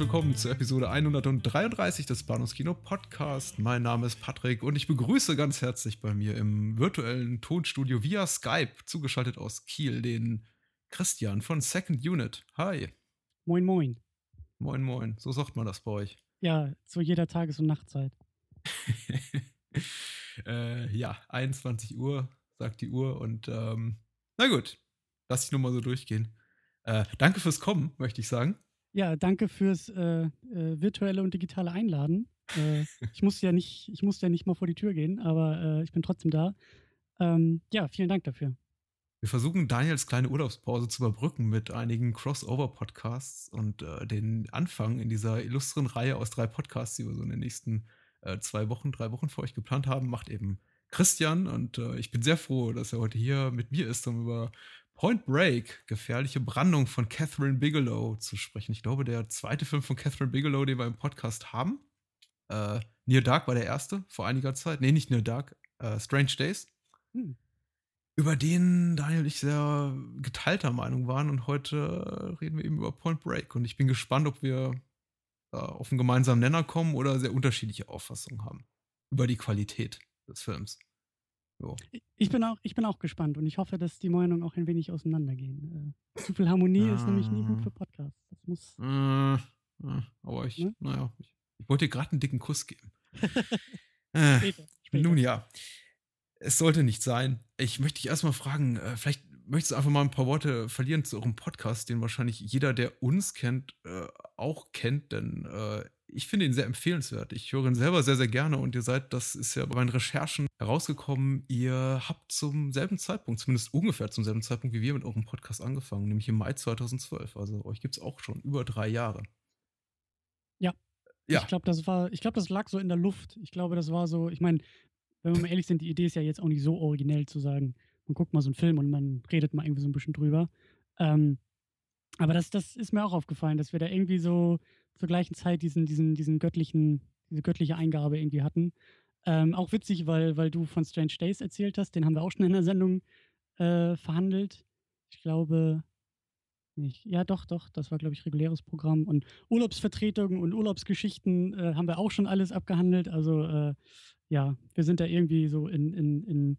Willkommen zur Episode 133 des Bahnhofskino Podcast. Mein Name ist Patrick und ich begrüße ganz herzlich bei mir im virtuellen Tonstudio via Skype, zugeschaltet aus Kiel, den Christian von Second Unit. Hi. Moin, moin. Moin, moin. So sagt man das bei euch. Ja, zu jeder Tages- und Nachtzeit. äh, ja, 21 Uhr, sagt die Uhr. Und ähm, na gut, lass ich nur mal so durchgehen. Äh, danke fürs Kommen, möchte ich sagen. Ja, danke fürs äh, äh, virtuelle und digitale Einladen. Äh, ich musste ja nicht, ich musste ja nicht mal vor die Tür gehen, aber äh, ich bin trotzdem da. Ähm, ja, vielen Dank dafür. Wir versuchen Daniels kleine Urlaubspause zu überbrücken mit einigen Crossover-Podcasts und äh, den Anfang in dieser illustren Reihe aus drei Podcasts, die wir so in den nächsten äh, zwei Wochen, drei Wochen für euch geplant haben, macht eben Christian. Und äh, ich bin sehr froh, dass er heute hier mit mir ist, um über Point Break, gefährliche Brandung von Catherine Bigelow zu sprechen. Ich glaube, der zweite Film von Catherine Bigelow, den wir im Podcast haben. Äh, Near Dark war der erste vor einiger Zeit. Nee, nicht Near Dark, äh, Strange Days. Hm. Über den Daniel und ich sehr geteilter Meinung waren. Und heute reden wir eben über Point Break. Und ich bin gespannt, ob wir äh, auf einen gemeinsamen Nenner kommen oder sehr unterschiedliche Auffassungen haben über die Qualität des Films. So. Ich, bin auch, ich bin auch gespannt und ich hoffe, dass die Meinungen auch ein wenig auseinandergehen. Äh, zu viel Harmonie ist nämlich nie gut für Podcasts. Das muss. Äh, äh, aber ich, ne? naja, ich, ich wollte dir gerade einen dicken Kuss geben. Äh, später, später. Nun ja. Es sollte nicht sein. Ich möchte dich erstmal fragen, äh, vielleicht möchtest du einfach mal ein paar Worte verlieren zu eurem Podcast, den wahrscheinlich jeder, der uns kennt, äh, auch kennt, denn ich finde ihn sehr empfehlenswert. Ich höre ihn selber sehr, sehr gerne und ihr seid, das ist ja bei meinen Recherchen herausgekommen, ihr habt zum selben Zeitpunkt, zumindest ungefähr zum selben Zeitpunkt wie wir mit eurem Podcast angefangen, nämlich im Mai 2012. Also euch gibt es auch schon über drei Jahre. Ja. ja. Ich glaube, das war, ich glaube, das lag so in der Luft. Ich glaube, das war so, ich meine, wenn wir mal ehrlich sind, die Idee ist ja jetzt auch nicht so originell zu sagen, man guckt mal so einen Film und man redet mal irgendwie so ein bisschen drüber. Ähm, aber das, das ist mir auch aufgefallen, dass wir da irgendwie so zur gleichen Zeit diesen, diesen, diesen göttlichen, diese göttliche Eingabe irgendwie hatten. Ähm, auch witzig, weil, weil du von Strange Days erzählt hast, den haben wir auch schon in der Sendung äh, verhandelt. Ich glaube, nicht. Ja, doch, doch, das war, glaube ich, reguläres Programm. Und Urlaubsvertretungen und Urlaubsgeschichten äh, haben wir auch schon alles abgehandelt. Also, äh, ja, wir sind da irgendwie so in, in, in,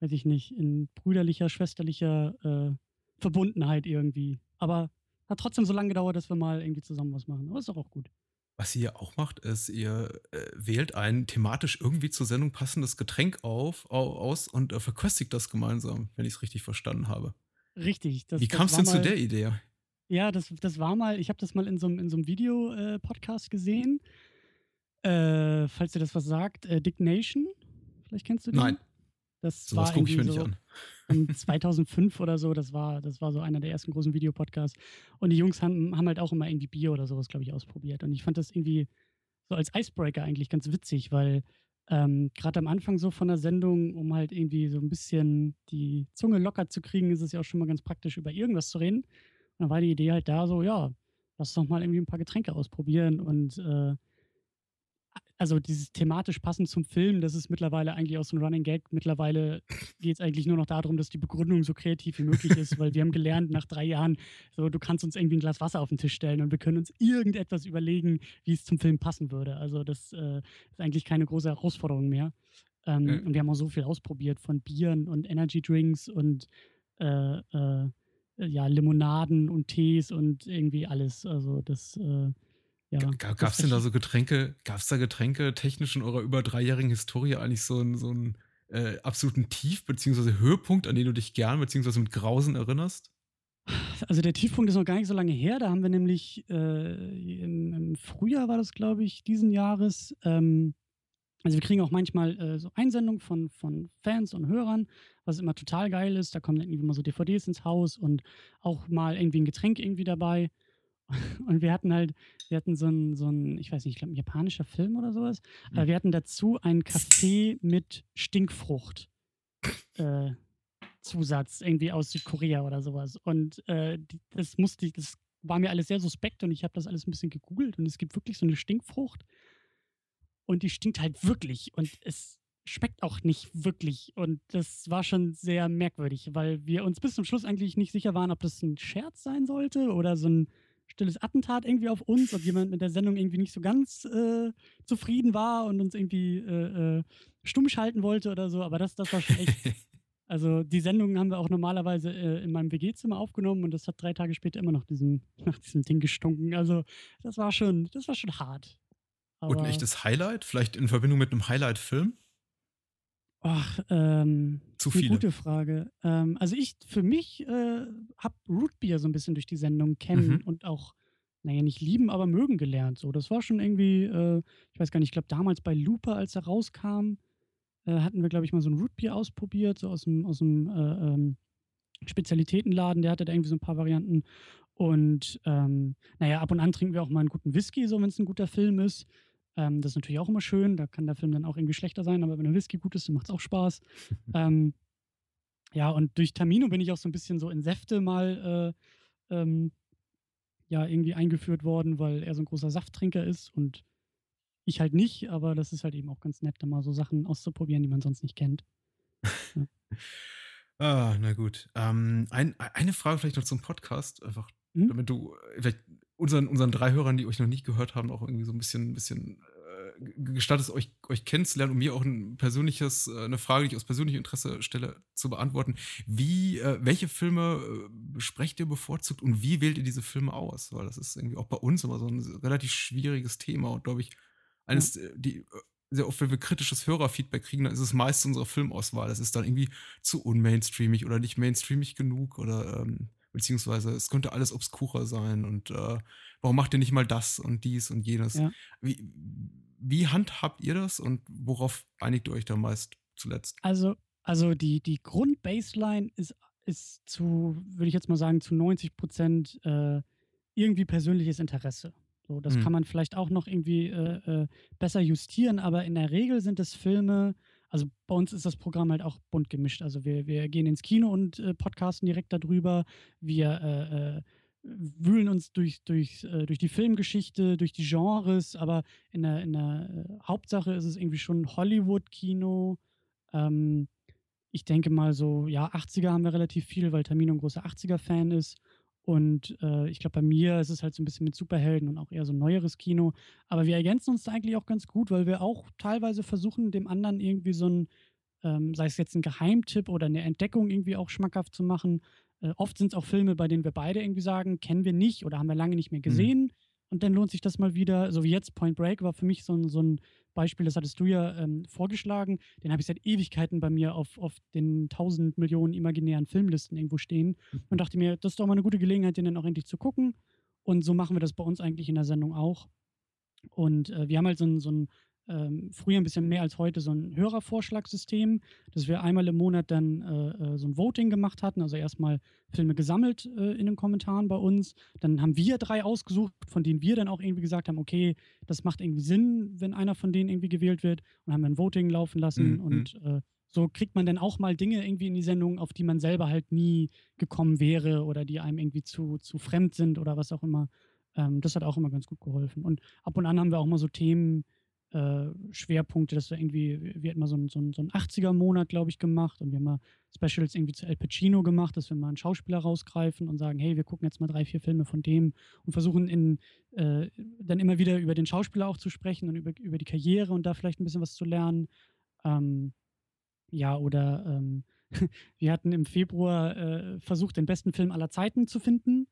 weiß ich nicht, in brüderlicher, schwesterlicher äh, Verbundenheit irgendwie. Aber hat trotzdem so lange gedauert, dass wir mal irgendwie zusammen was machen. Aber ist doch auch gut. Was ihr auch macht, ist, ihr äh, wählt ein thematisch irgendwie zur Sendung passendes Getränk auf, aus und äh, verköstigt das gemeinsam, wenn ich es richtig verstanden habe. Richtig. Das, Wie kam es denn mal, zu der Idee? Ja, das, das war mal, ich habe das mal in so einem in Video-Podcast äh, gesehen. Äh, falls dir das was sagt, äh, Dick Nation. Vielleicht kennst du den? Nein. Das so was gucke ich mir so, nicht an. 2005 oder so, das war, das war so einer der ersten großen Videopodcasts. Und die Jungs haben, haben halt auch immer irgendwie Bier oder sowas, glaube ich, ausprobiert. Und ich fand das irgendwie so als Icebreaker eigentlich ganz witzig, weil ähm, gerade am Anfang so von der Sendung, um halt irgendwie so ein bisschen die Zunge locker zu kriegen, ist es ja auch schon mal ganz praktisch, über irgendwas zu reden. Und dann war die Idee halt da so, ja, lass doch mal irgendwie ein paar Getränke ausprobieren und äh, also dieses thematisch passend zum Film, das ist mittlerweile eigentlich auch so ein Running Gag. Mittlerweile geht es eigentlich nur noch darum, dass die Begründung so kreativ wie möglich ist, weil wir haben gelernt nach drei Jahren, so du kannst uns irgendwie ein Glas Wasser auf den Tisch stellen und wir können uns irgendetwas überlegen, wie es zum Film passen würde. Also das äh, ist eigentlich keine große Herausforderung mehr. Ähm, mhm. Und wir haben auch so viel ausprobiert von Bieren und Energy Drinks und äh, äh, ja, Limonaden und Tees und irgendwie alles. Also das äh, ja, Gab es denn da so Getränke, gab es da Getränke technisch in eurer über dreijährigen Historie eigentlich so einen, so einen äh, absoluten Tief- bzw. Höhepunkt, an den du dich gern bzw. mit Grausen erinnerst? Also der Tiefpunkt ist noch gar nicht so lange her. Da haben wir nämlich äh, im, im, Frühjahr war das, glaube ich, diesen Jahres. Ähm, also wir kriegen auch manchmal äh, so Einsendungen von, von Fans und Hörern, was immer total geil ist. Da kommen dann irgendwie mal so DVDs ins Haus und auch mal irgendwie ein Getränk irgendwie dabei. Und wir hatten halt, wir hatten so ein, so ein ich weiß nicht, ich glaube, ein japanischer Film oder sowas. Aber Mhm. wir hatten dazu einen Kaffee mit Stinkfrucht. Äh, Zusatz, irgendwie aus Südkorea oder sowas. Und äh, das musste ich, das war mir alles sehr suspekt und ich habe das alles ein bisschen gegoogelt und es gibt wirklich so eine Stinkfrucht und die stinkt halt wirklich und es schmeckt auch nicht wirklich. Und das war schon sehr merkwürdig, weil wir uns bis zum Schluss eigentlich nicht sicher waren, ob das ein Scherz sein sollte oder so ein stilles Attentat irgendwie auf uns, ob jemand mit der Sendung irgendwie nicht so ganz äh, zufrieden war und uns irgendwie äh, äh, stumm schalten wollte oder so. Aber das, das war schon echt. Also die Sendung haben wir auch normalerweise äh, in meinem WG-Zimmer aufgenommen und das hat drei Tage später immer noch diesem, nach diesem Ding gestunken. Also das war schon, das war schon hart. Und ein Aber echtes Highlight? Vielleicht in Verbindung mit einem Highlight-Film? Ach, ähm, Zu viele. gute Frage. Ähm, also ich für mich, äh, habe Rootbeer so ein bisschen durch die Sendung kennen Mhm. und auch, na ja, nicht lieben, aber mögen gelernt so. Das war schon irgendwie, äh ich weiß gar nicht, ich glaube damals bei Looper, als er rauskam, äh, hatten wir, glaube ich, mal so ein Rootbeer ausprobiert, so aus dem aus dem äh, ähm, Spezialitätenladen. Der hatte da irgendwie so ein paar Varianten. Und, ähm, na ja, ab und an trinken wir auch mal einen guten Whisky, so wenn es ein guter Film ist. Ähm, das ist natürlich auch immer schön. Da kann der Film dann auch irgendwie schlechter sein, aber wenn der Whisky gut ist, dann macht's auch Spaß. Ähm, ja, und durch Tamino bin ich auch so ein bisschen so in Säfte mal, äh, ähm, ja, irgendwie eingeführt worden, weil er so ein großer Safttrinker ist und ich halt nicht, aber das ist halt eben auch ganz nett, da mal so Sachen auszuprobieren, die man sonst nicht kennt. Ja. Ah, na gut. Ähm, ein, eine Frage vielleicht noch zum Podcast, einfach, Mhm. damit du vielleicht unseren, unseren drei Hörern, die euch noch nicht gehört haben, auch irgendwie so ein bisschen, bisschen äh, g- gestattest, euch, euch kennenzulernen und mir auch ein persönliches, äh, eine Frage, die ich aus persönlichem Interesse stelle, zu beantworten. Wie, äh, welche Filme äh, besprecht ihr bevorzugt und wie wählt ihr diese Filme aus? Weil das ist irgendwie auch bei uns immer so ein relativ schwieriges Thema und glaube ich, eines, äh, die äh, sehr oft, wenn wir kritisches Hörerfeedback kriegen, dann ist es meist unsere Filmauswahl. Das ist dann irgendwie zu unmainstreamig oder nicht mainstreamig genug oder ähm, beziehungsweise es könnte alles obskurer sein und äh, warum macht ihr nicht mal das und dies und jenes? Ja. Wie, wie handhabt ihr das und worauf einigt ihr euch da meist zuletzt? Also also die die Grundbaseline ist ist zu würde ich jetzt mal sagen, zu 90% äh, irgendwie persönliches Interesse. So, das Mhm. kann man vielleicht auch noch irgendwie, äh, äh, besser justieren, aber in der Regel sind es Filme also bei uns ist das Programm halt auch bunt gemischt. Also wir wir gehen ins Kino und, äh, podcasten direkt darüber. Wir, äh, äh, wühlen uns durch durch, äh durch die Filmgeschichte, durch die Genres, aber in der in der, äh, Hauptsache ist es irgendwie schon Hollywood-Kino. Ähm, ich denke mal so, ja, 80er haben wir relativ viel, weil Tamino ein großer 80er-Fan ist. Und äh, ich glaube, bei mir ist es halt so ein bisschen mit Superhelden und auch eher so neueres Kino. Aber wir ergänzen uns da eigentlich auch ganz gut, weil wir auch teilweise versuchen, dem anderen irgendwie so ein, ähm, sei es jetzt ein Geheimtipp oder eine Entdeckung irgendwie auch schmackhaft zu machen. Äh, oft sind es auch Filme, bei denen wir beide irgendwie sagen, kennen wir nicht oder haben wir lange nicht mehr Mhm. Und dann lohnt sich das mal wieder. So wie jetzt Point Break war für mich so ein, so ein Beispiel, das hattest du ja ähm, vorgeschlagen. Den habe ich seit Ewigkeiten bei mir auf, auf den tausend Millionen imaginären Filmlisten irgendwo stehen und dachte mir, das ist doch mal eine gute Gelegenheit, den dann auch endlich zu gucken. Und so machen wir das bei uns eigentlich in der Sendung auch. Und äh, wir haben halt so ein, so ein ähm, früher ein bisschen mehr als heute so ein Hörervorschlagssystem, dass wir einmal im Monat dann äh, äh, so ein Voting gemacht hatten. Also erstmal Filme gesammelt äh, in den Kommentaren bei uns. Dann haben wir drei ausgesucht, von denen wir dann auch irgendwie gesagt haben, okay, das macht irgendwie Sinn, wenn einer von denen irgendwie gewählt wird. Und haben ein Voting laufen lassen. Mhm. Und äh, so kriegt man dann auch mal Dinge irgendwie in die Sendung, auf die man selber halt nie gekommen wäre oder die einem irgendwie zu, zu fremd sind oder was auch immer. Ähm, das hat auch immer ganz gut geholfen. Und ab und an haben wir auch mal so Themen, äh, Schwerpunkte, dass wir irgendwie, wir hatten mal so einen so einen so 'n 80er-Monat, glaube ich, gemacht und wir haben mal Specials irgendwie zu Al Pacino gemacht, dass wir mal einen Schauspieler rausgreifen und sagen, hey, wir gucken jetzt mal drei, vier Filme von dem und versuchen in, äh, dann immer wieder über den Schauspieler auch zu sprechen und über, über die Karriere und da vielleicht ein bisschen was zu lernen. Ähm, ja, oder ähm, wir hatten im Februar äh, versucht, den besten Film aller Zeiten zu finden.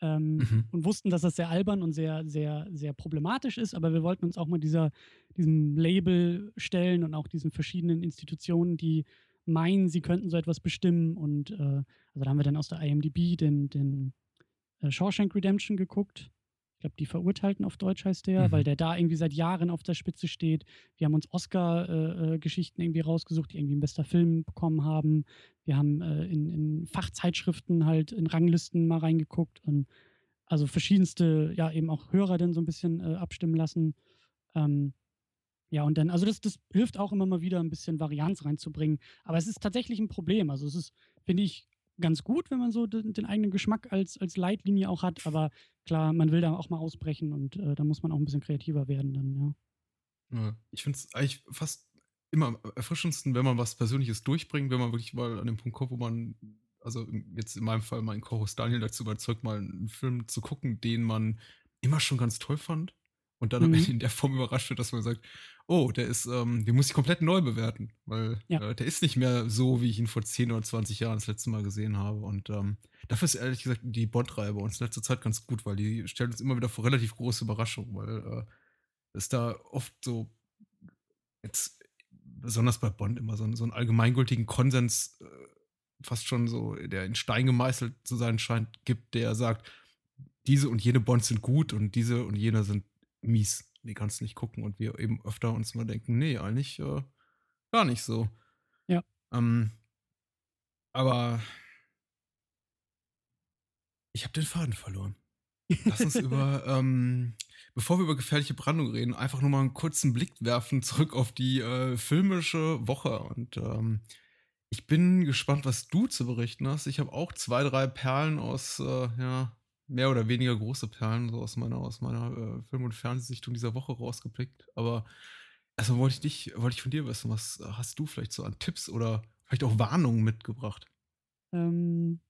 Ähm, Mhm. und wussten, dass das sehr albern und sehr, sehr, sehr problematisch ist, aber wir wollten uns auch mal dieser, diesem Label stellen und auch diesen verschiedenen Institutionen, die meinen, sie könnten so etwas bestimmen. Und äh, also da haben wir dann aus der IMDb den, den äh, Shawshank Redemption geguckt. Ich glaube, die Verurteilten auf Deutsch heißt der, weil Mhm. der da irgendwie seit Jahren auf der Spitze steht. Wir haben uns Oscar-Geschichten äh, äh, irgendwie rausgesucht, die irgendwie ein bester Film bekommen haben. Wir haben äh, in, in Fachzeitschriften halt in Ranglisten mal reingeguckt und also verschiedenste, ja, eben auch Hörer dann so ein bisschen äh, abstimmen lassen. Ähm, ja, und dann, also das, das hilft auch immer mal wieder ein bisschen Varianz reinzubringen. Aber es ist tatsächlich ein Problem. Also es ist, finde ich, ganz gut, wenn man so den, den, eigenen Geschmack als, als Leitlinie auch hat. Aber klar, man will da auch mal ausbrechen und äh, da muss man auch ein bisschen kreativer werden dann, ja. ja ich finde es eigentlich fast immer erfrischendsten, wenn man was Persönliches durchbringt, wenn man wirklich mal an dem Punkt kommt, wo man, also jetzt in meinem Fall meinen Co-Host Daniel dazu überzeugt, mal einen Film zu gucken, den man immer schon ganz toll fand und dann mhm. in der Form überrascht wird, dass man sagt, oh, der ist, ähm, den muss ich komplett neu bewerten, weil ja. äh, der ist nicht mehr so, wie ich ihn vor 10 oder 20 Jahren das letzte Mal gesehen habe. Und ähm, dafür ist ehrlich gesagt die Bond-Reihe bei uns in letzter Zeit ganz gut, weil die stellt uns immer wieder vor relativ große Überraschungen, weil äh, es da oft so jetzt besonders bei Bond immer so, so einen allgemeingültigen Konsens äh, fast schon so, der in Stein gemeißelt zu sein scheint, gibt, der sagt, diese und jene Bonds sind gut und diese und jene sind mies die kannst du nicht gucken. Und wir eben öfter uns mal denken, nee, eigentlich äh, gar nicht so. Ja. Ähm, aber ich habe den Faden verloren. Lass uns über, ähm, bevor wir über gefährliche Brandung reden, einfach nur mal einen kurzen Blick werfen zurück auf die äh, filmische Woche. Und ähm, ich bin gespannt, was du zu berichten hast. Ich habe auch zwei, drei Perlen aus äh, ja, mehr oder weniger große Perlen so aus meiner, aus meiner äh, Film- und Fernsehsichtung dieser Woche rausgepickt. Aber also wollte ich dich, wollte ich von dir wissen, was hast du vielleicht so an Tipps oder vielleicht auch Warnungen mitgebracht? Ähm,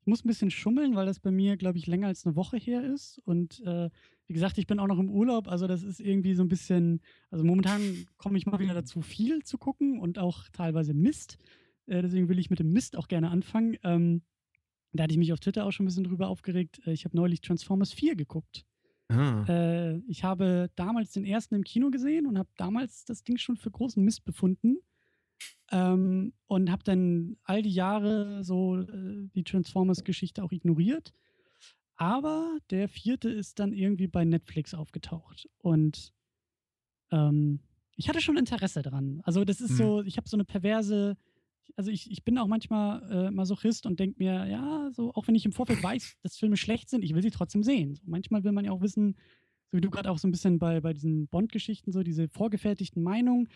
ich muss ein bisschen schummeln, weil das bei mir, glaube ich, länger als eine Woche her ist. Und äh, wie gesagt, ich bin auch noch im Urlaub, also das ist irgendwie so ein bisschen, also momentan komme ich mal wieder dazu, viel zu gucken und auch teilweise Mist. Äh, deswegen will ich mit dem Mist auch gerne anfangen. Ähm, da hatte ich mich auf Twitter auch schon ein bisschen drüber aufgeregt. Äh, ich habe neulich Transformers 4 geguckt. Ah. Äh, ich habe damals den ersten im Kino gesehen und habe damals das Ding schon für großen Mist befunden. Ähm, und habe dann all die Jahre so äh, die Transformers-Geschichte auch ignoriert. Aber der vierte ist dann irgendwie bei Netflix aufgetaucht. Und ähm, ich hatte schon Interesse dran. Also, das ist mhm. so, ich habe so eine perverse also ich, ich bin auch manchmal äh, Masochist und denke mir, ja, so, auch wenn ich im Vorfeld weiß, dass Filme schlecht sind, ich will sie trotzdem sehen. So, manchmal will man ja auch wissen, so wie du gerade auch so ein bisschen bei, bei diesen Bond-Geschichten, so diese vorgefertigten Meinungen.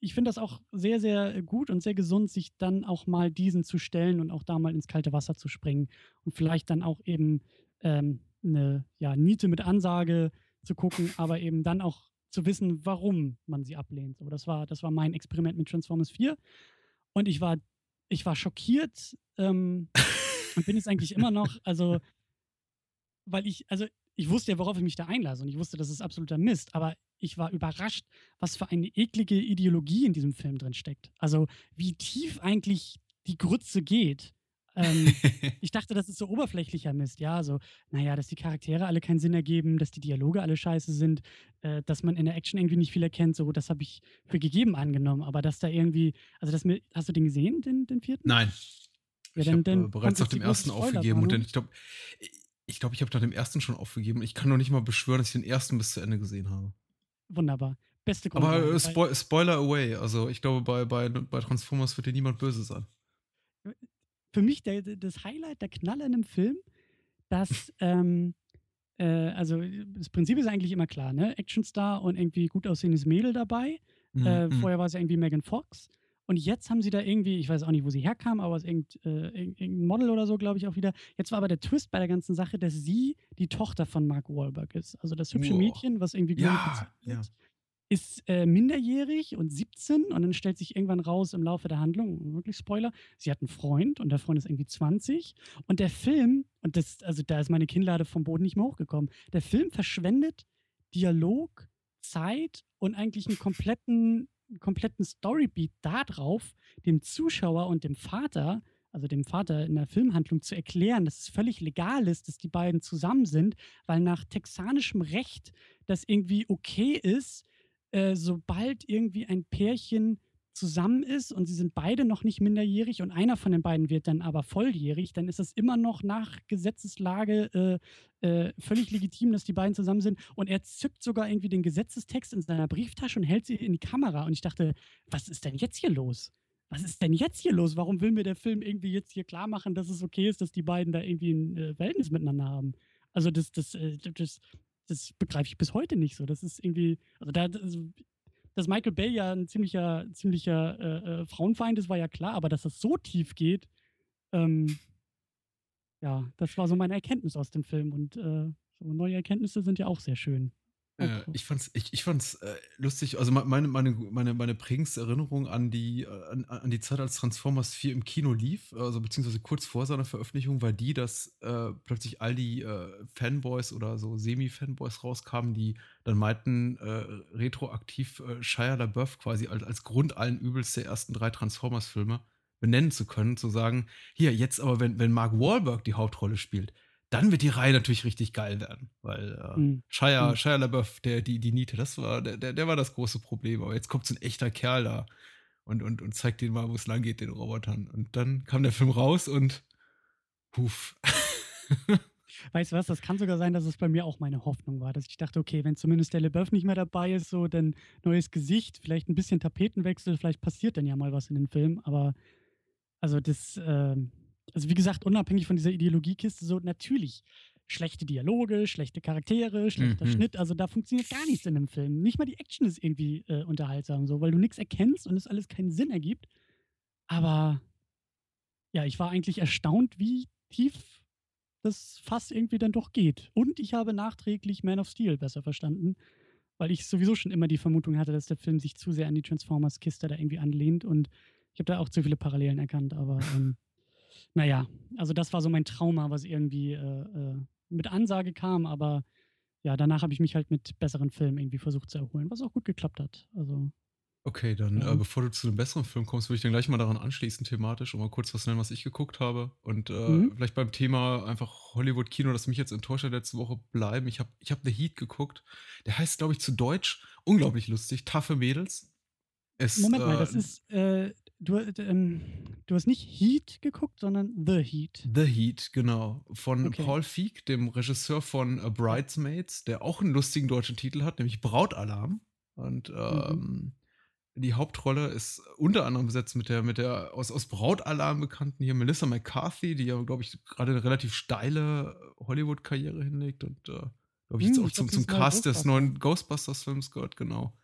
Ich finde das auch sehr, sehr gut und sehr gesund, sich dann auch mal diesen zu stellen und auch da mal ins kalte Wasser zu springen und vielleicht dann auch eben ähm, eine ja, Niete mit Ansage zu gucken, aber eben dann auch zu wissen, warum man sie ablehnt. So, das war, das war mein Experiment mit Transformers 4. Und ich war, ich war schockiert ähm, und bin es eigentlich immer noch. Also, weil ich, also ich wusste ja, worauf ich mich da einlasse und ich wusste, das ist absoluter Mist, aber ich war überrascht, was für eine eklige Ideologie in diesem Film drin steckt. Also, wie tief eigentlich die Grütze geht ähm, ich dachte, das ist so oberflächlicher Mist. Ja, so, naja, dass die Charaktere alle keinen Sinn ergeben, dass die Dialoge alle scheiße sind, äh, dass man in der Action irgendwie nicht viel erkennt. So, das habe ich für gegeben angenommen. Aber dass da irgendwie, also das mir, hast du den gesehen, den, den vierten? Nein. Ja, ich habe äh, bereits nach dem ersten aufgegeben und dann, ich glaube, ich glaube, ich habe nach dem ersten schon aufgegeben. Ich kann noch nicht mal beschwören, dass ich den ersten bis zu Ende gesehen habe. Wunderbar. Beste Grund. Aber äh, Spo Spoiler away. Also ich glaube, bei, bei, bei Transformers wird dir niemand böse sein für mich der, das Highlight, der Knaller in einem Film, dass, ähm, äh, also das Prinzip ist eigentlich immer klar, ne? Actionstar und irgendwie gut aussehendes Mädel dabei. Mhm. Äh, mhm. vorher war es irgendwie Megan Fox. Und jetzt haben sie da irgendwie, ich weiß auch nicht, wo sie herkam, aber es ist irgend, äh, irgendein Model oder so, glaube ich, auch wieder. Jetzt war aber der Twist bei der ganzen Sache, dass sie die Tochter von Mark Wahlberg ist. Also das hübsche wow. Mädchen, was irgendwie ja, ja ist äh, minderjährig und 17 und dann stellt sich irgendwann raus im Laufe der Handlung, wirklich Spoiler, sie hat einen Freund und der Freund ist irgendwie 20 und der Film, und das, also da ist meine Kinnlade vom Boden nicht mehr hochgekommen, der Film verschwendet Dialog, Zeit und eigentlich einen kompletten, kompletten Storybeat darauf, dem Zuschauer und dem Vater also dem Vater in der Filmhandlung zu erklären, dass es völlig legal ist, dass die beiden zusammen sind, weil nach texanischem Recht das irgendwie okay ist, äh, sobald irgendwie ein Pärchen zusammen ist und sie sind beide noch nicht minderjährig und einer von den beiden wird dann aber volljährig, dann ist das immer noch nach Gesetzeslage äh, äh, völlig legitim, dass die beiden zusammen sind. Und er zückt sogar irgendwie den Gesetzestext in seiner Brieftasche und hält sie in die Kamera. Und ich dachte, was ist denn jetzt hier los? Was ist denn jetzt hier los? Warum will mir der Film irgendwie jetzt hier klar machen, dass es okay ist, dass die beiden da irgendwie ein äh, Verhältnis miteinander haben? Also das, das, äh, das, das begreife ich bis heute nicht so. Das ist irgendwie, also da, also, dass Michael Bay ja ein ziemlicher, ziemlicher äh, äh, Frauenfeind ist, war ja klar, aber dass das so tief geht, ähm, ja, das war so meine Erkenntnis aus dem Film. Und äh, so neue Erkenntnisse sind ja auch sehr schön. Äh, ich fand's, ich, ich fand's äh, lustig. Also meine, meine, meine, meine prägendste Erinnerung an die, äh, an, an die Zeit, als Transformers 4 im Kino lief, also beziehungsweise kurz vor seiner Veröffentlichung, war die, dass äh, plötzlich all die äh, Fanboys oder so Semi-Fanboys rauskamen, die dann meinten, äh, retroaktiv Shia LaBeouf quasi als, als Grund allen Übels der ersten drei Transformers-Filme benennen zu können, zu sagen, hier, jetzt aber, wenn, wenn Mark Wahlberg die Hauptrolle spielt, dann wird die Reihe natürlich richtig geil werden. Weil äh, mhm. Shia, mhm. Shia LaBeouf, der, die, die Niete, das war, der, der war das große Problem. Aber jetzt kommt so ein echter Kerl da und, und, und zeigt denen mal, wo es lang geht, den Robotern. Und dann kam der Film raus und puff. Weißt du was, das kann sogar sein, dass es bei mir auch meine Hoffnung war, dass ich dachte, okay, wenn zumindest der LeBeouf nicht mehr dabei ist, so dann neues Gesicht, vielleicht ein bisschen Tapetenwechsel, vielleicht passiert dann ja mal was in den Film, aber also das, äh, also wie gesagt, unabhängig von dieser Ideologiekiste, so natürlich schlechte Dialoge, schlechte Charaktere, schlechter mhm. Schnitt, also da funktioniert gar nichts in dem Film. Nicht mal die Action ist irgendwie äh, unterhaltsam, so, weil du nichts erkennst und es alles keinen Sinn ergibt. Aber ja, ich war eigentlich erstaunt, wie tief das Fass irgendwie dann doch geht. Und ich habe nachträglich Man of Steel besser verstanden, weil ich sowieso schon immer die Vermutung hatte, dass der Film sich zu sehr an die Transformers-Kiste da irgendwie anlehnt und ich habe da auch zu viele Parallelen erkannt, aber ähm, naja, also das war so mein Trauma, was irgendwie äh, äh, mit Ansage kam, aber ja, danach habe ich mich halt mit besseren Filmen irgendwie versucht zu erholen, was auch gut geklappt hat. Also. Okay, dann ja. äh, bevor du zu einem besseren Film kommst, würde ich dann gleich mal daran anschließen, thematisch, und mal kurz was nennen, was ich geguckt habe. Und äh, mhm. vielleicht beim Thema einfach Hollywood-Kino, das mich jetzt enttäuscht hat letzte Woche, bleiben. Ich habe ich hab The Heat geguckt. Der heißt, glaube ich, zu Deutsch, unglaublich lustig, Taffe Mädels. Es, Moment mal, das äh, ist äh, Du, ähm, du hast nicht Heat geguckt, sondern The Heat. The Heat, genau. Von okay. Paul Feig, dem Regisseur von uh, Bridesmaids, der auch einen lustigen deutschen Titel hat, nämlich Brautalarm. Und ähm, mhm. die Hauptrolle ist unter anderem besetzt mit der, mit der aus, aus Brautalarm bekannten hier Melissa McCarthy, die ja, glaube ich, gerade eine relativ steile Hollywood-Karriere hinlegt und, äh, glaube ich, jetzt hm, auch zum, zum Cast des neuen Ghostbusters-Films gehört, genau.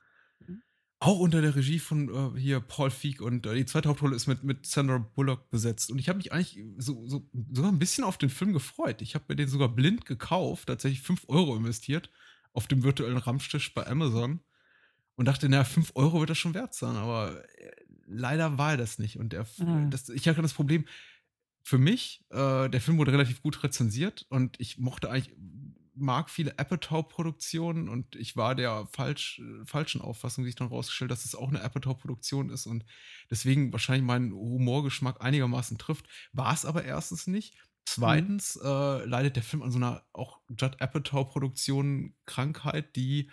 Auch unter der Regie von äh, hier Paul Feig und äh, die zweite Hauptrolle ist mit, mit Sandra Bullock besetzt. Und ich habe mich eigentlich so, so, sogar ein bisschen auf den Film gefreut. Ich habe mir den sogar blind gekauft, tatsächlich 5 Euro investiert auf dem virtuellen Ramstisch bei Amazon und dachte, naja, 5 Euro wird das schon wert sein. Aber äh, leider war er das nicht. Und der, mhm. das, ich hatte das Problem, für mich, äh, der Film wurde relativ gut rezensiert und ich mochte eigentlich mag viele Apatow-Produktionen und ich war der falsch, falschen Auffassung, sich dann rausgestellt, dass es auch eine Apatow-Produktion ist und deswegen wahrscheinlich meinen Humorgeschmack einigermaßen trifft. War es aber erstens nicht. Zweitens mhm. äh, leidet der Film an so einer auch Judd Apatow-Produktion Krankheit, die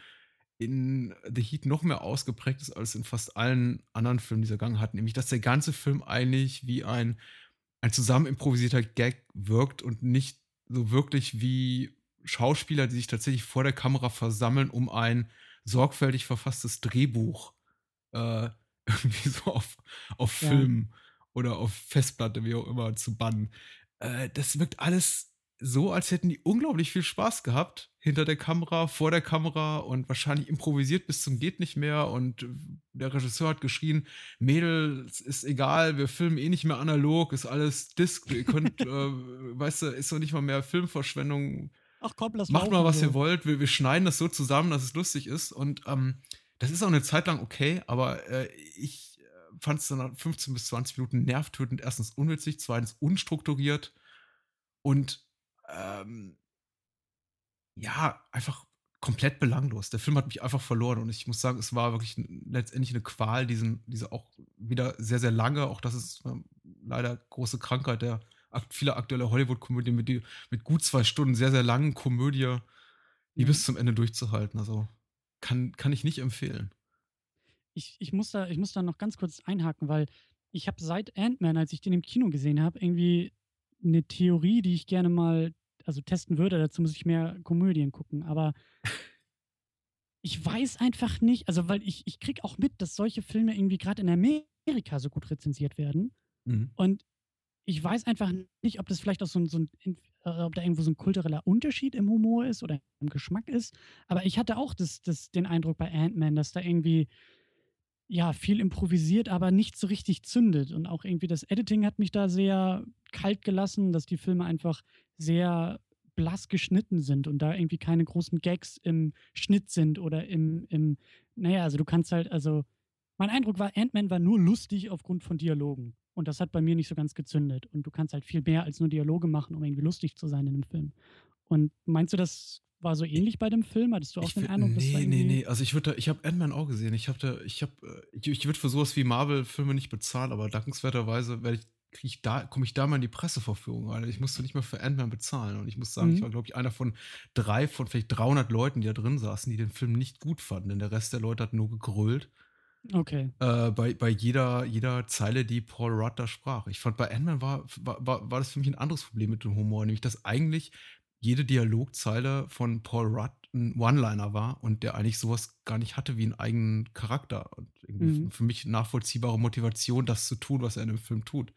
in The Heat noch mehr ausgeprägt ist als in fast allen anderen Filmen dieser Gang hat, nämlich dass der ganze Film eigentlich wie ein, ein zusammen improvisierter Gag wirkt und nicht so wirklich wie Schauspieler, die sich tatsächlich vor der Kamera versammeln, um ein sorgfältig verfasstes Drehbuch äh, irgendwie so auf, auf ja. Film oder auf Festplatte, wie auch immer, zu bannen. Äh, das wirkt alles so, als hätten die unglaublich viel Spaß gehabt hinter der Kamera, vor der Kamera und wahrscheinlich improvisiert bis zum geht nicht mehr und der Regisseur hat geschrien, Mädel, es ist egal, wir filmen eh nicht mehr analog, ist alles Disc, ihr könnt, äh, weißt du, ist doch nicht mal mehr Filmverschwendung, Ach komm, lass Macht mal, was so. ihr wollt. Wir, wir, schneiden das so zusammen, dass es lustig ist. Und ähm, das ist auch eine Zeit lang okay, aber äh, ich äh, fand es dann nach 15 bis 20 Minuten nervtötend. Erstens unwitzig, zweitens unstrukturiert und ähm, ja, einfach komplett belanglos. Der Film hat mich einfach verloren und ich muss sagen, es war wirklich letztendlich eine Qual, diesen, diese auch wieder sehr, sehr lange, auch das ist äh, leider große Krankheit der viele aktuelle Hollywood-Komödien mit, mit gut zwei Stunden sehr, sehr langen Komödie, die mhm. bis zum Ende durchzuhalten. Also kann, kann ich nicht empfehlen. Ich, ich, muss da, ich muss da noch ganz kurz einhaken, weil ich habe seit Ant-Man, als ich den im Kino gesehen habe, irgendwie eine Theorie, die ich gerne mal also testen würde. Dazu muss ich mehr Komödien gucken. Aber ich weiß einfach nicht, also weil ich, ich kriege auch mit, dass solche Filme irgendwie gerade in Amerika so gut rezensiert werden. Mhm. Und ich weiß einfach nicht, ob das vielleicht auch so ein, so ein äh, ob da irgendwo so ein kultureller Unterschied im Humor ist oder im Geschmack ist. Aber ich hatte auch das, das, den Eindruck bei Ant-Man, dass da irgendwie ja viel improvisiert, aber nicht so richtig zündet. Und auch irgendwie das Editing hat mich da sehr kalt gelassen, dass die Filme einfach sehr blass geschnitten sind und da irgendwie keine großen Gags im Schnitt sind oder im, im naja, also du kannst halt, also mein Eindruck war, Ant-Man war nur lustig aufgrund von Dialogen. Und das hat bei mir nicht so ganz gezündet. Und du kannst halt viel mehr als nur Dialoge machen, um irgendwie lustig zu sein in einem Film. Und meinst du, das war so ähnlich bei dem Film? Hattest du auch Ich den Eindruck, das war nee, nee, nee. Also ich würde, ich habe Ant-Man auch gesehen. Ich habe da, ich habe, ich, ich würde für sowas wie Marvel-Filme nicht bezahlen, aber dankenswerterweise werde ich, ich da, komme ich da mal in die Presseverführung rein. Ich musste nicht mehr für Ant-Man bezahlen. Und ich muss sagen, ich Mhm. war, glaube ich, einer von drei von vielleicht 300 Leuten, die da drin saßen, die den Film nicht gut fanden. Denn der Rest der Leute hat nur gegrölt. Okay. Äh, bei, bei jeder, jeder Zeile, die Paul Rudd da sprach. Ich fand, bei Ant-Man war, war, war, war das für mich ein anderes Problem mit dem Humor, nämlich dass eigentlich jede Dialogzeile von Paul Rudd ein One-Liner war und der eigentlich sowas gar nicht hatte wie einen eigenen Charakter und irgendwie Mhm. für mich nachvollziehbare Motivation, das zu tun, was er in dem Film tut.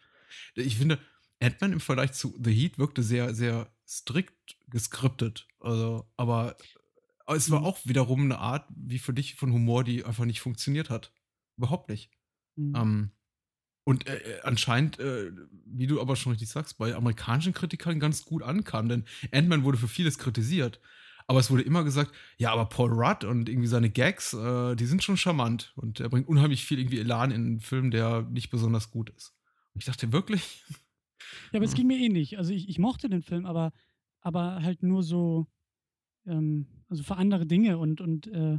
Ich finde, Ant-Man im Vergleich zu The Heat wirkte sehr, sehr strikt geskriptet. Also, aber es war Mhm. auch wiederum eine Art, wie für dich von Humor, die einfach nicht funktioniert hat. Überhaupt nicht. Mhm. Ähm, und äh, äh, anscheinend, äh, wie du aber schon richtig sagst, bei amerikanischen Kritikern ganz gut ankam, denn Ant-Man wurde für vieles kritisiert. Aber es wurde immer gesagt, ja, aber Paul Rudd und irgendwie seine Gags, äh, die sind schon charmant. Und er bringt unheimlich viel irgendwie Elan in einen Film, der nicht besonders gut ist. Und ich dachte wirklich, Ja, aber es hm, ging mir ähnlich. Also ich, ich mochte den Film, aber, aber halt nur so, ähm, also für andere Dinge und, und äh,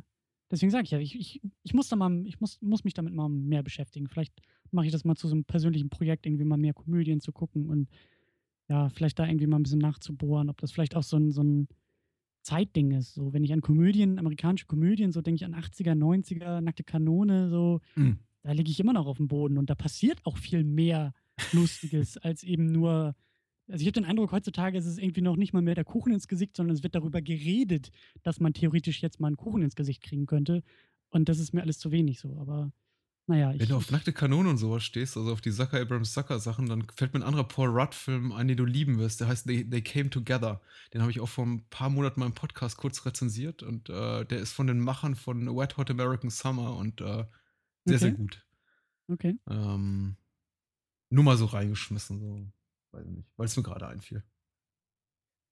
deswegen sage ich ja, ich, ich, ich muss da mal, ich muss, muss mich damit mal mehr beschäftigen. Vielleicht mache ich das mal zu so einem persönlichen Projekt, irgendwie mal mehr Komödien zu gucken und ja, vielleicht da irgendwie mal ein bisschen nachzubohren, ob das vielleicht auch so ein, so ein Zeitding ist. So, wenn ich an Komödien, amerikanische Komödien, so denke ich an 80er, 90er, nackte Kanone, so, hm, da liege ich immer noch auf dem Boden und da passiert auch viel mehr Lustiges als eben nur. Also ich habe den Eindruck, heutzutage ist es irgendwie noch nicht mal mehr der Kuchen ins Gesicht, sondern es wird darüber geredet, dass man theoretisch jetzt mal einen Kuchen ins Gesicht kriegen könnte. Und das ist mir alles zu wenig so. Aber naja, wenn du auf nackte Kanone und sowas stehst, also auf die Zucker Abrams Zucker Sachen, dann fällt mir ein anderer Paul Rudd-Film ein, den du lieben wirst. Der heißt They, They Came Together. Den habe ich auch vor ein paar Monaten mal im Podcast kurz rezensiert und äh, der ist von den Machern von Wet Hot American Summer und äh, sehr, sehr okay, gut. okay. Ähm, nur mal so reingeschmissen, so, weiß ich nicht, weil es mir gerade einfiel.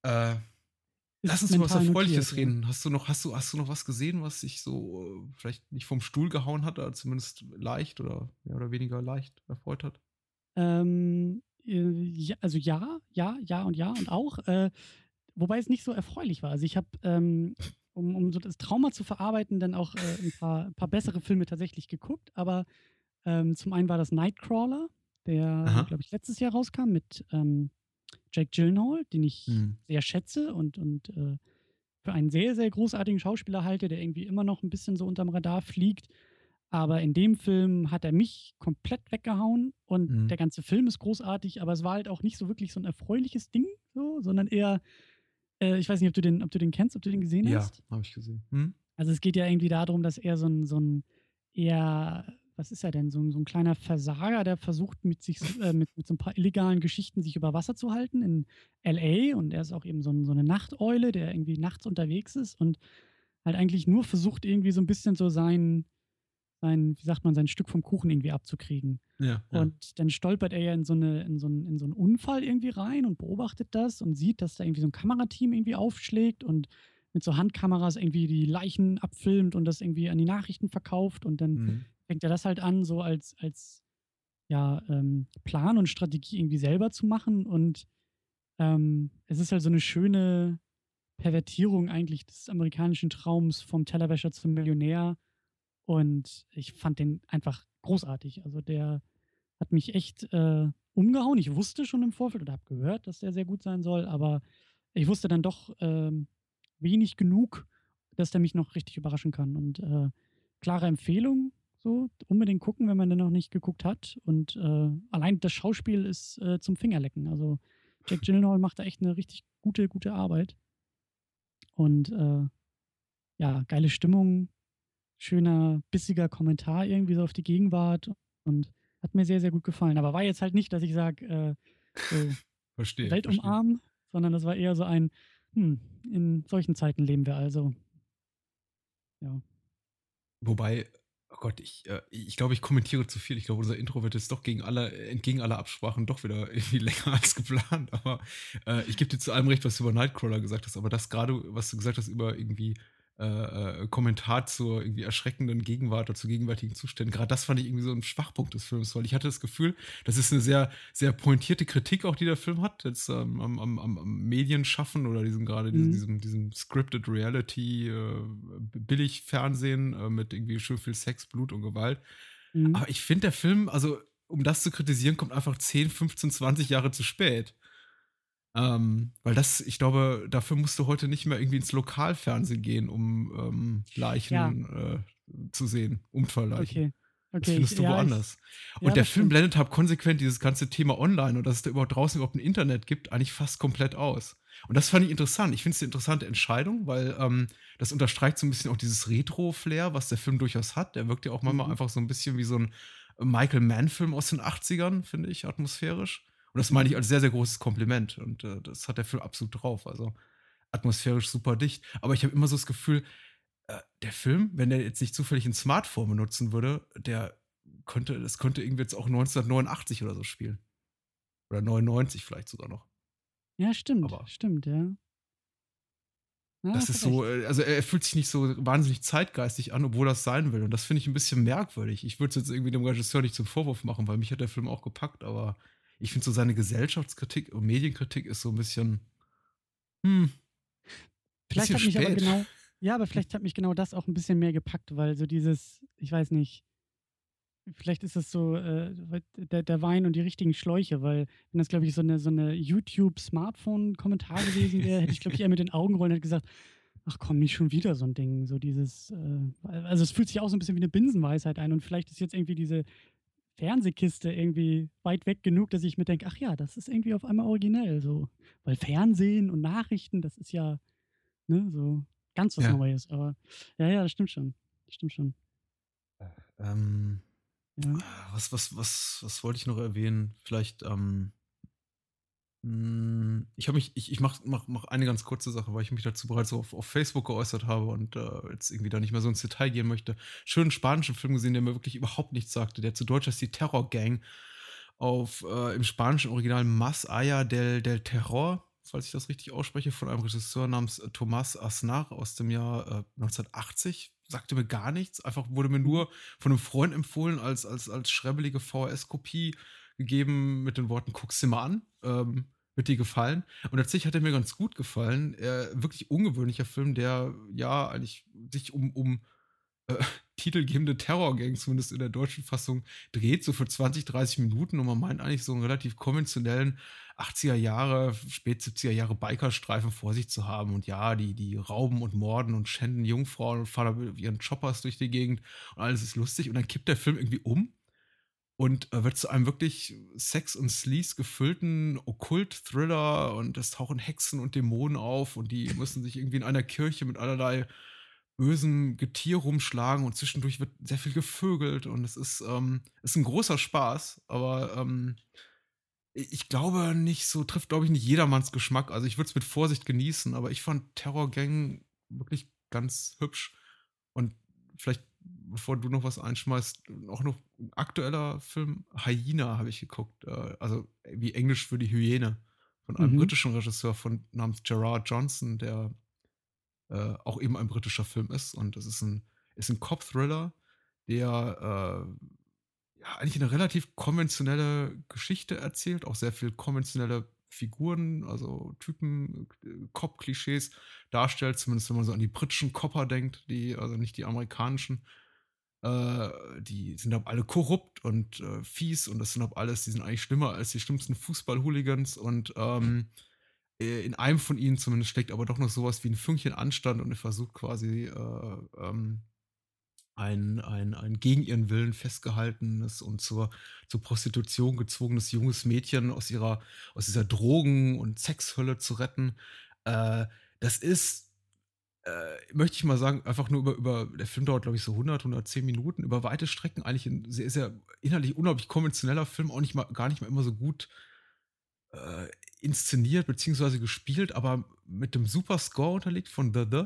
Äh, lass uns über was Erfreuliches notiert, ja. reden. Hast du noch, hast du, hast du noch was gesehen, was dich so äh, vielleicht nicht vom Stuhl gehauen hat, oder zumindest leicht oder mehr oder weniger leicht erfreut hat? Ähm, äh, ja, also ja, ja, ja und ja und auch. Äh, wobei es nicht so erfreulich war. Also ich habe, ähm, um, um so das Trauma zu verarbeiten, dann auch äh, ein, paar, ein paar bessere Filme tatsächlich geguckt. Aber ähm, zum einen war das Nightcrawler, der, glaube ich, letztes Jahr rauskam mit ähm, Jake Gyllenhaal, den ich Hm. sehr schätze und, und äh, für einen sehr, sehr großartigen Schauspieler halte, der irgendwie immer noch ein bisschen so unterm Radar fliegt. Aber in dem Film hat er mich komplett weggehauen und Hm. der ganze Film ist großartig, aber es war halt auch nicht so wirklich so ein erfreuliches Ding, so, sondern eher, äh, ich weiß nicht, ob du den, ob du den kennst, ob du den gesehen Ja, hast. habe ich gesehen. Hm? Also es geht ja irgendwie darum, dass er so ein, so ein eher, was ist er denn, so ein, so ein kleiner Versager, der versucht mit sich, äh, mit, mit so ein paar illegalen Geschichten sich über Wasser zu halten in LA und er ist auch eben so, ein, so eine Nachteule, der irgendwie nachts unterwegs ist und halt eigentlich nur versucht irgendwie so ein bisschen so sein, sein, wie sagt man, sein Stück vom Kuchen irgendwie abzukriegen. Ja, ja. Und dann stolpert er ja in so, eine, in, so einen, in so einen Unfall irgendwie rein und beobachtet das und sieht, dass da irgendwie so ein Kamerateam irgendwie aufschlägt und mit so Handkameras irgendwie die Leichen abfilmt und das irgendwie an die Nachrichten verkauft. Und dann Hm. Fängt er das halt an, so als, als ja, ähm, Plan und Strategie irgendwie selber zu machen. Und ähm, es ist halt so eine schöne Pervertierung eigentlich des amerikanischen Traums vom Tellerwäscher zum Millionär. Und ich fand den einfach großartig. Also der hat mich echt äh, umgehauen. Ich wusste schon im Vorfeld oder habe gehört, dass der sehr gut sein soll, aber ich wusste dann doch ähm, wenig genug, dass der mich noch richtig überraschen kann. Und äh, klare Empfehlung, so unbedingt gucken, wenn man den noch nicht geguckt hat. Und äh, allein das Schauspiel ist äh, zum Fingerlecken. Also Jack Gyllenhaal macht da echt eine richtig gute, gute Arbeit. Und äh, ja, geile Stimmung, schöner, bissiger Kommentar irgendwie so auf die Gegenwart und hat mir sehr, sehr gut gefallen. Aber war jetzt halt nicht, dass ich sage, äh, so Verstehe, Welt verstehe. umarmen, sondern das war eher so ein, hm, in solchen Zeiten leben wir also. Ja. Wobei, oh Gott, ich, äh, ich glaube, ich kommentiere zu viel. Ich glaube, unser Intro wird jetzt doch gegen alle, entgegen aller Absprachen doch wieder irgendwie länger als geplant. Aber äh, ich gebe dir zu allem recht, was du über Nightcrawler gesagt hast. Aber das gerade, was du gesagt hast über irgendwie äh, äh, Kommentar zur irgendwie erschreckenden Gegenwart oder zu gegenwärtigen Zuständen. Gerade das fand ich irgendwie so ein Schwachpunkt des Films, weil ich hatte das Gefühl, das ist eine sehr, sehr pointierte Kritik auch, die der Film hat, jetzt ähm, am, am, am, Medienschaffen oder diesem gerade mhm. diesem, diesem Scripted Reality, äh, Billigfernsehen äh, mit irgendwie schön viel Sex, Blut und Gewalt. Mhm. Aber ich finde, der Film, also um das zu kritisieren, kommt einfach 10, 15, 20 Jahre zu spät. Ähm, weil das, ich glaube, dafür musst du heute nicht mehr irgendwie ins Lokalfernsehen gehen, um ähm, Leichen ja. äh, zu sehen, Unfallleichen. Okay. Okay, das findest du ja, woanders. Ich, und ja, der Film blendet halt konsequent dieses ganze Thema online und dass es da überhaupt draußen überhaupt ein Internet gibt, eigentlich fast komplett aus. Und das fand ich interessant. Ich finde es eine interessante Entscheidung, weil ähm, das unterstreicht so ein bisschen auch dieses Retro-Flair, was der Film durchaus hat. Der wirkt ja auch manchmal mhm. einfach so ein bisschen wie so ein Michael Mann-Film aus den 80ern, finde ich, atmosphärisch. Und das meine ich als sehr, sehr großes Kompliment. Und äh, das hat der Film absolut drauf. Also atmosphärisch super dicht. Aber ich habe immer so das Gefühl, äh, der Film, wenn der jetzt nicht zufällig ein Smartphone benutzen würde, der könnte, das könnte irgendwie jetzt auch 1989 oder so spielen. Oder 99 vielleicht sogar noch. Ja, stimmt. Aber stimmt, ja. ja das ist so, äh, also er fühlt sich nicht so wahnsinnig zeitgeistig an, obwohl das sein will. Und das finde ich ein bisschen merkwürdig. Ich würde es jetzt irgendwie dem Regisseur nicht zum Vorwurf machen, weil mich hat der Film auch gepackt, aber ich finde so seine Gesellschaftskritik und Medienkritik ist so ein bisschen. Hm. Vielleicht bisschen hat mich spät. aber genau. Ja, aber vielleicht hat mich genau das auch ein bisschen mehr gepackt, weil so dieses, ich weiß nicht, vielleicht ist das so äh, der, der, Wein und die richtigen Schläuche, weil wenn das, glaube ich, so eine, so eine YouTube-Smartphone-Kommentar gewesen wäre, hätte ich, glaube ich, eher mit den Augen rollen und hätte gesagt, ach komm, nicht schon wieder so ein Ding. So dieses, äh, also es fühlt sich auch so ein bisschen wie eine Binsenweisheit ein und vielleicht ist jetzt irgendwie diese Fernsehkiste irgendwie weit weg genug, dass ich mir denke, ach ja, das ist irgendwie auf einmal originell so. Weil Fernsehen und Nachrichten, das ist ja ne, so ganz was ja. Neues. Aber ja, ja, das stimmt schon. Das stimmt schon. Ähm, ja. was, was, was, was wollte ich noch erwähnen? Vielleicht, ähm, hm, ich habe mich, ich, ich mache mach, mach eine ganz kurze Sache, weil ich mich dazu bereits auf, auf Facebook geäußert habe und äh, jetzt irgendwie da nicht mehr so ins Detail gehen möchte. Schönen spanischen Film gesehen, der mir wirklich überhaupt nichts sagte. Der zu Deutsch heißt die Terror Gang. Auf äh, im spanischen Original Mas Aya del, del Terror, falls ich das richtig ausspreche, von einem Regisseur namens äh, Tomás Asnar aus dem Jahr äh, 1980. Sagte mir gar nichts. Einfach wurde mir nur von einem Freund empfohlen als, als, als schrebbelige VHS-Kopie gegeben mit den Worten, guck's dir mal an. Ähm, wird dir gefallen. Und tatsächlich hat er mir ganz gut gefallen. Er, wirklich ungewöhnlicher Film, der ja eigentlich sich um, um äh, titelgebende Terrorgang, zumindest in der deutschen Fassung, dreht, so für 20, 30 Minuten. Und man meint eigentlich so einen relativ konventionellen 80er Jahre, spät 70er Jahre Bikerstreifen vor sich zu haben. Und ja, die, die rauben und morden und schänden Jungfrauen und fahren mit ihren Choppers durch die Gegend und alles ist lustig. Und dann kippt der Film irgendwie um und äh, wird zu einem wirklich Sex- und Sleaze gefüllten Okkult-Thriller und es tauchen Hexen und Dämonen auf und die müssen sich irgendwie in einer Kirche mit allerlei bösem Getier rumschlagen und zwischendurch wird sehr viel gevögelt und es ist, ähm, ist ein großer Spaß, aber ähm, ich glaube nicht so, trifft glaube ich nicht jedermanns Geschmack. Also ich würde es mit Vorsicht genießen, aber ich fand Terror Gang wirklich ganz hübsch und vielleicht bevor du noch was einschmeißt, auch noch ein aktueller Film, Hyena, habe ich geguckt. Äh, also wie Englisch für die Hyäne. Von einem mhm. britischen Regisseur von, namens Gerard Johnson, der äh, auch eben ein britischer Film ist. Und das ist ein, ist ein Cop-Thriller, der äh, ja, eigentlich eine relativ konventionelle Geschichte erzählt, auch sehr viel konventionelle Figuren, also Typen, äh, Cop-Klischees darstellt, zumindest wenn man so an die britischen Copper denkt, die, also nicht die amerikanischen. Äh, die sind aber alle korrupt und äh, fies und das sind aber alles, die sind eigentlich schlimmer als die schlimmsten Fußball-Hooligans und ähm, äh, in einem von ihnen zumindest steckt aber doch noch sowas wie ein Fünkchen Anstand und er versucht quasi äh, ähm, ein, ein, ein gegen ihren Willen festgehaltenes und zur, zur Prostitution gezwungenes junges Mädchen aus ihrer, aus dieser Drogen- und Sexhölle zu retten. Äh, das ist, äh, möchte ich mal sagen, einfach nur über, über der Film dauert, glaube ich, so 100, 110 Minuten, über weite Strecken eigentlich ein sehr, sehr inhaltlich unglaublich konventioneller Film, auch nicht mal, gar nicht mal immer so gut äh, inszeniert bzw. gespielt, aber mit dem super Score unterlegt von The The.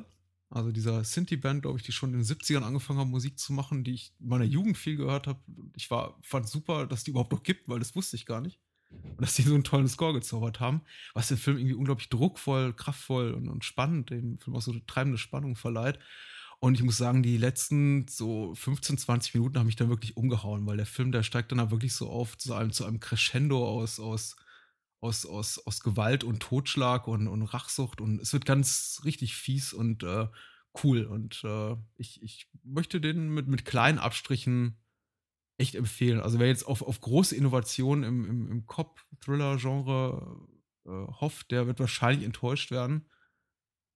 Also dieser Sinti-Band, glaube ich, die schon in den 70ern angefangen haben, Musik zu machen, die ich in meiner Jugend viel gehört habe. Ich war, fand super, dass die überhaupt noch gibt, weil das wusste ich gar nicht. Und dass die so einen tollen Score gezaubert haben, was den Film irgendwie unglaublich druckvoll, kraftvoll und, und spannend, dem Film auch so eine treibende Spannung verleiht. Und ich muss sagen, die letzten so 15, 20 Minuten haben mich dann wirklich umgehauen, weil der Film, der steigt dann da wirklich so auf zu einem, zu einem Crescendo aus, aus, aus, aus, aus Gewalt und Totschlag und, und Rachsucht und es wird ganz richtig fies und äh, cool. Und äh, ich, ich möchte den mit, mit kleinen Abstrichen echt empfehlen. Also wer jetzt auf, auf große Innovationen im, im, im Cop-Thriller-Genre äh, hofft, der wird wahrscheinlich enttäuscht werden.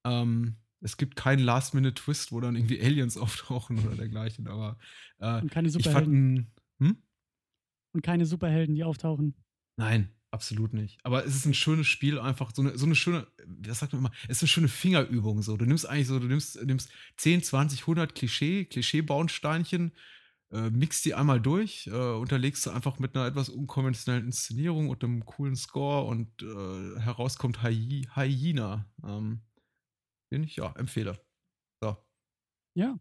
Ähm, es gibt keinen Last-Minute-Twist, wo dann irgendwie Aliens auftauchen oder dergleichen, aber äh, Und keine Superhelden. Fand, hm? Und keine Superhelden, die auftauchen. Nein, absolut nicht. Aber es ist ein schönes Spiel, einfach so eine, so eine schöne, das sagt man immer, es ist eine schöne Fingerübung. So. Du nimmst eigentlich so, du nimmst, nimmst 10, 20, 100 Klischee, Klischee-Bauensteinchen, äh, mixt die einmal durch, äh, unterlegst du einfach mit einer etwas unkonventionellen Inszenierung und einem coolen Score und äh, heraus kommt Hyena. Ähm, den ich ja empfehle. So. Ja.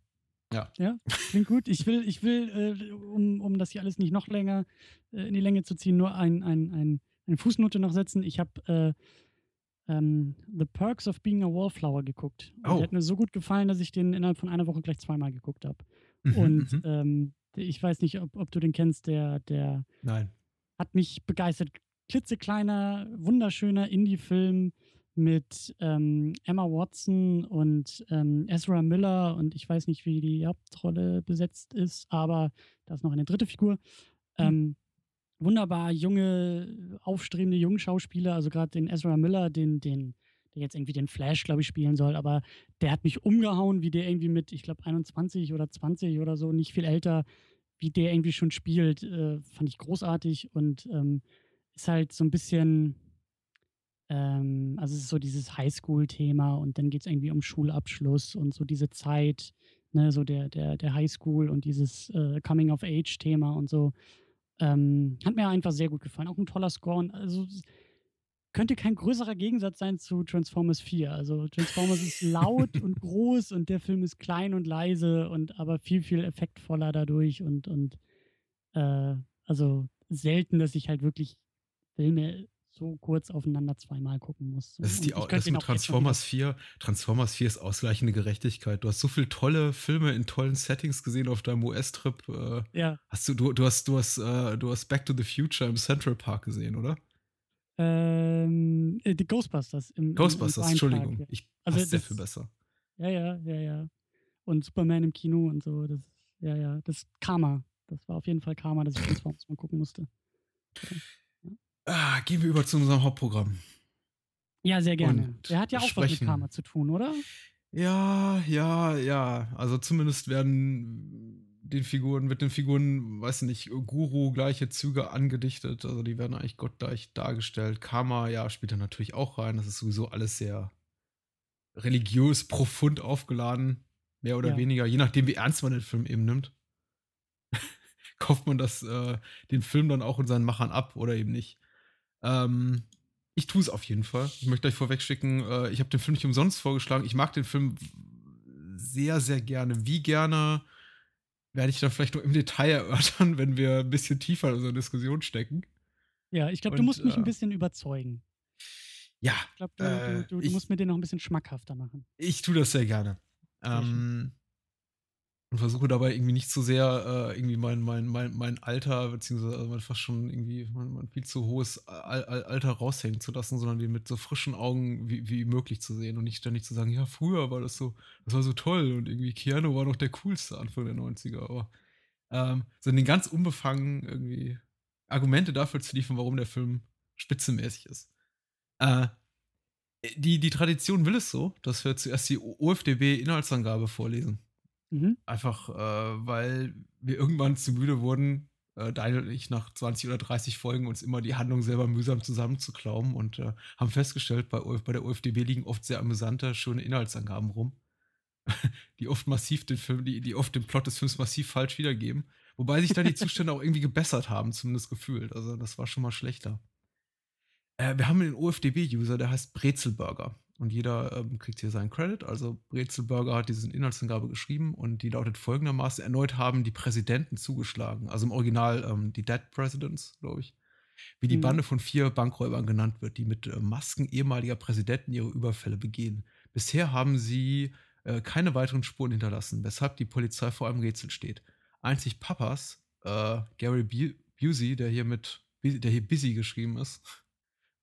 Ja. Ja, klingt gut. Ich will, ich will, äh, um, um das hier alles nicht noch länger äh, in die Länge zu ziehen, nur ein, ein, ein, eine Fußnote noch setzen. Ich habe äh, ähm, The Perks of Being a Wallflower geguckt. Und oh. Der hat mir so gut gefallen, dass ich den innerhalb von einer Woche gleich zweimal geguckt habe. Mhm, und mhm. ähm, ich weiß nicht, ob, ob du den kennst, der, der Nein. hat mich begeistert. Klitzekleiner, wunderschöner Indie-Film mit ähm, Emma Watson und ähm, Ezra Miller und ich weiß nicht, wie die Hauptrolle besetzt ist, aber da ist noch eine dritte Figur. Mhm. Ähm, wunderbar junge, aufstrebende Jungschauspieler, also gerade den Ezra Miller, den, den, der jetzt irgendwie den Flash, glaube ich, spielen soll, aber der hat mich umgehauen, wie der irgendwie mit, ich glaube, 21 oder 20 oder so, nicht viel älter, wie der irgendwie schon spielt, äh, fand ich großartig und ähm, ist halt so ein bisschen ähm, also es ist so dieses Highschool-Thema und dann geht es irgendwie um Schulabschluss und so diese Zeit, ne, so der, der, der Highschool und dieses äh, Coming-of-Age-Thema und so. Ähm, hat mir einfach sehr gut gefallen. Auch ein toller Score. Und also könnte kein größerer Gegensatz sein zu Transformers 4. Also Transformers ist laut und groß und der Film ist klein und leise und aber viel, viel effektvoller dadurch und, und äh, also selten, dass ich halt wirklich Filme so kurz aufeinander zweimal gucken muss. Das ist die, das mit Transformers 4. Transformers 4 ist ausgleichende Gerechtigkeit. Du hast so viele tolle Filme in tollen Settings gesehen auf deinem US-Trip. Äh, ja. Hast du, du, du hast, du hast, äh, du hast Back to the Future im Central Park gesehen, oder? Ähm, äh, die Ghostbusters. Im, Ghostbusters, im Entschuldigung. Ja. Ich also das, sehr viel besser. Ja, ja, ja, ja. Und Superman im Kino und so. Das, ja, ja. Das Karma. Das war auf jeden Fall Karma, dass ich Transformers mal gucken musste. Ja. Ah, gehen wir über zu unserem Hauptprogramm. Ja, sehr gerne. Und Der hat ja auch sprechen. was mit Karma zu tun, oder? Ja, ja, ja. Also zumindest werden den Figuren, mit den Figuren, weiß nicht, Guru gleiche Züge angedichtet. Also die werden eigentlich gottgleich dargestellt. Karma, ja, spielt da natürlich auch rein. Das ist sowieso alles sehr religiös, profund aufgeladen. Mehr oder ja. weniger, je nachdem, wie ernst man den Film eben nimmt. kauft man das, äh, den Film dann auch in seinen Machern ab oder eben nicht. Ähm, ich tue es auf jeden Fall. Ich möchte euch vorweg schicken, äh, ich habe den Film nicht umsonst vorgeschlagen. Ich mag den Film sehr, sehr gerne. Wie gerne werde ich dann vielleicht noch im Detail erörtern, wenn wir ein bisschen tiefer in unserer Diskussion stecken. Ja, ich glaube, du musst mich äh, ein bisschen überzeugen. Ja. Ich glaube, du, äh, du, du, du, musst mir den noch ein bisschen schmackhafter machen. Ich tue das sehr gerne. Ähm, und versuche dabei irgendwie nicht zu sehr äh, irgendwie mein, mein, mein, mein Alter, beziehungsweise also fast schon irgendwie mein, mein viel zu hohes Al Al Alter raushängen zu lassen, sondern den mit so frischen Augen wie, wie möglich zu sehen und nicht ständig zu sagen, ja, früher war das so, das war so toll und irgendwie Keanu war noch der coolste Anfang der 90er, aber ähm, so den ganz unbefangen irgendwie Argumente dafür zu liefern, warum der Film spitzenmäßig ist. Äh, die, die Tradition will es so, dass wir zuerst die OFDB-Inhaltsangabe vorlesen. Mhm. Einfach, äh, weil wir irgendwann zu müde wurden, äh, Daniel und ich nach 20 oder 30 Folgen uns immer die Handlung selber mühsam zusammenzuklauben und äh, haben festgestellt, bei, bei der OFDB liegen oft sehr amüsante, schöne Inhaltsangaben rum, die oft massiv den Film, die, die oft den Plot des Films massiv falsch wiedergeben. Wobei sich da die Zustände auch irgendwie gebessert haben, zumindest gefühlt. Also das war schon mal schlechter. Äh, wir haben einen OFDB-User, der heißt Brezelburger. Und jeder ähm, kriegt hier seinen Credit. Also Brezelburger hat diese Inhaltsangabe geschrieben und die lautet folgendermaßen: Erneut haben die Präsidenten zugeschlagen. Also im Original ähm, die Dead Presidents, glaube ich. Wie die Mhm. Bande von vier Bankräubern genannt wird, die mit äh, Masken ehemaliger Präsidenten ihre Überfälle begehen. Bisher haben sie äh, keine weiteren Spuren hinterlassen, weshalb die Polizei vor einem Rätsel steht. Einzig Papas, äh, Gary Bu- Busey, der hier mit, der hier Busy geschrieben ist,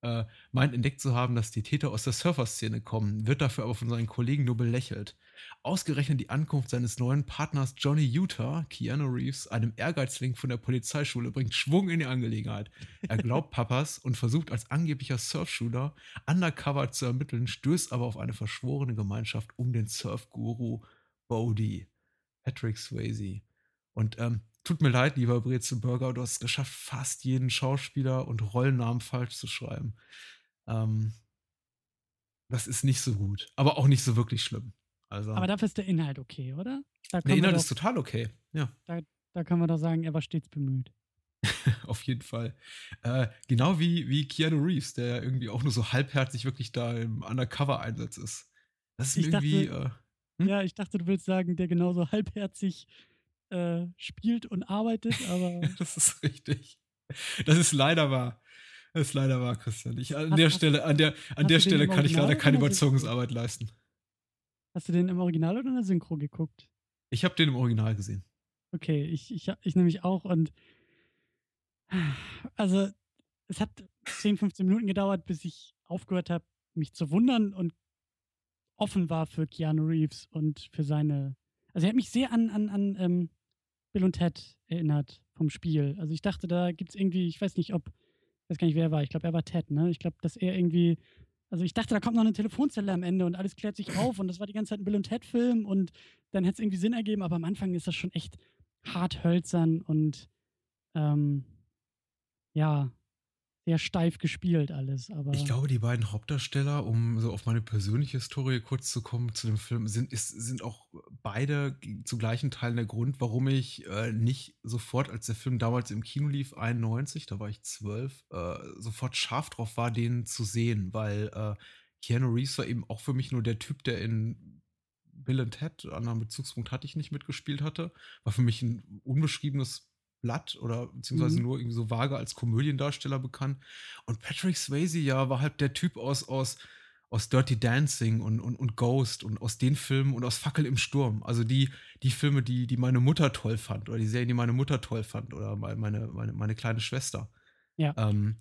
äh, meint entdeckt zu haben, dass die Täter aus der Surfer-Szene kommen, wird dafür aber von seinen Kollegen nur belächelt. Ausgerechnet die Ankunft seines neuen Partners Johnny Utah, Keanu Reeves, einem Ehrgeizling von der Polizeischule, bringt Schwung in die Angelegenheit. Er glaubt Papas und versucht als angeblicher Surfschüler undercover zu ermitteln, stößt aber auf eine verschworene Gemeinschaft um den Surfguru Bodie, Patrick Swayze. Und ähm, tut mir leid, lieber Brezelburger, du hast es geschafft, fast jeden Schauspieler und Rollennamen falsch zu schreiben. Ähm, das ist nicht so gut, aber auch nicht so wirklich schlimm. Also, Aber dafür ist der Inhalt okay, oder? Da der Inhalt doch, ist total okay. Ja, da können wir doch sagen, er war stets bemüht. auf jeden Fall. Äh, genau wie, wie Keanu Reeves, der irgendwie auch nur so halbherzig wirklich da im Undercover-Einsatz ist. Das ist Ich dachte- irgendwie. Äh, Hm? Ja, ich dachte, du willst sagen, der genauso halbherzig äh, spielt und arbeitet, aber das ist richtig. Das ist leider wahr. Das ist leider wahr, Christian. Ich, an Hast- der hast- Stelle, an der, an der Stelle kann ich leider keine? Überzeugungsarbeit leisten. hast du den im Original oder in der Synchro geguckt? Ich habe den im Original gesehen. Okay, ich, ich, ich nämlich auch und also es hat 10, 15 Minuten gedauert, bis ich aufgehört habe, mich zu wundern und offen war für Keanu Reeves und für seine. Also er hat mich sehr an, an, an ähm, Bill und Ted erinnert vom Spiel. Also ich dachte, da gibt es irgendwie, ich weiß nicht, ob, ich weiß gar nicht, wer er war. Ich glaube, er war Ted, ne? Ich glaube, dass er irgendwie. Also ich dachte, da kommt noch eine Telefonzelle am Ende und alles klärt sich auf und das war die ganze Zeit ein Bill und Ted-Film und dann hätte es irgendwie Sinn ergeben, aber am Anfang ist das schon echt hart hölzern und ähm, ja, sehr steif gespielt alles. Aber Ich glaube, die beiden Hauptdarsteller, um so auf meine persönliche Historie kurz zu kommen zu dem Film, sind, ist, sind auch beide zu gleichen Teilen der Grund, warum ich äh, nicht sofort, als der Film damals im Kino lief, 91, da war ich 12, äh, sofort scharf drauf war, den zu sehen, weil äh, Keanu Reeves war eben auch für mich nur der Typ, der in Bill and Ted, anderen Bezugspunkt hatte ich nicht mitgespielt hatte, war für mich ein unbeschriebenes Blatt oder beziehungsweise Mhm. nur irgendwie so vage als Komödiendarsteller bekannt. Und Patrick Swayze ja war halt der Typ aus, aus, aus Dirty Dancing und, und, und Ghost und aus den Filmen und aus Fackel im Sturm. Also die, die Filme, die, die meine Mutter toll fand oder die Serien, die meine Mutter toll fand oder meine, meine, meine, kleine Schwester. Ja. Ähm,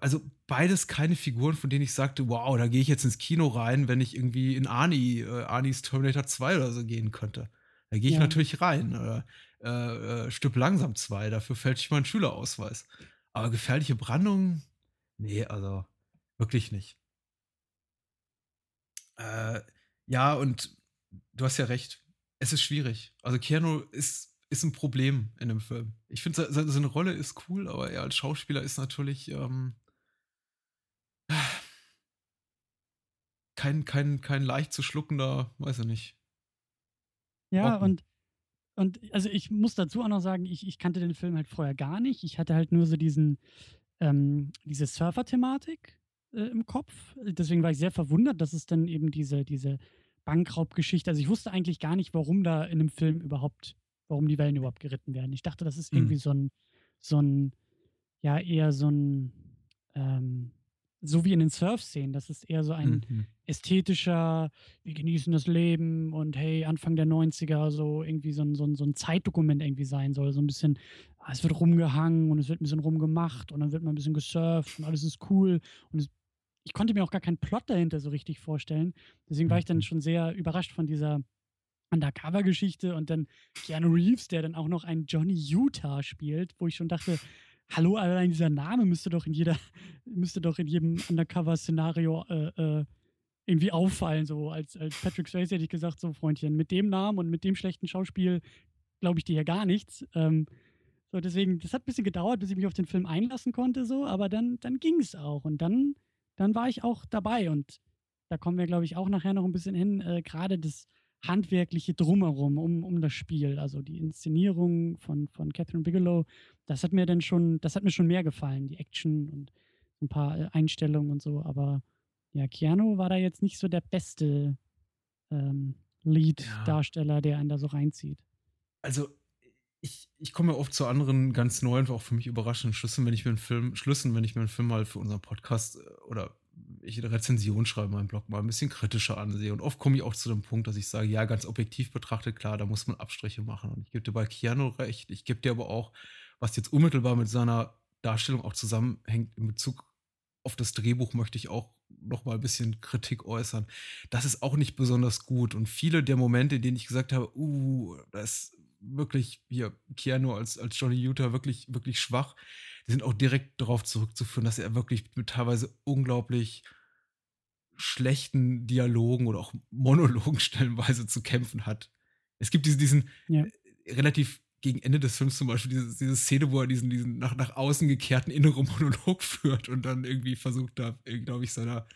also beides keine Figuren, von denen ich sagte, wow, da gehe ich jetzt ins Kino rein, wenn ich irgendwie in Arnie, äh, Arnies Terminator 2 oder so gehen könnte. Da gehe ich Ja. natürlich rein. Oder äh, äh, Stück langsam 2, dafür fälsche ich meinen Schülerausweis. Aber gefährliche Brandung? Nee, also wirklich nicht. Äh, ja, und du hast ja recht. Es ist schwierig. Also Keanu ist, ist ein Problem in dem Film. Ich finde, se- se- seine Rolle ist cool, aber er als Schauspieler ist natürlich ähm, kein, kein, kein leicht zu schluckender, weiß ich nicht. Ja, Brocken. und, und also ich muss dazu auch noch sagen, ich, ich kannte den Film halt vorher gar nicht. Ich hatte halt nur so diesen, ähm, diese Surfer-Thematik äh, im Kopf. Deswegen war ich sehr verwundert, dass es dann eben diese, diese Bankraubgeschichte, also ich wusste eigentlich gar nicht, warum da in einem Film überhaupt, warum die Wellen überhaupt geritten werden. Ich dachte, das ist irgendwie Mhm. so ein, so ein, ja, eher so ein, ähm, so wie in den Surf-Szenen, das ist eher so ein, Mhm. ästhetischer, wir genießen das Leben und hey, Anfang der 90er, so irgendwie so ein, so ein, so ein Zeitdokument irgendwie sein soll. So ein bisschen, ah, es wird rumgehangen und es wird ein bisschen rumgemacht und dann wird mal ein bisschen gesurft und alles ist cool. Und es, ich konnte mir auch gar keinen Plot dahinter so richtig vorstellen. Deswegen war ich dann Mhm. schon sehr überrascht von dieser Undercover-Geschichte und dann Keanu Reeves, der dann auch noch einen Johnny Utah spielt, wo ich schon dachte, hallo, allein dieser Name müsste doch in jeder, müsste doch in jedem Undercover-Szenario äh, äh, irgendwie auffallen. So als, als Patrick Swayze hätte ich gesagt, so Freundchen, mit dem Namen und mit dem schlechten Schauspiel glaube ich dir ja gar nichts. Ähm, so, deswegen, das hat ein bisschen gedauert, bis ich mich auf den Film einlassen konnte, so, aber dann, dann ging es auch. Und dann, dann war ich auch dabei. Und da kommen wir, glaube ich, auch nachher noch ein bisschen hin, äh, gerade das handwerkliche Drumherum um, um das Spiel, also die Inszenierung von, von Catherine Bigelow, das hat mir dann schon, das hat mir schon mehr gefallen, die Action und ein paar äh, Einstellungen und so, aber ja, Keanu war da jetzt nicht so der beste ähm, Ja. Lead-Darsteller, der einen da so reinzieht. Also, ich ich komme ja oft zu anderen ganz neuen, auch für mich überraschenden Schlüssen, wenn ich mir 'n Film Schlüssen, wenn ich mir 'n Film mal für unseren Podcast, äh, oder ich 'ne Rezension schreibe in meinem Blog, mal 'n bisschen kritischer ansehe. Und oft komme ich auch zu dem Punkt, dass ich sage: „Ja, ganz objektiv betrachtet, klar, da muss man Abstriche machen.“ Und ich gebe dir bei Keanu recht. Ich gebe dir aber auch, was jetzt unmittelbar mit seiner Darstellung auch zusammenhängt in Bezug auf das Drehbuch möchte ich auch noch mal 'n bisschen Kritik äußern. Das ist auch nicht besonders gut und viele der Momente, in denen ich gesagt habe: „Uh, da ist wirklich hier Keanu als als Johnny Utah wirklich wirklich schwach“, die sind auch direkt darauf zurückzuführen, dass er wirklich mit teilweise unglaublich schlechten Dialogen oder auch Monologen stellenweise zu kämpfen hat. Es gibt diesen diesen, Ja. äh, relativ gegen Ende des Films zum Beispiel diese diese Szene, wo er diesen diesen nach nach außen gekehrten inneren Monolog führt und dann irgendwie versucht da, äh, glaube ich, seiner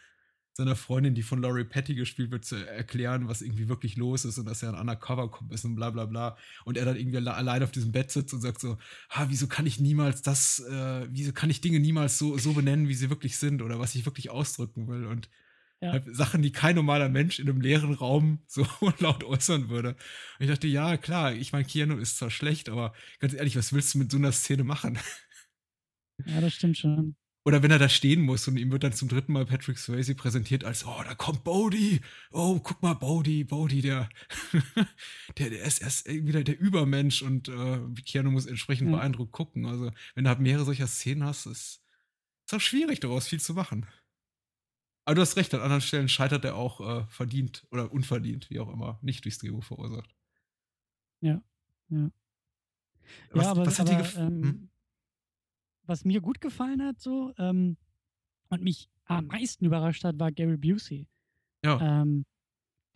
seiner Freundin, die von Lori Petty gespielt wird, zu erklären, was irgendwie wirklich los ist und dass er 'n Undercover-Cop ist und bla bla bla. Und er dann irgendwie alle alleine auf diesem Bett sitzt und sagt so: „Ah, wieso kann ich niemals das äh, wieso kann ich Dinge niemals so so benennen, wie sie wirklich sind oder was ich wirklich ausdrücken will?“ Und Ja. halt Sachen, die kein normaler Mensch in 'nem leeren Raum so laut äußern würde. Und ich dachte: „Ja, klar, ich meine, Keanu ist zwar schlecht, aber ganz ehrlich, was willst du mit so 'ner Szene machen?“ Ja, das stimmt schon. Oder wenn er da stehen muss und ihm wird dann zum dritten Mal Patrick Swayze präsentiert als: „Oh, da kommt Bodhi. Oh, guck mal, Bodhi, Bodhi, der der der ist er ist irgendwie der Übermensch“ und, äh, Keanu muss entsprechend Ja. beeindruckt gucken. Also, wenn du halt mehrere solcher Szenen hast, ist ist auch schwierig, daraus viel zu machen. Aber du hast recht, an anderen Stellen scheitert er auch, äh, verdient oder unverdient, wie auch immer, nicht durchs Drehbuch verursacht. Ja, ja. Ja, Was aber was hat aber, gef mhm. ähm was mir gut gefallen hat so, ähm, und mich am meisten überrascht hat, war Gary Busey. Ja. Ähm,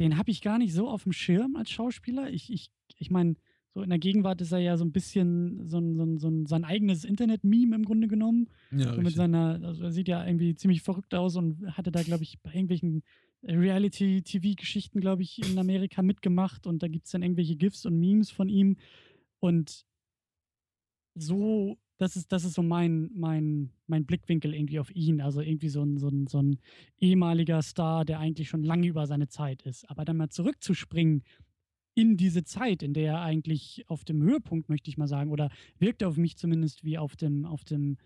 den habe ich gar nicht so aufm Schirm als Schauspieler. Ich ich ich meine, so in der Gegenwart ist er ja so 'n bisschen so 'n so 'n so 'n sein eigenes Internet-Meme im Grunde genommen. Ja, So mit seiner also, er sieht ja irgendwie ziemlich verrückt aus und hatte da, glaube ich, bei irgendwelchen Reality-TV-Geschichten, glaube ich, in Amerika mitgemacht und da gibt's dann irgendwelche GIFs und Memes von ihm. Und so das ist das ist so mein mein mein Blickwinkel irgendwie auf ihn. Also, irgendwie so 'n so 'n so 'n ehemaliger Star, der eigentlich schon lange über seine Zeit ist. Aber dann mal zurückzuspringen in diese Zeit, in der er eigentlich auf dem Höhepunkt, möchte ich mal sagen oder wirkt auf mich zumindest wie auf dem auf dem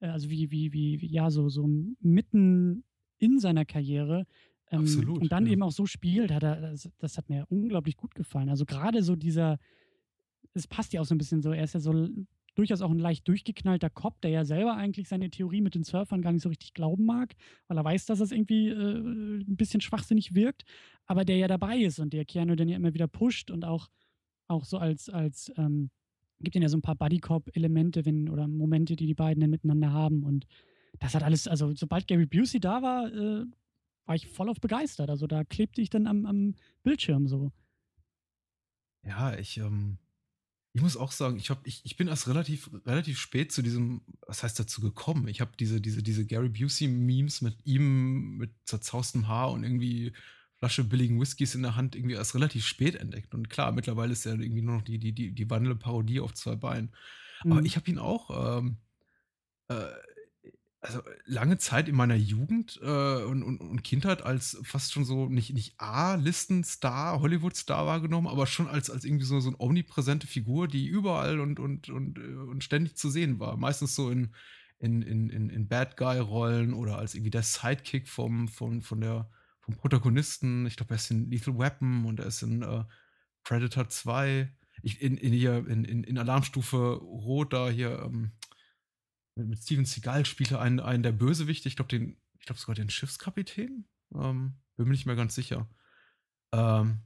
äh, also, wie wie wie ja, so so mitten in seiner Karriere, ähm, Absolut, und dann ja. eben auch so spielt, hat er das das hat mir unglaublich gut gefallen. Also, grade so dieser es passt ja auch so 'n bisschen so, er ist ja so durchaus auch 'n leicht durchgeknallter Cop, der ja selber eigentlich seine Theorie mit den Surfern gar nicht so richtig glauben mag, weil er weiß, dass es irgendwie, äh, 'n bisschen schwachsinnig wirkt, aber der ja dabei ist und der Keanu dann ja immer wieder pusht und auch auch so als als, ähm gibt ihm ja so 'n paar Buddy-Cop-Elemente, oder Momente, die die beiden dann miteinander haben. Und das hat alles also, sobald Gary Busey da war, äh, war ich vollauf begeistert. Also, da klebte ich dann am am Bildschirm so. Ja, ich, ähm ich muss auch sagen, ich habe ich ich bin erst relativ relativ spät zu diesem was heißt dazu gekommen? Ich habe diese diese diese Gary Busey-Memes mit ihm mit zerzaustem Haar und irgendwie Flasche billigen Whiskys in der Hand irgendwie erst relativ spät entdeckt. Und klar, mittlerweile ist er irgendwie nur noch die die die die wandelnde Parodie auf 2 Beinen. Aber Mhm. ich habe ihn auch, ähm, äh, also, lange Zeit in meiner Jugend, äh, und und und Kindheit als fast schon so nicht nicht A-Listen-Star, Hollywood-Star wahrgenommen, aber schon als als irgendwie so so 'n omnipräsente Figur, die überall und und und äh, und ständig zu sehen war. Meistens so in in in in in Bad-Guy-Rollen oder als irgendwie der Sidekick vom von von der vom Protagonisten. Ich glaube, er ist in Lethal Weapon und er ist in, äh, Predator 2. Ich in in hier in in in Alarmstufe Rot da hier, ähm, mit mit Steven Seagal spielt er einen einen der Bösewichte. Ich glaube, den ich glaube sogar den Schiffskapitän? Ähm, bin mir nicht mehr ganz sicher. Ähm,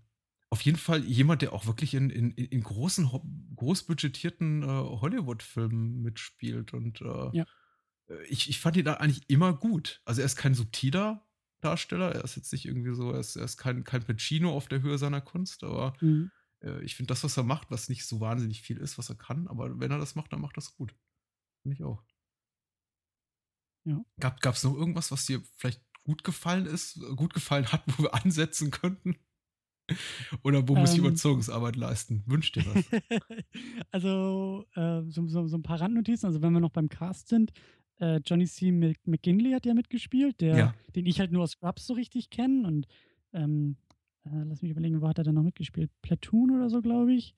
auf jeden Fall jemand, der auch wirklich in in in großen großbudgetierten, äh, Hollywood-Filmen mitspielt und, äh, Ja. äh, ich ich fand ihn da eigentlich immer gut. Also, er ist kein subtiler Darsteller. Er ist jetzt nicht irgendwie so er ist er ist kein kein Pacino auf der Höhe seiner Kunst, aber, Mhm. äh, ich finde das, was er macht, was nicht so wahnsinnig viel ist, was er kann, aber wenn er das macht, dann macht er's gut. Finde ich auch. Ja. Gab gab's noch irgendwas, was dir vielleicht gut gefallen ist gut gefallen hat, wo wir ansetzen könnten? Oder wo muss ich Ähm. Überzeugungsarbeit leisten? Wünsche dir was. Also, äh, so so so 'n paar Randnotizen. Also, wenn wir noch beim Cast sind, äh, Johnny C. Mc- McGinley hat ja mitgespielt, der, Ja. den ich halt nur aus Scrubs so richtig kenne. Und ähm, äh, lass mich überlegen, wo hat er denn noch mitgespielt? Platoon oder so, glaube ich.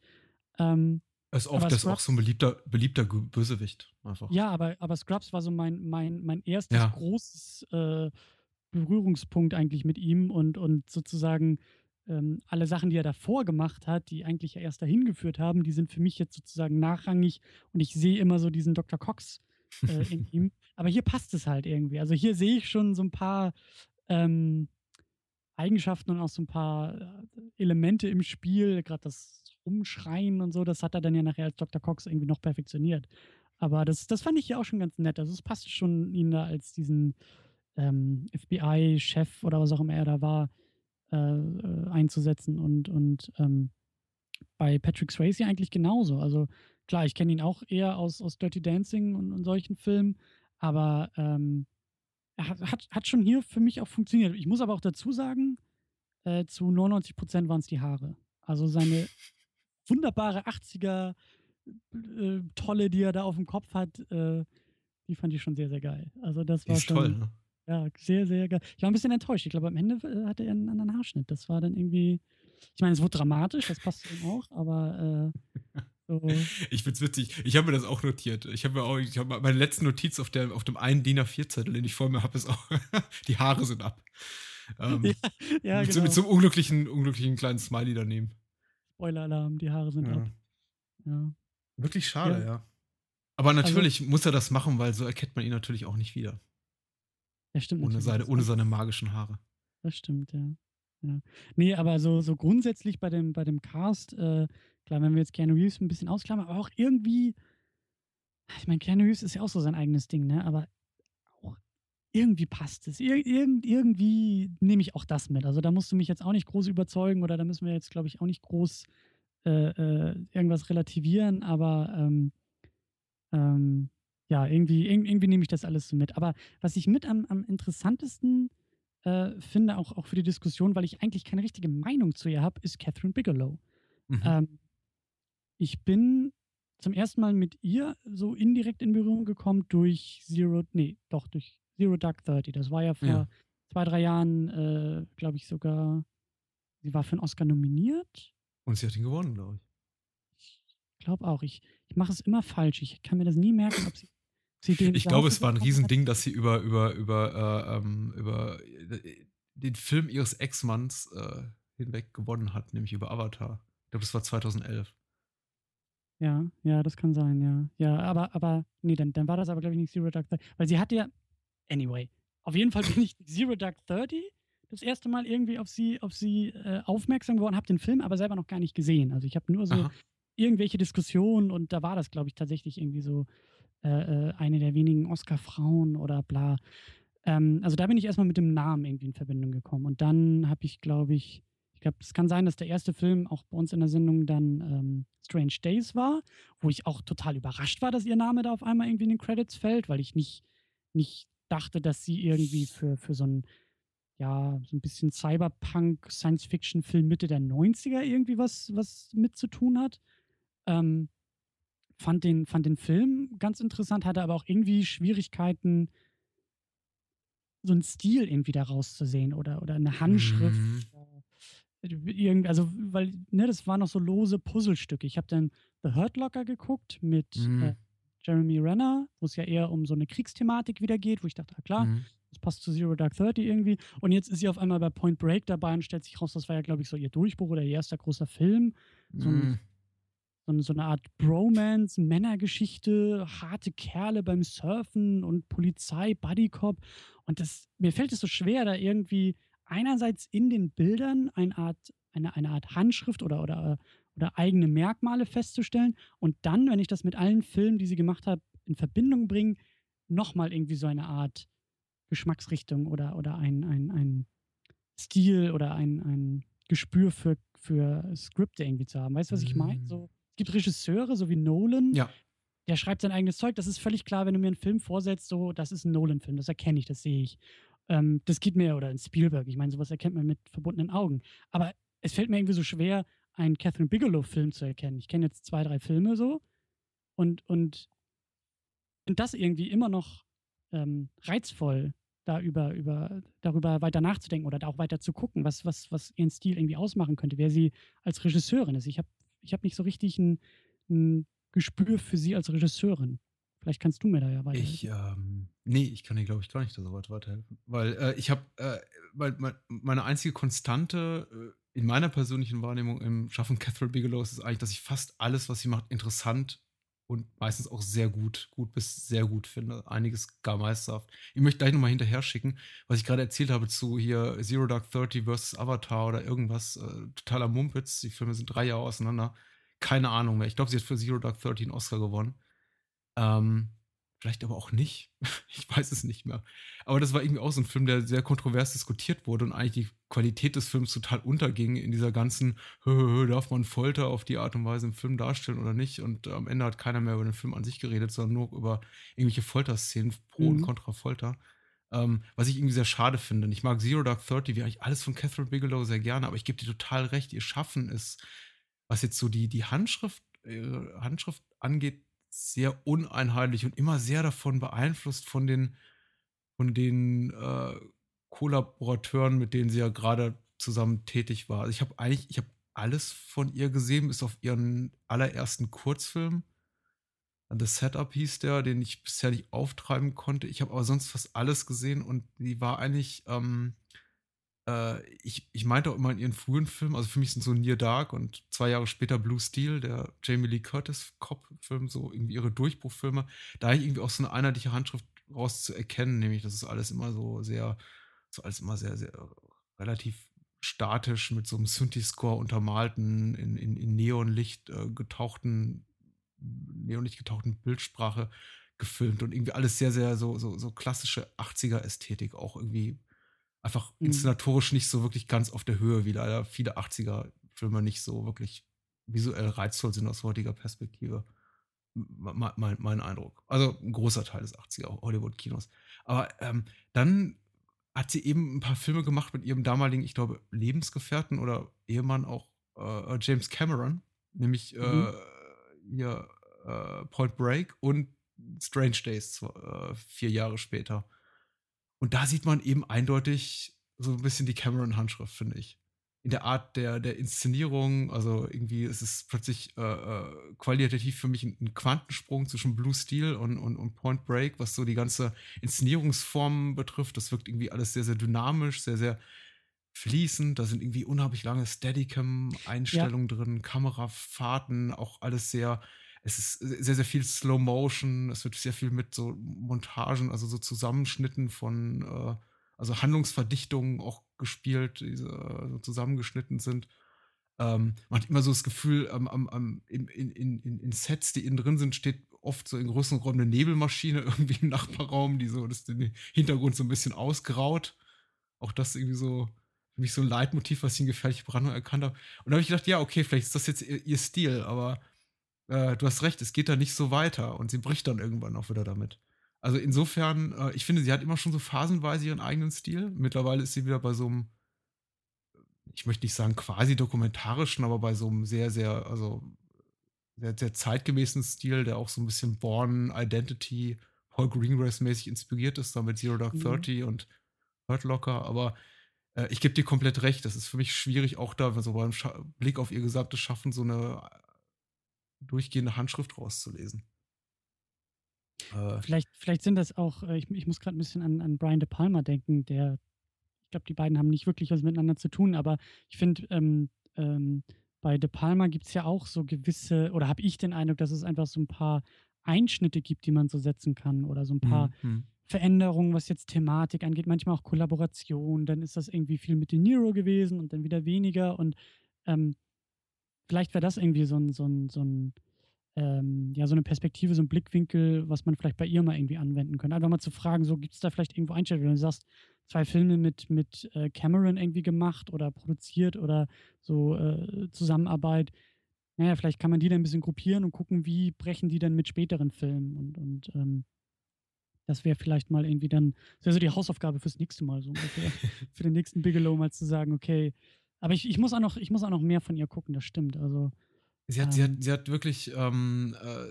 Ähm, Ist Aber das ist auch so ein beliebter, beliebter Bösewicht. Einfach. ja, aber, aber Scrubs war so mein, mein, mein erstes Ja. großes äh, Berührungspunkt eigentlich mit ihm und, und sozusagen ähm, alle Sachen, die er davor gemacht hat, die eigentlich ja erst dahin geführt haben, die sind für mich jetzt sozusagen nachrangig und ich sehe immer so diesen Dr. Cox äh, in ihm. Aber hier passt es halt irgendwie. Also hier sehe ich schon so ein paar ähm, Eigenschaften und auch so ein paar äh, Elemente im Spiel, gerade das Rumschreien und so, das hat er dann ja nachher als Dr. Cox irgendwie noch perfektioniert. Aber das, das fand ich hier auch schon ganz nett. Also es passte schon, ihn da als diesen ähm, FBI-Chef oder was auch immer er da war, äh, äh, einzusetzen. Und, und ähm, bei Patrick Swayze eigentlich genauso. Also klar, ich kenne ihn auch eher aus, aus Dirty Dancing und, und solchen Filmen, aber ähm, er hat, hat, hat schon hier für mich auch funktioniert. Ich muss aber auch dazu sagen, äh, zu 99 Prozent waren es die Haare. Also seine wunderbare 80er äh, Tolle, die er da auf dem Kopf hat, äh, die fand ich schon sehr, sehr geil. Also das Die war ist schon toll, ne? ja, sehr, sehr geil. Ich war ein bisschen enttäuscht. Ich glaube, am Ende äh, hatte er einen anderen Haarschnitt. Das war dann irgendwie. Ich meine, es wurde dramatisch, das passt eben auch, aber äh, so. Ich find's witzig. Ich habe mir das auch notiert. Ich habe mir auch, ich habe meine letzte Notiz auf, der, auf dem einen DIN A4-Zettel, den ich vor mir habe, ist auch, die Haare sind ab. Ähm, Ja, ja, mit, so, genau. mit so einem unglücklichen, unglücklichen kleinen Smiley daneben. Spoiler-Alarm, die Haare sind Ja. ab. Ja. Wirklich schade, Ja. ja. Aber natürlich muss er das machen, weil so erkennt man ihn natürlich auch nicht wieder. ja, stimmt. Ohne seine, ohne seine magischen Haare. Das stimmt, ja. ja. Nee, aber so, so grundsätzlich bei dem, bei dem Cast, äh, klar, wenn wir jetzt Keanu Reeves ein bisschen ausklammern, aber auch irgendwie, ich meine, Keanu Reeves ist ja auch so sein eigenes Ding, ne? Aber irgendwie passt es. Ir irgend, irgendwie nehme ich auch das mit. Also da musst du mich jetzt auch nicht groß überzeugen oder da müssen wir jetzt, glaube ich, auch nicht groß äh, äh, irgendwas relativieren, aber ähm, ähm, ja, irgendwie, irg irgendwie nehme ich das alles so mit. Aber was ich mit am, am interessantesten äh, finde, auch, auch für die Diskussion, weil ich eigentlich keine richtige Meinung zu ihr habe, ist Catherine Bigelow. Mhm. Ähm, ich bin zum ersten Mal mit ihr so indirekt in Berührung gekommen durch Zero, nee, doch, durch Zero Dark Thirty. Das war ja vor Ja. zwei, drei Jahren, äh, glaube ich, sogar, sie war für einen Oscar nominiert. Und sie hat ihn gewonnen, glaube ich. Ich glaube auch. Ich, ich mache es immer falsch. Ich kann mir das nie merken, ob sie. Ich glaube, es war ein hat. Riesending, dass sie über, über, über, äh, ähm, über äh, den Film ihres Ex-Manns äh, hinweg gewonnen hat, nämlich über Avatar. Ich glaube, das war 2011. Ja, ja, das kann sein, ja. Ja, aber, aber, nee, dann, dann war das aber, glaube ich, nicht Zero Dark Thirty. Weil sie hatte ja, anyway, auf jeden Fall bin ich Zero Dark Thirty das erste Mal irgendwie auf sie, auf sie äh, aufmerksam geworden, habe den Film aber selber noch gar nicht gesehen. Also ich habe nur so Aha. irgendwelche Diskussionen und da war das, glaube ich, tatsächlich irgendwie so äh, äh, eine der wenigen Oscar-Frauen oder bla. Ähm, also da bin ich erstmal mit dem Namen irgendwie in Verbindung gekommen. Und dann habe ich, glaube ich, ich glaube, es kann sein, dass der erste Film auch bei uns in der Sendung dann ähm, Strange Days war, wo ich auch total überrascht war, dass ihr Name da auf einmal irgendwie in den Credits fällt, weil ich nicht, nicht dachte, dass sie irgendwie für, für so ein ja, so ein bisschen Cyberpunk, Science-Fiction-Film Mitte der 90er irgendwie was, was mit zu tun hat. Ähm, fand, den, fand den Film ganz interessant, hatte aber auch irgendwie Schwierigkeiten, so einen Stil irgendwie da rauszusehen oder, oder eine Handschrift. Mhm. Irgend, also, weil, ne, das waren noch so lose Puzzlestücke. Ich habe dann The Hurt Locker geguckt mit Mhm. äh, Jeremy Renner, wo es ja eher um so eine Kriegsthematik wieder geht, wo ich dachte, ah, klar, Mhm. das passt zu Zero Dark Thirty irgendwie. Und jetzt ist sie auf einmal bei Point Break dabei und stellt sich raus, das war ja, glaube ich, so ihr Durchbruch oder ihr erster großer Film. So, ein, Mhm. so, eine, so eine Art Bromance, Männergeschichte, harte Kerle beim Surfen und Polizei, Buddycop. Und das, mir fällt es so schwer, da irgendwie einerseits in den Bildern eine Art, eine, eine Art Handschrift oder, oder, oder eigene Merkmale festzustellen und dann, wenn ich das mit allen Filmen, die sie gemacht hat, in Verbindung bringe, nochmal irgendwie so eine Art Geschmacksrichtung oder, oder ein, ein, ein Stil oder ein, ein Gespür für, für Skripte irgendwie zu haben. Weißt du, was ich meine? Mm. So, es gibt Regisseure, so wie Nolan, Ja. der schreibt sein eigenes Zeug. Das ist völlig klar, wenn du mir einen Film vorsetzt, so, das ist ein Nolan-Film, das erkenne ich, das sehe ich. Ähm, das geht mir, oder ein Spielberg, ich meine, sowas erkennt man mit verbundenen Augen. Aber es fällt mir irgendwie so schwer, einen Catherine Bigelow-Film zu erkennen. Ich kenne jetzt zwei, drei Filme so und, und finde das irgendwie immer noch ähm, reizvoll, da über, über, darüber weiter nachzudenken oder da auch weiter zu gucken, was, was, was ihren Stil irgendwie ausmachen könnte, wer sie als Regisseurin ist. Ich habe ich hab nicht so richtig ein, ein Gespür für sie als Regisseurin. Vielleicht kannst du mir da ja weiterhelfen. Ich, ähm, nee, ich kann dir, glaube ich, gar nicht so weit weiterhelfen. Weil äh, ich habe, äh, weil meine einzige Konstante äh, in meiner persönlichen Wahrnehmung im Schaffen Catherine Bigelow ist eigentlich, dass ich fast alles, was sie macht, interessant und meistens auch sehr gut, gut bis sehr gut finde. Einiges gar meisterhaft. Ich möchte gleich nochmal hinterher schicken, was ich gerade erzählt habe zu hier Zero Dark Thirty versus Avatar oder irgendwas. Äh, totaler Mumpitz. Die Filme sind drei Jahre auseinander. Keine Ahnung mehr. Ich glaube, sie hat für Zero Dark Thirty einen Oscar gewonnen. Ähm, Vielleicht aber auch nicht. Ich weiß es nicht mehr. Aber das war irgendwie auch so ein Film, der sehr kontrovers diskutiert wurde und eigentlich die Qualität des Films total unterging in dieser ganzen, darf man Folter auf die Art und Weise im Film darstellen oder nicht? Und am Ende hat keiner mehr über den Film an sich geredet, sondern nur über irgendwelche Folterszenen, pro mhm. und contra Folter. Ähm, was ich irgendwie sehr schade finde. Ich mag Zero Dark Thirty, wie eigentlich alles von Catherine Bigelow sehr gerne, aber ich gebe dir total recht, ihr Schaffen ist, was jetzt so die, die Handschrift, äh, Handschrift angeht, sehr uneinheitlich und immer sehr davon beeinflusst von den, von den äh, Kollaborateuren, mit denen sie ja gerade zusammen tätig war. Also ich habe eigentlich, ich habe alles von ihr gesehen, bis auf ihren allerersten Kurzfilm. The Setup hieß der, den ich bisher nicht auftreiben konnte. Ich habe aber sonst fast alles gesehen und die war eigentlich ähm, äh, ich, ich meinte auch immer in ihren frühen Filmen, also für mich sind so Near Dark und zwei Jahre später Blue Steel, der Jamie Lee Curtis Cop-Film, so irgendwie ihre Durchbruchfilme, da ich irgendwie auch so eine einheitliche Handschrift raus zu erkennen, nämlich das ist alles immer so sehr, so alles immer sehr, sehr relativ statisch mit so einem Synthi-Score untermalten, in, in, in Neonlicht äh, getauchten, Neonlicht getauchten Bildsprache gefilmt und irgendwie alles sehr, sehr so, so, so klassische 80er-Ästhetik auch irgendwie einfach mhm. inszenatorisch nicht so wirklich ganz auf der Höhe, wie leider viele 80er-Filme nicht so wirklich visuell reizvoll sind aus heutiger Perspektive. Mein, mein, mein Eindruck. Also ein großer Teil des 80er Hollywood-Kinos. Aber ähm, dann hat sie eben ein paar Filme gemacht mit ihrem damaligen, ich glaube, Lebensgefährten oder Ehemann auch äh, James Cameron, nämlich äh, mhm. äh, hier äh, Point Break und Strange Days äh, vier Jahre später. Und da sieht man eben eindeutig so ein bisschen die Cameron-Handschrift, finde ich. In der Art der, der Inszenierung, also irgendwie ist es plötzlich äh, äh, qualitativ für mich ein, ein, Quantensprung zwischen Blue Steel und, und, und Point Break, was so die ganze Inszenierungsform betrifft. Das wirkt irgendwie alles sehr, sehr dynamisch, sehr, sehr fließend. Da sind irgendwie unheimlich lange Steadicam-Einstellungen ja. drin, Kamerafahrten, auch alles sehr es ist sehr, sehr viel Slow Motion, es wird sehr viel mit so Montagen, also so Zusammenschnitten von, äh, also Handlungsverdichtungen auch gespielt, die so zusammengeschnitten sind. Ähm, man hat immer so das Gefühl, ähm, ähm, in, in, in, in, Sets, die innen drin sind, steht oft so in größeren Räumen eine Nebelmaschine irgendwie im Nachbarraum, die so das den Hintergrund so ein bisschen ausgraut. Auch das irgendwie so für mich so ein Leitmotiv, was ich in gefährliche Brandung erkannt habe. Und da habe ich gedacht, ja, okay, vielleicht ist das jetzt ihr, ihr Stil, aber äh, du hast recht, es geht da nicht so weiter und sie bricht dann irgendwann auch wieder damit. Also insofern, äh, ich finde, sie hat immer schon so phasenweise ihren eigenen Stil. Mittlerweile ist sie wieder bei so einem, ich möchte nicht sagen quasi dokumentarischen, aber bei so einem sehr, sehr, also sehr, sehr zeitgemäßen Stil, der auch so ein bisschen Born Identity, Paul Greengrass mäßig inspiriert ist, damit Zero Dark mhm. Thirty und Hurt Locker. Aber äh, ich gebe dir komplett recht, das ist für mich schwierig, auch da so beim Scha Blick auf ihr gesamtes Schaffen so eine durchgehende Handschrift rauszulesen. Äh, vielleicht, vielleicht sind das auch, äh, ich, ich muss gerade ein bisschen an, an Brian De Palma denken, der, ich glaube, die beiden haben nicht wirklich was miteinander zu tun, aber ich finde, ähm, ähm, bei De Palma gibt es ja auch so gewisse, oder habe ich den Eindruck, dass es einfach so ein paar Einschnitte gibt, die man so setzen kann oder so ein paar mhm. Veränderungen, was jetzt Thematik angeht, manchmal auch Kollaboration, dann ist das irgendwie viel mit den Nero gewesen und dann wieder weniger und ähm, vielleicht wäre das irgendwie so ein, so ein, so ein ähm, ja, so eine Perspektive, so ein Blickwinkel, was man vielleicht bei ihr mal irgendwie anwenden könnte. Einfach mal zu fragen, so gibt es da vielleicht irgendwo Einstellungen, wenn du sagst, zwei Filme mit, mit äh, Cameron irgendwie gemacht oder produziert oder so äh, Zusammenarbeit. Naja, vielleicht kann man die dann ein bisschen gruppieren und gucken, wie brechen die dann mit späteren Filmen und, und ähm, das wäre vielleicht mal irgendwie dann, das wäre so die Hausaufgabe fürs nächste Mal, so ungefähr. für den nächsten Bigelow mal zu sagen, okay, aber ich, ich, muss auch noch, ich muss auch noch mehr von ihr gucken, das stimmt. Also, sie, hat, ähm, sie, hat, sie hat wirklich ähm, äh,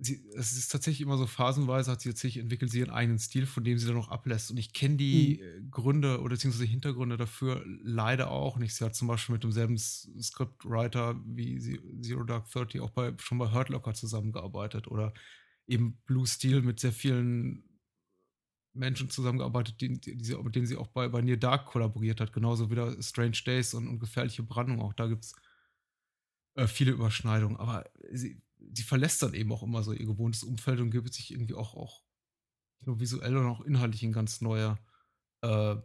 sie, es ist tatsächlich immer so phasenweise, hat sie tatsächlich entwickelt sie ihren eigenen Stil, von dem sie dann noch ablässt. Und ich kenne Mhm. die äh, Gründe oder beziehungsweise Hintergründe dafür leider auch nicht. Sie hat zum Beispiel mit demselben Scriptwriter wie Zero Dark Thirty auch bei, schon bei Hurt Locker zusammengearbeitet oder eben Blue Steel mit sehr vielen Menschen zusammengearbeitet, die, die, sie, mit denen sie auch bei, bei Near Dark kollaboriert hat. Genauso wieder Strange Days und, und Gefährliche Brandung. Auch da gibt es äh, viele Überschneidungen. Aber sie, sie verlässt dann eben auch immer so ihr gewohntes Umfeld und gibt sich irgendwie auch, auch nicht nur visuell, sondern auch inhaltlich in ganz neue äh,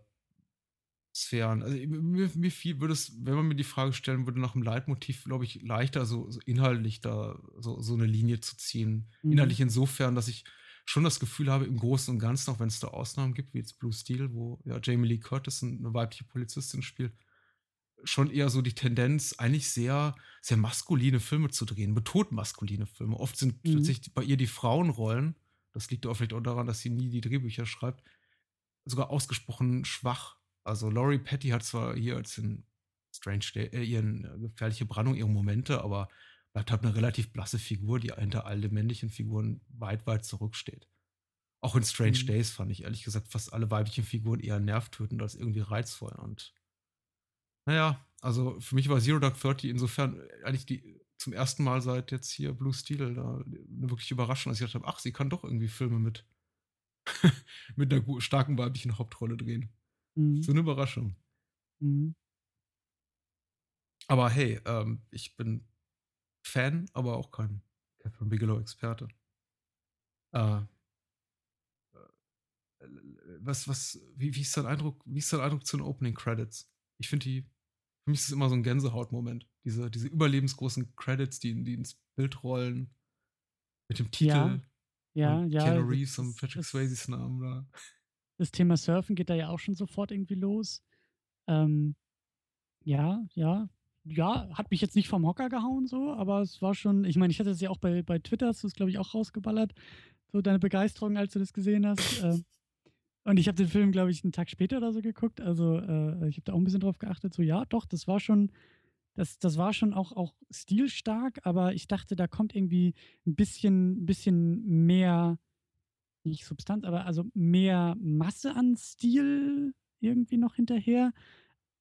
Sphären. Also mir, mir viel würde es, wenn man mir die Frage stellen würde, nach dem Leitmotiv, glaube ich, leichter, so, so inhaltlich da so, so eine Linie zu ziehen. Mhm. Inhaltlich insofern, dass ich schon das Gefühl habe, im Großen und Ganzen, auch wenn es da Ausnahmen gibt, wie jetzt Blue Steel, wo ja Jamie Lee Curtis eine weibliche Polizistin spielt, schon eher so die Tendenz, eigentlich sehr, sehr maskuline Filme zu drehen, betont maskuline Filme. Oft sind Mhm. tatsächlich bei ihr die Frauenrollen, das liegt auch vielleicht auch daran, dass sie nie die Drehbücher schreibt, sogar ausgesprochen schwach. Also Laurie Petty hat zwar hier als in Strange Day, äh, ihren äh, gefährliche Brandung ihre Momente, aber bleibt halt eine relativ blasse Figur, die hinter all den männlichen Figuren weit, weit zurücksteht. Auch in Strange Mhm. Days fand ich ehrlich gesagt fast alle weiblichen Figuren eher nervtötend als irgendwie reizvoll. Und naja, also für mich war Zero Dark Thirty insofern eigentlich die zum ersten Mal seit jetzt hier Blue Steel da eine wirklich Überraschung, dass ich gedacht habe, ach, sie kann doch irgendwie Filme mit, mit einer starken weiblichen Hauptrolle drehen. Mhm. So eine Überraschung. Mhm. Aber hey, ähm, ich bin Fan, aber auch kein Catherine Bigelow-Experte. Äh, äh, was, was, wie, wie ist dein Eindruck, wie ist dein Eindruck zu den Opening Credits? Ich finde die, für mich ist es immer so ein Gänsehautmoment. Diese, diese überlebensgroßen Credits, die, die ins Bild rollen, mit dem Titel Ja, ja, und ja. Keanu das- Reeves und Patrick Swayzes Namen da. das Thema Surfen geht da ja auch schon sofort irgendwie los. Ähm, ja, ja. Ja, hat mich jetzt nicht vom Hocker gehauen, so, aber es war schon, ich meine, ich hatte es ja auch bei, bei Twitter, hast du es, glaube ich, auch rausgeballert, so deine Begeisterung, als du das gesehen hast. ähm, und ich habe den Film, glaube ich, einen Tag später oder so geguckt, also äh, ich habe da auch ein bisschen drauf geachtet, so, ja, doch, das war schon, das, das war schon auch, auch stilstark, aber ich dachte, da kommt irgendwie ein bisschen, ein bisschen mehr, nicht Substanz, aber also mehr Masse an Stil irgendwie noch hinterher.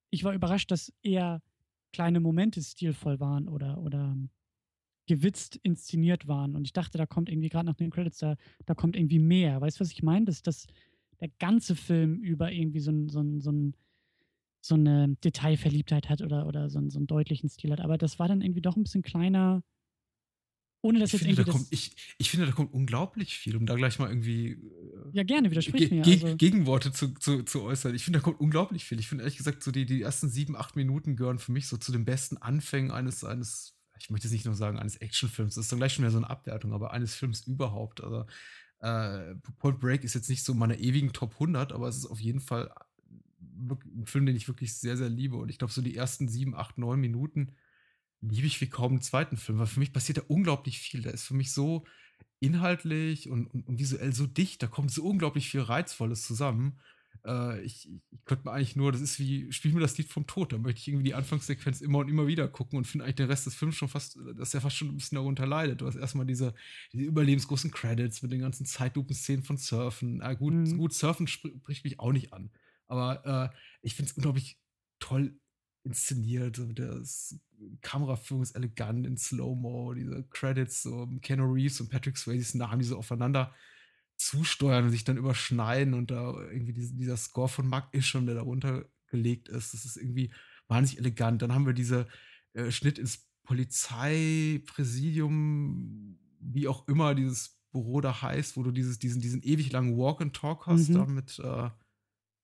Ich war überrascht, dass eher kleine Momente stilvoll waren oder, oder gewitzt inszeniert waren. Und ich dachte, da kommt irgendwie gerade nach den Credits, da, da kommt irgendwie mehr. Weißt du, was ich meine? Dass, dass der ganze Film über irgendwie so, so, so, so eine Detailverliebtheit hat oder, oder so, so einen deutlichen Stil hat. Aber das war dann irgendwie doch ein bisschen kleiner, ohne dass Ich jetzt finde, da irgendwie kommt, das. ich, ich finde, da kommt unglaublich viel, um da gleich mal irgendwie äh, Ja, gerne, widersprich Ge mir. Ge Also, Gegenworte zu, zu, zu äußern. Ich finde, da kommt unglaublich viel. Ich finde ehrlich gesagt, so die, die ersten sieben, acht Minuten gehören für mich so zu den besten Anfängen eines, eines, ich möchte jetzt nicht nur sagen, eines Actionfilms. Das ist dann gleich schon wieder so eine Abwertung, aber eines Films überhaupt. Also, äh, Point Break ist jetzt nicht so meine ewigen Top 100, aber es ist auf jeden Fall wirklich ein Film, den ich wirklich sehr, sehr liebe. Und ich glaube, so die ersten sieben, acht, neun Minuten liebe ich wie kaum einen zweiten Film, weil für mich passiert da unglaublich viel. Der ist für mich so inhaltlich und, und, und visuell so dicht, da kommt so unglaublich viel Reizvolles zusammen. Äh, ich, ich, könnte mir eigentlich nur, das ist wie, spiel mir das Lied vom Tod, da möchte ich irgendwie die Anfangssequenz immer und immer wieder gucken und finde eigentlich den Rest des Films schon fast, dass er fast schon ein bisschen darunter leidet. Du hast erstmal diese, diese überlebensgroßen Credits mit den ganzen Zeitlupen-Szenen von Surfen. Ah, gut, Mhm. gut, Surfen spr- spricht mich auch nicht an. Aber äh, ich finde es unglaublich toll inszeniert. Das Kameraführung ist elegant in Slow-Mo, diese Credits, so Keanu Reeves und Patrick Swayze's Namen, die so aufeinander zusteuern und sich dann überschneiden und da irgendwie diese, dieser Score von Mark Isham, der darunter gelegt ist, das ist irgendwie wahnsinnig elegant. Dann haben wir diese äh, Schnitt ins Polizeipräsidium, wie auch immer dieses Büro da heißt, wo du dieses, diesen, diesen ewig langen Walk and Talk hast, Mhm. da mit äh,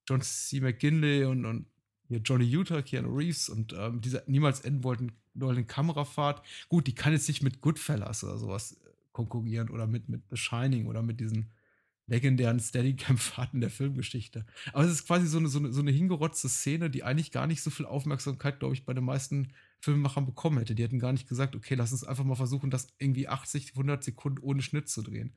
John C. McGinley und, und hier Johnny Utah, Keanu Reeves und ähm, dieser niemals enden wollten, wollten Kamerafahrt. Gut, die kann jetzt nicht mit Goodfellas oder sowas äh, konkurrieren oder mit, mit The Shining oder mit diesen legendären Steadicam-Fahrten der Filmgeschichte. Aber es ist quasi so eine, so, eine, so eine hingerotzte Szene, die eigentlich gar nicht so viel Aufmerksamkeit, glaube ich, bei den meisten Filmemachern bekommen hätte. Die hätten gar nicht gesagt, okay, lass uns einfach mal versuchen, das irgendwie 80, 100 Sekunden ohne Schnitt zu drehen.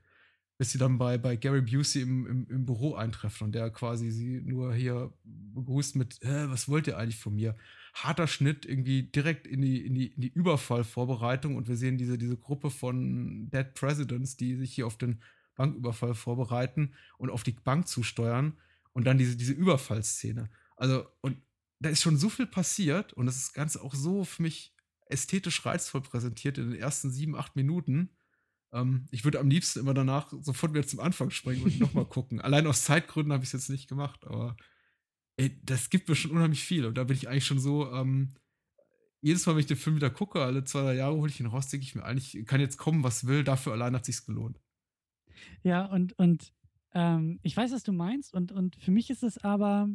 Bis sie dann bei, bei Gary Busey im, im, im Büro eintreffen und der quasi sie nur hier begrüßt mit, äh, was wollt ihr eigentlich von mir? Harter Schnitt irgendwie direkt in die, in die, in die Überfallvorbereitung und wir sehen diese, diese Gruppe von Dead Presidents, die sich hier auf den Banküberfall vorbereiten und auf die Bank zusteuern und dann diese, diese Überfallszene. Also, und da ist schon so viel passiert und das ist ganz auch so für mich ästhetisch reizvoll präsentiert in den ersten sieben, acht Minuten. Ähm, ich würde am liebsten immer danach sofort wieder zum Anfang springen und nochmal gucken. Allein aus Zeitgründen habe ich es jetzt nicht gemacht, aber ey, das gibt mir schon unheimlich viel. Und da bin ich eigentlich schon so, ähm, jedes Mal, wenn ich den Film wieder gucke, alle zwei, drei Jahre hole ich ihn raus, denke ich mir eigentlich, kann jetzt kommen, was will, dafür allein hat sich's gelohnt. Ja, und, und ähm, ich weiß, was du meinst, und, und für mich ist es aber,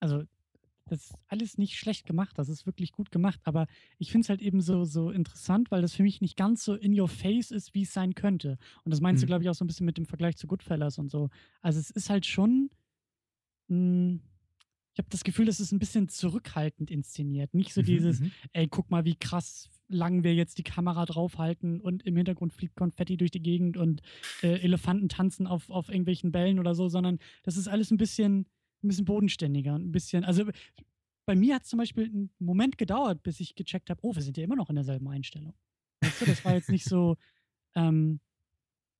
also das ist alles nicht schlecht gemacht, das ist wirklich gut gemacht, aber ich finde es halt eben so, so interessant, weil das für mich nicht ganz so in your face ist, wie es sein könnte. Und das meinst mhm. du, glaube ich, auch so ein bisschen mit dem Vergleich zu Goodfellas und so. Also es ist halt schon, mh, hm, ich habe das Gefühl, es ist ein bisschen zurückhaltend inszeniert. Nicht so mhm, dieses, mhm. ey, guck mal, wie krass lang wir jetzt die Kamera draufhalten und im Hintergrund fliegt Konfetti durch die Gegend und äh, Elefanten tanzen auf, auf irgendwelchen Bällen oder so, sondern das ist alles ein bisschen, ein bisschen bodenständiger und ein bisschen, also bei mir hat es zum Beispiel einen Moment gedauert, bis ich gecheckt habe, oh, wir sind ja immer noch in derselben Einstellung. Weißt du, das war jetzt nicht so, ähm,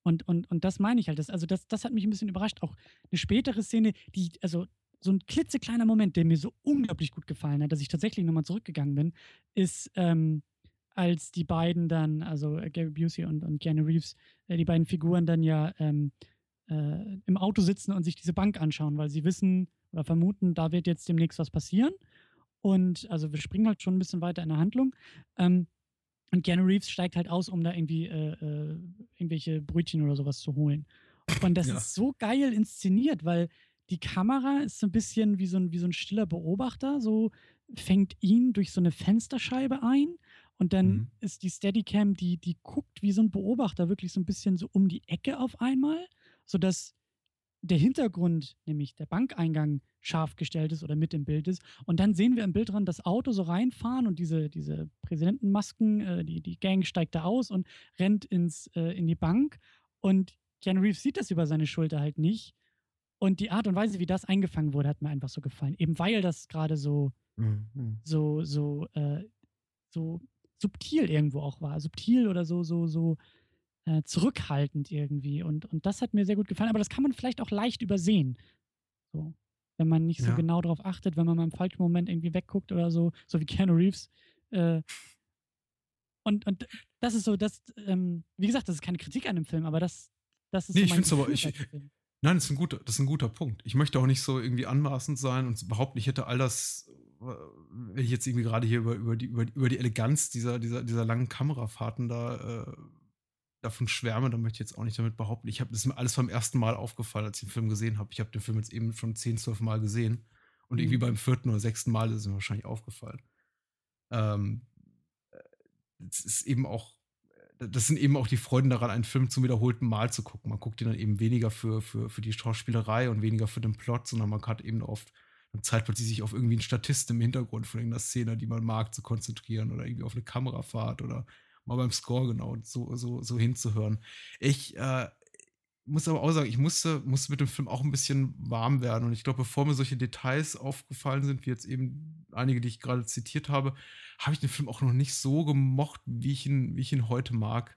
und, und, und das meine ich halt. Das, also, das, das hat mich ein bisschen überrascht. Auch eine spätere Szene, die, also so ein klitzekleiner Moment, der mir so unglaublich gut gefallen hat, dass ich tatsächlich nochmal zurückgegangen bin, ist, ähm, als die beiden dann, also äh, Gary Busey und, und Keanu Reeves, äh, die beiden Figuren dann ja ähm, äh, im Auto sitzen und sich diese Bank anschauen, weil sie wissen oder vermuten, da wird jetzt demnächst was passieren. Und also wir springen halt schon ein bisschen weiter in der Handlung. Ähm, und Keanu Reeves steigt halt aus, um da irgendwie äh, äh, irgendwelche Brötchen oder sowas zu holen. Und das ja. ist so geil inszeniert, weil die Kamera ist so ein bisschen wie so ein, wie so ein stiller Beobachter, so fängt ihn durch so eine Fensterscheibe ein und dann mhm. ist die Steadicam, die, die guckt wie so ein Beobachter wirklich so ein bisschen so um die Ecke auf einmal, sodass der Hintergrund, nämlich der Bankeingang, scharf gestellt ist oder mit im Bild ist. Und dann sehen wir im Bild dran das Auto so reinfahren und diese, diese Präsidentenmasken, äh, die, die Gang steigt da aus und rennt ins, äh, in die Bank. Und Ken Reeves sieht das über seine Schulter halt nicht. Und die Art und Weise, wie das eingefangen wurde, hat mir einfach so gefallen. Eben weil das gerade so, mhm. so, so, äh, so subtil irgendwo auch war. Subtil oder so, so, so äh, zurückhaltend irgendwie. Und, und das hat mir sehr gut gefallen. Aber das kann man vielleicht auch leicht übersehen. So. Wenn man nicht so ja. genau darauf achtet, wenn man mal im falschen Moment irgendwie wegguckt oder so, so wie Keanu Reeves. Äh, und, und das ist so, das, ähm, wie gesagt, das ist keine Kritik an dem Film, aber das, das ist nee, so ich finde es aber, ich, Nein, das ist, ein guter, das ist ein guter Punkt. Ich möchte auch nicht so irgendwie anmaßend sein und behaupten, ich hätte all das, wenn ich jetzt irgendwie gerade hier über, über, die, über, über die Eleganz dieser, dieser, dieser langen Kamerafahrten da äh, davon schwärme, dann möchte ich jetzt auch nicht damit behaupten. Ich habe das ist mir alles beim ersten Mal aufgefallen, als ich den Film gesehen habe. Ich habe den Film jetzt eben schon 10, 12 Mal gesehen. Und mhm. irgendwie beim vierten oder sechsten Mal ist es mir wahrscheinlich aufgefallen. Ähm, äh, es ist eben auch das sind eben auch die Freuden daran, einen Film zum wiederholten Mal zu gucken. Man guckt ihn dann eben weniger für, für, für die Schauspielerei und weniger für den Plot, sondern man hat eben oft Zeit plötzlich sich auf irgendwie einen Statist im Hintergrund von irgendeiner Szene, die man mag, zu konzentrieren oder irgendwie auf eine Kamerafahrt oder mal beim Score genau so, so, so hinzuhören. Ich äh, muss aber auch sagen, ich musste, musste mit dem Film auch ein bisschen warm werden. Und ich glaube, bevor mir solche Details aufgefallen sind, wie jetzt eben einige, die ich gerade zitiert habe, habe ich den Film auch noch nicht so gemocht, wie ich ihn, wie ich ihn heute mag.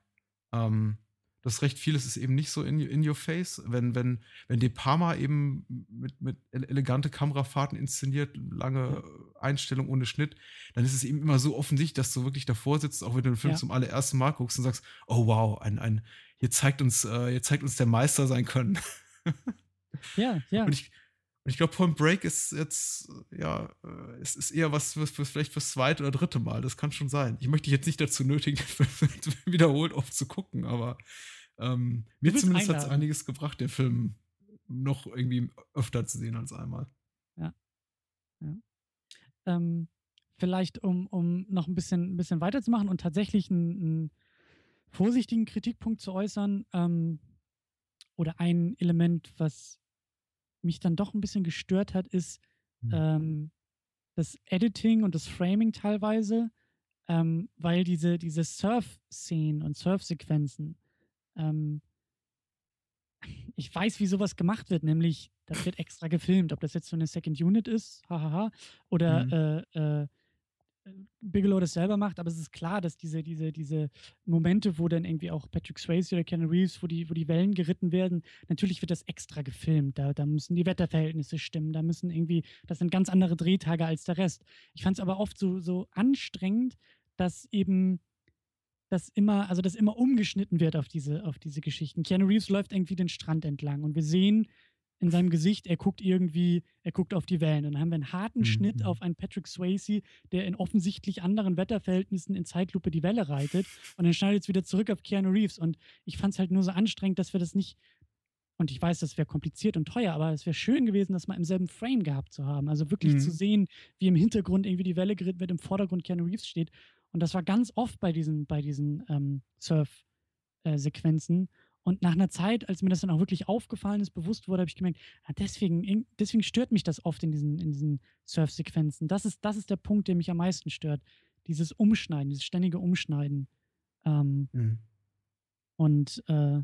Ähm, das recht vieles ist eben nicht so in, in your face. Wenn, wenn, wenn De Palma eben mit, mit elegante Kamerafahrten inszeniert, lange Einstellung ohne Schnitt, dann ist es eben immer so offensichtlich, dass du wirklich davor sitzt, auch wenn du den Film ja. zum allerersten Mal guckst und sagst, oh wow, ein, ein, hier zeigt uns, äh, hier zeigt uns der Meister sein Können. ja, ja. Und ich, und ich glaube, Point Break ist jetzt, ja, äh, es ist eher was für, für, vielleicht fürs zweite oder dritte Mal. Das kann schon sein. Ich möchte dich jetzt nicht dazu nötigen, wiederholt oft zu gucken, aber ähm, mir zumindest hat es einiges gebracht, den Film noch irgendwie öfter zu sehen als einmal. Ja. ja. Ähm, vielleicht, um, um noch ein bisschen, ein bisschen weiterzumachen und tatsächlich einen, einen vorsichtigen Kritikpunkt zu äußern, ähm, oder ein Element, was mich dann doch ein bisschen gestört hat, ist mhm. ähm, das Editing und das Framing teilweise, ähm, weil diese, diese Surf-Szenen und Surf-Sequenzen, ähm, ich weiß, wie sowas gemacht wird, nämlich das wird extra gefilmt. Ob das jetzt so eine Second Unit ist, hahaha, oder Mhm. äh, äh, Bigelow das selber macht, aber es ist klar, dass diese, diese, diese Momente, wo dann irgendwie auch Patrick Swayze oder Keanu Reeves, wo die, wo die Wellen geritten werden, natürlich wird das extra gefilmt. Da, da müssen die Wetterverhältnisse stimmen, da müssen irgendwie, das sind ganz andere Drehtage als der Rest. Ich fand es aber oft so, so anstrengend, dass eben das immer, also dass immer umgeschnitten wird auf diese, auf diese Geschichten. Keanu Reeves läuft irgendwie den Strand entlang und wir sehen in seinem Gesicht, er guckt irgendwie, er guckt auf die Wellen. Und dann haben wir einen harten Schnitt Mhm. auf einen Patrick Swayze, der in offensichtlich anderen Wetterverhältnissen in Zeitlupe die Welle reitet. Und dann schneidet es wieder zurück auf Keanu Reeves. Und ich fand es halt nur so anstrengend, dass wir das nicht. Und ich weiß, das wäre kompliziert und teuer, aber es wäre schön gewesen, das mal im selben Frame gehabt zu haben. Also wirklich zu Mhm. sehen, wie im Hintergrund irgendwie die Welle geritten wird, im Vordergrund Keanu Reeves steht. Und das war ganz oft bei diesen, bei diesen ähm, Surf-Sequenzen. Und nach einer Zeit, als mir das dann auch wirklich aufgefallen ist, bewusst wurde, habe ich gemerkt, ah, deswegen, deswegen stört mich das oft in diesen, in diesen Surf-Sequenzen. Das ist, das ist der Punkt, der mich am meisten stört. Dieses Umschneiden, dieses ständige Umschneiden. Ähm, Mhm. und äh,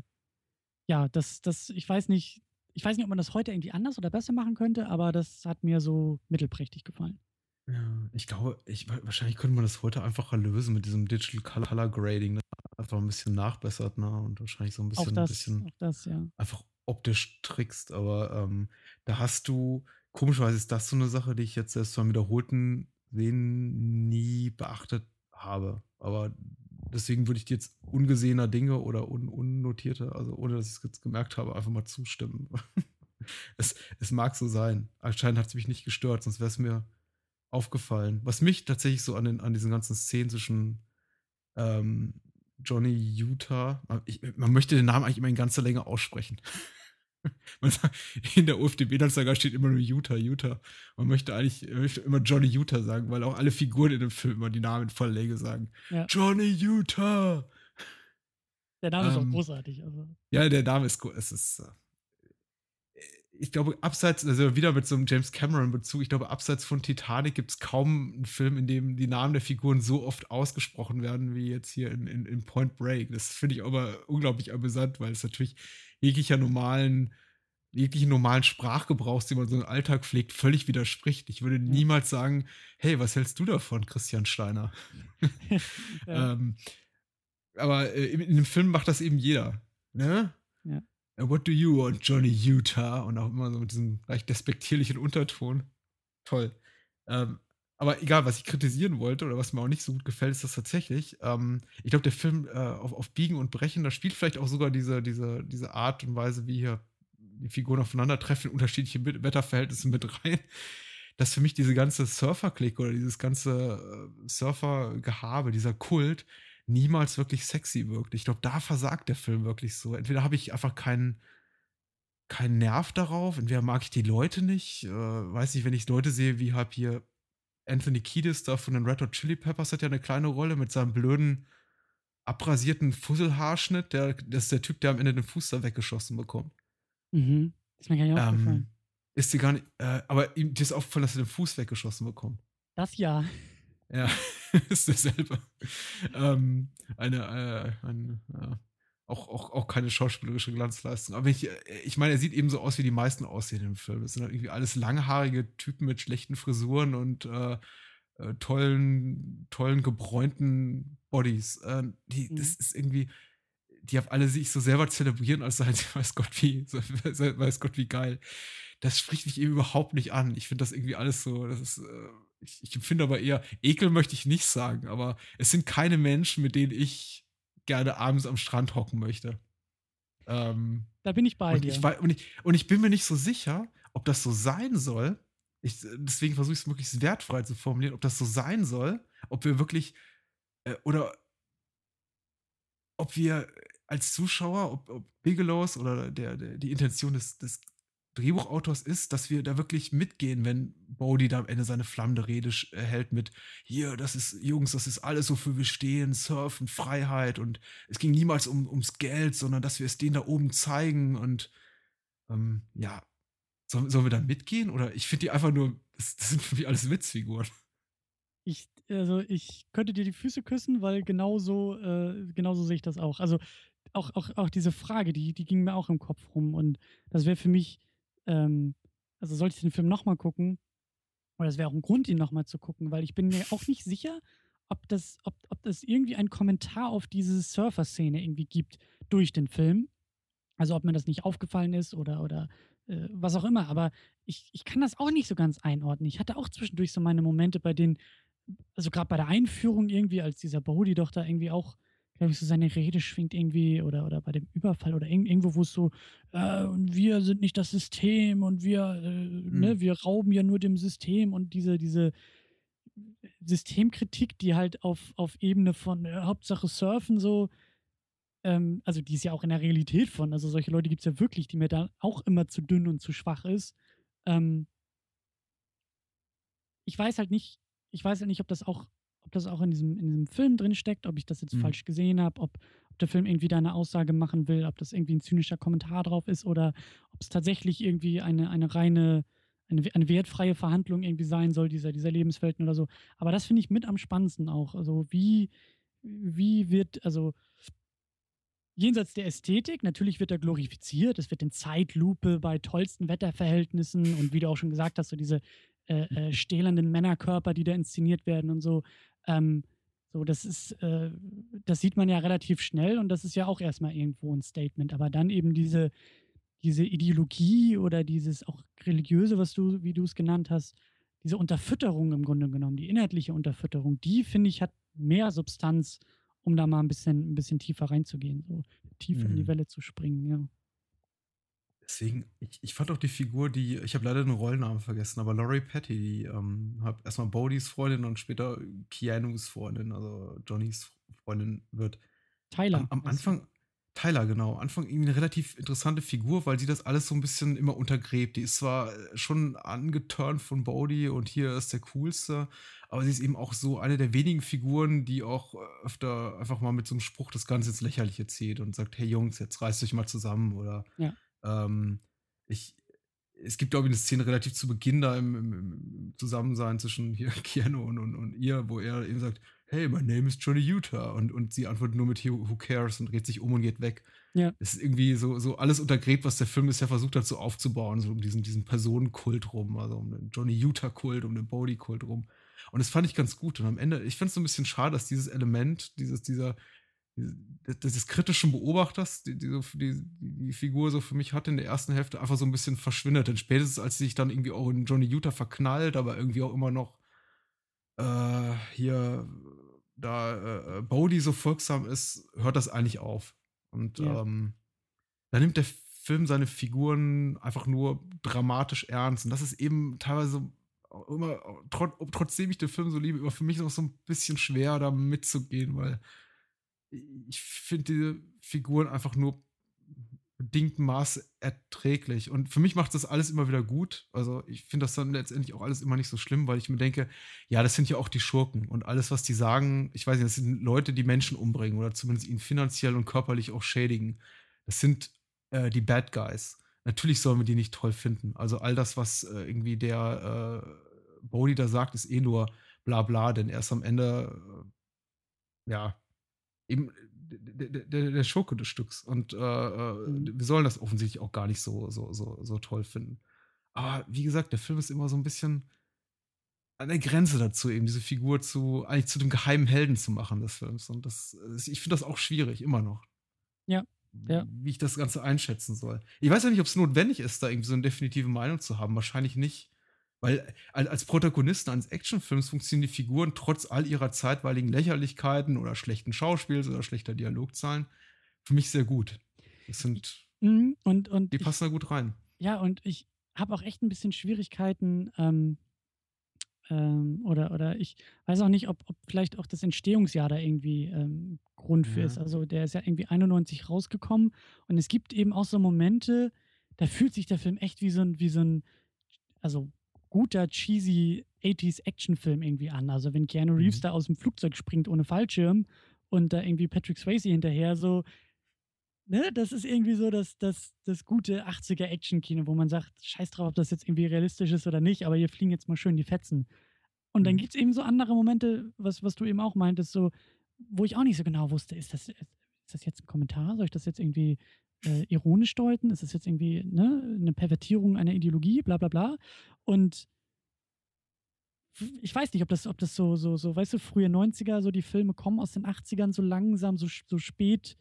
ja, das, das, ich weiß nicht, ich weiß nicht, ob man das heute irgendwie anders oder besser machen könnte, aber das hat mir so mittelprächtig gefallen. Ja, ich glaube, ich, wa- wahrscheinlich könnte man das heute einfacher lösen mit diesem Digital Color, Grading, das einfach ein bisschen nachbessert, ne? Und wahrscheinlich so ein Auch bisschen, das, bisschen auch das, ja. einfach optisch trickst. Aber ähm, da hast du, komischerweise ist das so eine Sache, die ich jetzt erst beim wiederholten Sehen nie beachtet habe. Aber deswegen würde ich dir jetzt ungesehener Dinge oder un unnotierter, also ohne dass ich es jetzt gemerkt habe, einfach mal zustimmen. es, es mag so sein. Anscheinend hat es mich nicht gestört, sonst wäre es mir aufgefallen. Was mich tatsächlich so an, den, an diesen ganzen Szenen zwischen ähm, Johnny Utah, man, ich, man möchte den Namen eigentlich immer in ganzer Länge aussprechen. sagt, in der UFDB-Anzeige steht immer nur Utah, Utah. Man möchte eigentlich man möchte immer Johnny Utah sagen, weil auch alle Figuren in dem Film immer die Namen in voller Länge sagen. Ja. Johnny Utah! Der Name ist auch Ähm, großartig. Also. Ja, der Name ist cool. Es ist. Ich glaube, abseits, also wieder mit so einem James Cameron-Bezug, ich glaube, abseits von Titanic gibt es kaum einen Film, in dem die Namen der Figuren so oft ausgesprochen werden, wie jetzt hier in, in, in Point Break. Das finde ich aber unglaublich amüsant, weil es natürlich jeglicher normalen, jeglichen normalen Sprachgebrauchs, den man so im Alltag pflegt, völlig widerspricht. Ich würde niemals sagen, hey, was hältst du davon, Christian Steiner? ja. Ähm, aber äh, in, in dem Film macht das eben jeder. Ne? Ja. What do you want, Johnny Utah? Und auch immer so mit diesem leicht despektierlichen Unterton. Toll. Ähm, aber egal, was ich kritisieren wollte oder was mir auch nicht so gut gefällt, ist das tatsächlich. Ähm, ich glaube, der Film äh, auf, auf Biegen und Brechen, da spielt vielleicht auch sogar diese, diese, diese Art und Weise, wie hier die Figuren aufeinandertreffen, in unterschiedliche Wetterverhältnisse mit rein. Dass für mich diese ganze Surfer-Clique oder dieses ganze äh, Surfer-Gehabe, dieser Kult, niemals wirklich sexy wirkt. Ich glaube, da versagt der Film wirklich so. Entweder habe ich einfach keinen keinen Nerv darauf, entweder mag ich die Leute nicht. Äh, weiß nicht, wenn ich Leute sehe, wie halt hier Anthony Kiedis da von den Red Hot Chili Peppers hat ja eine kleine Rolle mit seinem blöden abrasierten Fusselhaarschnitt. Der, das ist der Typ, der am Ende den Fuß da weggeschossen bekommt. Mhm. Ist mir gar nicht Ähm, aufgefallen. ist dir gar nicht, äh, aber ihm dir ist aufgefallen, dass er den Fuß weggeschossen bekommt. Das ja. Ja, ist derselbe. ähm, eine, äh, ein, ja, auch, auch, auch keine schauspielerische Glanzleistung. Aber ich, äh, ich meine, er sieht eben so aus, wie die meisten aussehen im Film. Das sind halt irgendwie alles langhaarige Typen mit schlechten Frisuren und äh, äh, tollen, tollen gebräunten Bodies. Äh, die, Mhm. Das ist irgendwie, die auf alle sich so selber zelebrieren, als seien sie weiß Gott wie, weiß Gott wie geil. Das spricht mich eben überhaupt nicht an. Ich finde das irgendwie alles so, das ist, äh, ich, ich empfinde aber eher, Ekel möchte ich nicht sagen, aber es sind keine Menschen, mit denen ich gerne abends am Strand hocken möchte. Ähm, Da bin ich bei und, dir. ich, und, ich, und ich bin mir nicht so sicher, ob das so sein soll. Ich, deswegen versuche ich es möglichst wertfrei zu formulieren, ob das so sein soll, ob wir wirklich äh, oder ob wir als Zuschauer, ob, ob Bigelows oder der, der, die Intention des, des Drehbuchautors ist, dass wir da wirklich mitgehen, wenn Bodhi da am Ende seine flammende Rede äh, hält mit hier, das ist, Jungs, das ist alles, wofür wir stehen, Surfen, Freiheit und es ging niemals um, ums Geld, sondern dass wir es denen da oben zeigen und ähm, ja, sollen, sollen wir da mitgehen? Oder ich finde die einfach nur, das, das sind für mich alles Witzfiguren. Ich, also ich könnte dir die Füße küssen, weil genauso, äh, genauso sehe ich das auch. Also auch, auch, auch diese Frage, die, die ging mir auch im Kopf rum. Und das wäre für mich, ähm, also sollte ich den Film nochmal gucken, oder das wäre auch ein Grund, ihn nochmal zu gucken, weil ich bin mir auch nicht sicher, ob das, ob, ob das irgendwie einen Kommentar auf diese Surfer-Szene irgendwie gibt durch den Film. Also ob mir das nicht aufgefallen ist oder, oder äh, was auch immer. Aber ich, ich kann das auch nicht so ganz einordnen. Ich hatte auch zwischendurch so meine Momente, bei denen, also gerade bei der Einführung irgendwie, als dieser Bodhi doch da irgendwie auch glaube ich, so seine Rede schwingt irgendwie oder, oder bei dem Überfall oder irgendwo, wo es so, äh, wir sind nicht das System und wir, äh, mhm. ne, wir rauben ja nur dem System und diese, diese Systemkritik, die halt auf, auf Ebene von äh, Hauptsache Surfen so, ähm, also die ist ja auch in der Realität von, also solche Leute gibt es ja wirklich, die mir da auch immer zu dünn und zu schwach ist. Ähm, ich weiß halt nicht, ich weiß halt nicht, ob das auch ob das auch in diesem, in diesem Film drin steckt, ob ich das jetzt mhm. falsch gesehen habe, ob, ob, der Film irgendwie da eine Aussage machen will, ob das irgendwie ein zynischer Kommentar drauf ist oder ob es tatsächlich irgendwie eine, eine reine, eine, eine wertfreie Verhandlung irgendwie sein soll, dieser, dieser Lebenswelten oder so. Aber das finde ich mit am spannendsten auch. Also wie, wie wird, also jenseits der Ästhetik, natürlich wird er glorifiziert, es wird in Zeitlupe bei tollsten Wetterverhältnissen und wie du auch schon gesagt hast, so diese äh, äh, stählernden Männerkörper, die da inszeniert werden und so. Ähm, so, das ist, äh, das sieht man ja relativ schnell und das ist ja auch erstmal irgendwo ein Statement. Aber dann eben diese, diese Ideologie oder dieses auch religiöse, was du, wie du es genannt hast, diese Unterfütterung im Grunde genommen, die inhaltliche Unterfütterung, die finde ich hat mehr Substanz, um da mal ein bisschen, ein bisschen tiefer reinzugehen, so tiefer mhm. in die mhm. Welle zu springen, ja. Deswegen, ich, ich fand auch die Figur, die, ich habe leider den Rollennamen vergessen, aber Laurie Patty, die ähm, hat erstmal Bodys Freundin und später Keanus Freundin, also Johnnys Freundin wird. Tyler. Am, am Anfang, Tyler, genau. Am Anfang irgendwie eine relativ interessante Figur, weil sie das alles so ein bisschen immer untergräbt. Die ist zwar schon angeturnt von Bodhi und hier ist der coolste, aber sie ist eben auch so eine der wenigen Figuren, die auch öfter einfach mal mit so einem Spruch das Ganze ins Lächerliche zieht und sagt, hey Jungs, jetzt reißt euch mal zusammen oder ja. Ähm, ich, es gibt, glaube ich, eine Szene relativ zu Beginn da im, im, im Zusammensein zwischen hier Keanu und, und, und, ihr, wo er eben sagt, hey, my name is Johnny Utah. Und, und sie antwortet nur mit who cares und dreht sich um und geht weg. Ja. Es ist irgendwie so, so alles untergräbt, was der Film bisher versucht hat, so aufzubauen, so um diesen, diesen Personenkult rum, also um den Johnny Utah-Kult, um den Bodhi-Kult rum. Und das fand ich ganz gut. Und am Ende, ich fand es so ein bisschen schade, dass dieses Element, dieses, dieser, des kritischen Beobachters, die, die, die, die, Figur so für mich hat in der ersten Hälfte einfach so ein bisschen verschwindet. Denn spätestens, als sie sich dann irgendwie auch in Johnny Utah verknallt, aber irgendwie auch immer noch äh, hier da äh, Bodhi so folgsam ist, hört das eigentlich auf. Und ja. ähm, da nimmt der Film seine Figuren einfach nur dramatisch ernst. Und das ist eben teilweise immer, trot, trotzdem ich den Film so liebe, immer für mich noch so ein bisschen schwer, da mitzugehen, weil ich finde diese Figuren einfach nur bedingtem Maß erträglich. Und für mich macht das alles immer wieder gut. Also ich finde das dann letztendlich auch alles immer nicht so schlimm, weil ich mir denke, ja, das sind ja auch die Schurken. Und alles, was die sagen, ich weiß nicht, das sind Leute, die Menschen umbringen oder zumindest ihnen finanziell und körperlich auch schädigen. Das sind äh, die Bad Guys. Natürlich sollen wir die nicht toll finden. Also all das, was äh, irgendwie der äh, Bodhi da sagt, ist eh nur bla bla, denn erst am Ende, äh, ja, eben der, der, Schurke des Stücks. Und äh, äh, mhm. wir sollen das offensichtlich auch gar nicht so, so, so, so toll finden. Aber wie gesagt, der Film ist immer so ein bisschen an der Grenze dazu, eben diese Figur zu, eigentlich zu dem geheimen Helden zu machen des Films. Und das, ich finde das auch schwierig, immer noch. Ja. Ja. Wie ich das Ganze einschätzen soll. Ich weiß ja nicht, ob es notwendig ist, da irgendwie so eine definitive Meinung zu haben. Wahrscheinlich nicht. Weil als Protagonisten eines Actionfilms funktionieren die Figuren trotz all ihrer zeitweiligen Lächerlichkeiten oder schlechten Schauspiels oder schlechter Dialogzahlen für mich sehr gut. Das sind. Mhm, und, und die passen ich, da gut rein. Ja, und ich habe auch echt ein bisschen Schwierigkeiten, ähm, ähm, oder, oder ich weiß auch nicht, ob, ob vielleicht auch das Entstehungsjahr da irgendwie ähm, Grund für ja. ist. Also der ist ja irgendwie 91 rausgekommen und es gibt eben auch so Momente, da fühlt sich der Film echt wie so ein, wie so ein, also guter, cheesy 80s Actionfilm irgendwie an. Also wenn Keanu Reeves mhm. da aus dem Flugzeug springt ohne Fallschirm und da irgendwie Patrick Swayze hinterher so, ne, das ist irgendwie so das, das, das gute 80er Action-Kino, wo man sagt, scheiß drauf, ob das jetzt irgendwie realistisch ist oder nicht, aber hier fliegen jetzt mal schön die Fetzen. Und dann mhm. gibt es eben so andere Momente, was, was du eben auch meintest, so, wo ich auch nicht so genau wusste, ist das, ist das jetzt ein Kommentar? Soll ich das jetzt irgendwie äh, ironisch deuten? Ist das jetzt irgendwie ne, eine Pervertierung einer Ideologie? Bla bla bla. Und ich weiß nicht, ob das, ob das so, so, so, weißt du, frühe 90er, so die Filme kommen aus den 80ern so langsam, so, so spät,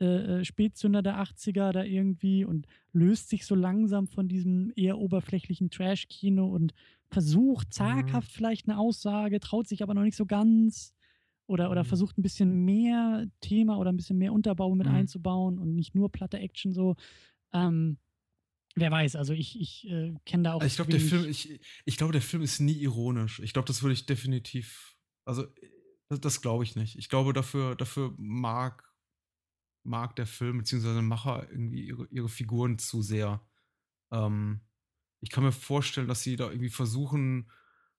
äh, äh Spätzünder der 80er da irgendwie und löst sich so langsam von diesem eher oberflächlichen Trash-Kino und versucht mhm. zaghaft mhm. vielleicht eine Aussage, traut sich aber noch nicht so ganz oder, oder mhm. versucht ein bisschen mehr Thema oder ein bisschen mehr Unterbau mit mhm. einzubauen und nicht nur platte Action so. Ähm, wer weiß, also ich, ich äh, kenne da auch. Ich glaube, der Film, ich, ich glaube, der Film ist nie ironisch. Ich glaube, das würde ich definitiv, also das, das glaube ich nicht. Ich glaube, dafür, dafür mag, mag der Film bzw. Macher irgendwie ihre, ihre Figuren zu sehr. Ähm, ich kann mir vorstellen, dass sie da irgendwie versuchen,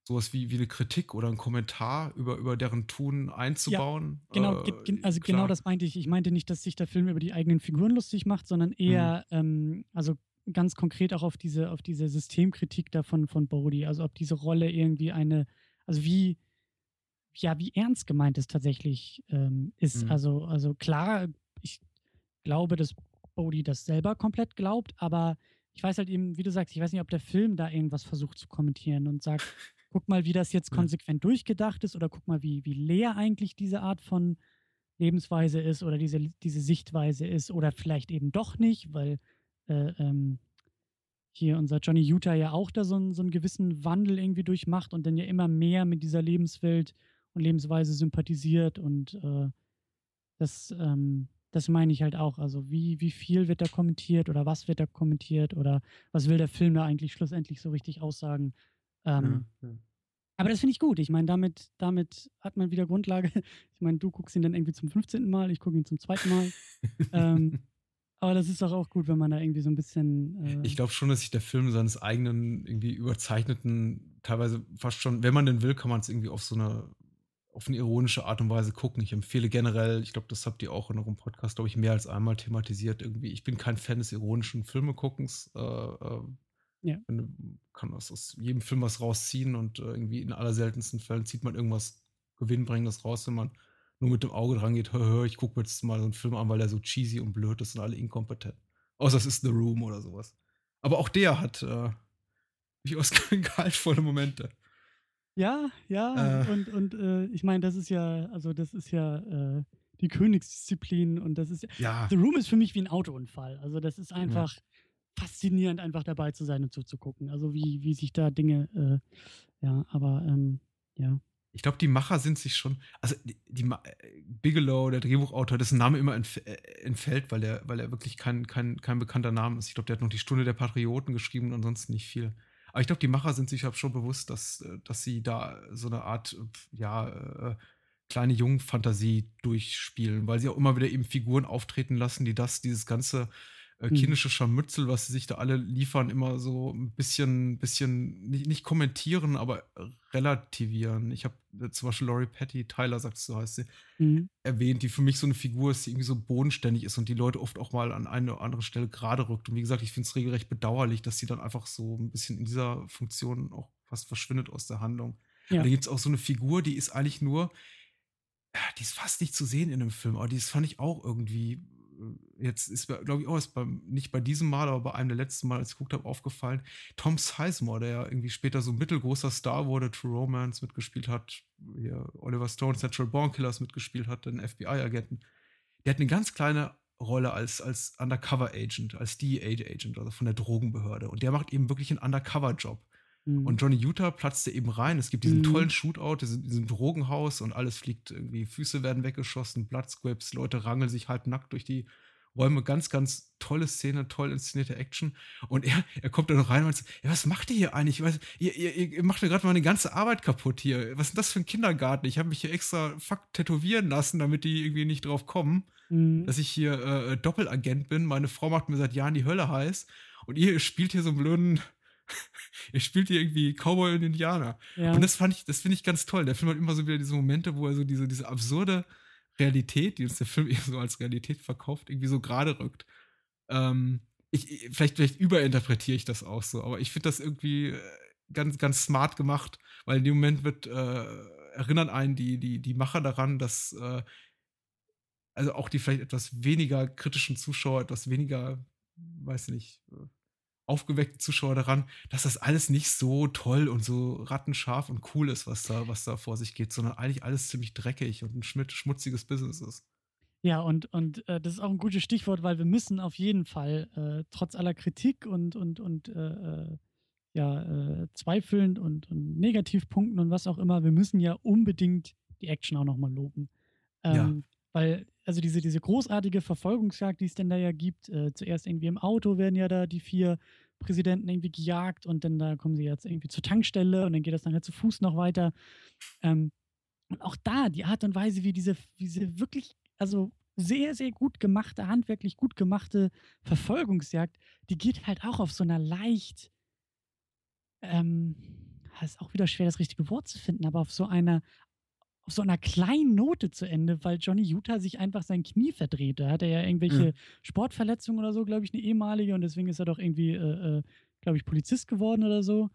sowas wie, wie eine Kritik oder ein Kommentar über, über deren Tun einzubauen. Ja, genau, äh, also klar. genau das meinte ich. Ich meinte nicht, dass sich der Film über die eigenen Figuren lustig macht, sondern mhm. eher, mhm. ähm, also ganz konkret auch auf diese, auf diese Systemkritik davon von Bodhi. Also ob diese Rolle irgendwie eine, also wie, ja, wie ernst gemeint es tatsächlich ähm, ist. Mhm. Also, also klar, ich glaube, dass Bodhi das selber komplett glaubt, aber ich weiß halt eben, wie du sagst, ich weiß nicht, ob der Film da irgendwas versucht zu kommentieren und sagt, guck mal, wie das jetzt konsequent durchgedacht ist oder guck mal, wie, wie leer eigentlich diese Art von Lebensweise ist oder diese, diese Sichtweise ist oder vielleicht eben doch nicht, weil äh, ähm, hier unser Johnny Utah ja auch da so, ein, so einen gewissen Wandel irgendwie durchmacht und dann ja immer mehr mit dieser Lebenswelt und Lebensweise sympathisiert und äh, das, ähm, das meine ich halt auch. Also wie, wie viel wird da kommentiert oder was wird da kommentiert oder was will der Film da eigentlich schlussendlich so richtig aussagen? Ähm, ja, ja. Aber das finde ich gut. Ich meine, damit, damit hat man wieder Grundlage. Ich meine, du guckst ihn dann irgendwie zum 15. Mal, ich gucke ihn zum zweiten Mal. ähm, aber das ist doch auch gut, wenn man da irgendwie so ein bisschen. Äh ich glaube schon, dass sich der Film seines eigenen, irgendwie überzeichneten, teilweise fast schon, wenn man denn will, kann man es irgendwie auf so eine, auf eine ironische Art und Weise gucken. Ich empfehle generell, ich glaube, das habt ihr auch in eurem Podcast, glaube ich, mehr als einmal thematisiert. Irgendwie, ich bin kein Fan des ironischen Filmeguckens. Äh, äh, ja. Man kann aus, aus jedem Film was rausziehen und äh, irgendwie in allerseltensten Fällen zieht man irgendwas Gewinnbringendes raus, wenn man nur mit dem Auge dran geht, hör, hör, ich gucke mir jetzt mal so einen Film an, weil er so cheesy und blöd ist und alle inkompetent. Außer es ist The Room oder sowas. Aber auch der hat äh, durchaus gehaltvolle Momente. Ja, ja, äh, und, und äh, ich meine, das ist ja, also das ist ja äh, die Königsdisziplin und das ist ja. The Room ist für mich wie ein Autounfall. Also das ist einfach, ja faszinierend, einfach dabei zu sein und zuzugucken. Also wie, wie sich da Dinge, äh, ja, aber ähm, ja. Ich glaube, die Macher sind sich schon, also die, die Bigelow, der Drehbuchautor, dessen Name immer entf äh, entfällt, weil er, weil er wirklich kein, kein, kein bekannter Name ist. Ich glaube, der hat noch die Stunde der Patrioten geschrieben und ansonsten nicht viel. Aber ich glaube, die Macher sind sich schon bewusst, dass, äh, dass sie da so eine Art, ja, äh, kleine Jungfantasie durchspielen, weil sie auch immer wieder eben Figuren auftreten lassen, die das, dieses ganze äh, mhm. kindische Scharmützel, was sie sich da alle liefern, immer so ein bisschen, bisschen nicht, nicht kommentieren, aber relativieren. Ich habe äh, zum Beispiel Laurie Patty, Tyler sagt so heißt sie, mhm. erwähnt, die für mich so eine Figur ist, die irgendwie so bodenständig ist und die Leute oft auch mal an eine oder andere Stelle gerade rückt. Und wie gesagt, ich finde es regelrecht bedauerlich, dass sie dann einfach so ein bisschen in dieser Funktion auch fast verschwindet aus der Handlung. Ja. Da gibt es auch so eine Figur, die ist eigentlich nur, die ist fast nicht zu sehen in dem Film, aber die ist, fand ich auch irgendwie jetzt ist, glaube ich, auch erst beim, nicht bei diesem Mal, aber bei einem der letzten Mal, als ich geguckt habe, aufgefallen. Tom Sizemore, der ja irgendwie später so ein mittelgroßer Star wurde, True Romance mitgespielt hat, hier Oliver Stone, Natural Born Killers mitgespielt hat, den FBI-Agenten. Der hat eine ganz kleine Rolle als, als Undercover-Agent, als DEA-Agent, also von der Drogenbehörde. Und der macht eben wirklich einen Undercover-Job. Mhm. Und Johnny Utah platzte eben rein. Es gibt diesen mhm. tollen Shootout in diesem Drogenhaus und alles fliegt irgendwie, Füße werden weggeschossen, Bloodscripts, Leute rangeln sich halb nackt durch die Räume. Ganz, ganz tolle Szene, toll inszenierte Action. Und er, er kommt da noch rein und sagt, ja, was macht ihr hier eigentlich? Weiß, ihr, ihr, ihr, macht mir gerade meine ganze Arbeit kaputt hier. Was ist denn das für ein Kindergarten? Ich habe mich hier extra fuck tätowieren lassen, damit die irgendwie nicht drauf kommen, mhm. dass ich hier äh, Doppelagent bin. Meine Frau macht mir seit Jahren die Hölle heiß. Und ihr spielt hier so einen blöden er spielt hier irgendwie Cowboy und Indianer. Ja. Und das fand ich, das finde ich ganz toll. Der Film hat immer so wieder diese Momente, wo er so diese, diese absurde Realität, die uns der Film eben so als Realität verkauft, irgendwie so gerade rückt. Ähm, ich, vielleicht, vielleicht überinterpretiere ich das auch so, aber ich finde das irgendwie äh, ganz, ganz smart gemacht, weil in dem Moment wird, äh, erinnern einen die, die, die Macher daran, dass äh, also auch die vielleicht etwas weniger kritischen Zuschauer, etwas weniger, weiß nicht, äh, aufgeweckten Zuschauer daran, dass das alles nicht so toll und so rattenscharf und cool ist, was da, was da vor sich geht, sondern eigentlich alles ziemlich dreckig und ein schmutziges Business ist. Ja, und, und äh, das ist auch ein gutes Stichwort, weil wir müssen auf jeden Fall, äh, trotz aller Kritik und, und, und äh, äh ja, äh, Zweifeln und, und Negativpunkten und was auch immer, wir müssen ja unbedingt die Action auch nochmal loben. Ähm, ja. Weil, also diese, diese großartige Verfolgungsjagd, die es denn da ja gibt, äh, zuerst irgendwie im Auto werden ja da die vier Präsidenten irgendwie gejagt und dann da kommen sie jetzt irgendwie zur Tankstelle und dann geht das nachher zu Fuß noch weiter. Ähm, und auch da, die Art und Weise, wie diese, diese wirklich, also sehr, sehr gut gemachte, handwerklich gut gemachte Verfolgungsjagd, die geht halt auch auf so einer leicht, ähm, ist auch wieder schwer, das richtige Wort zu finden, aber auf so einer, auf so einer kleinen Note zu Ende, weil Johnny Utah sich einfach sein Knie verdreht. Da hat er ja irgendwelche mhm. Sportverletzungen oder so, glaube ich, eine ehemalige und deswegen ist er doch irgendwie, äh, äh, glaube ich, Polizist geworden oder so.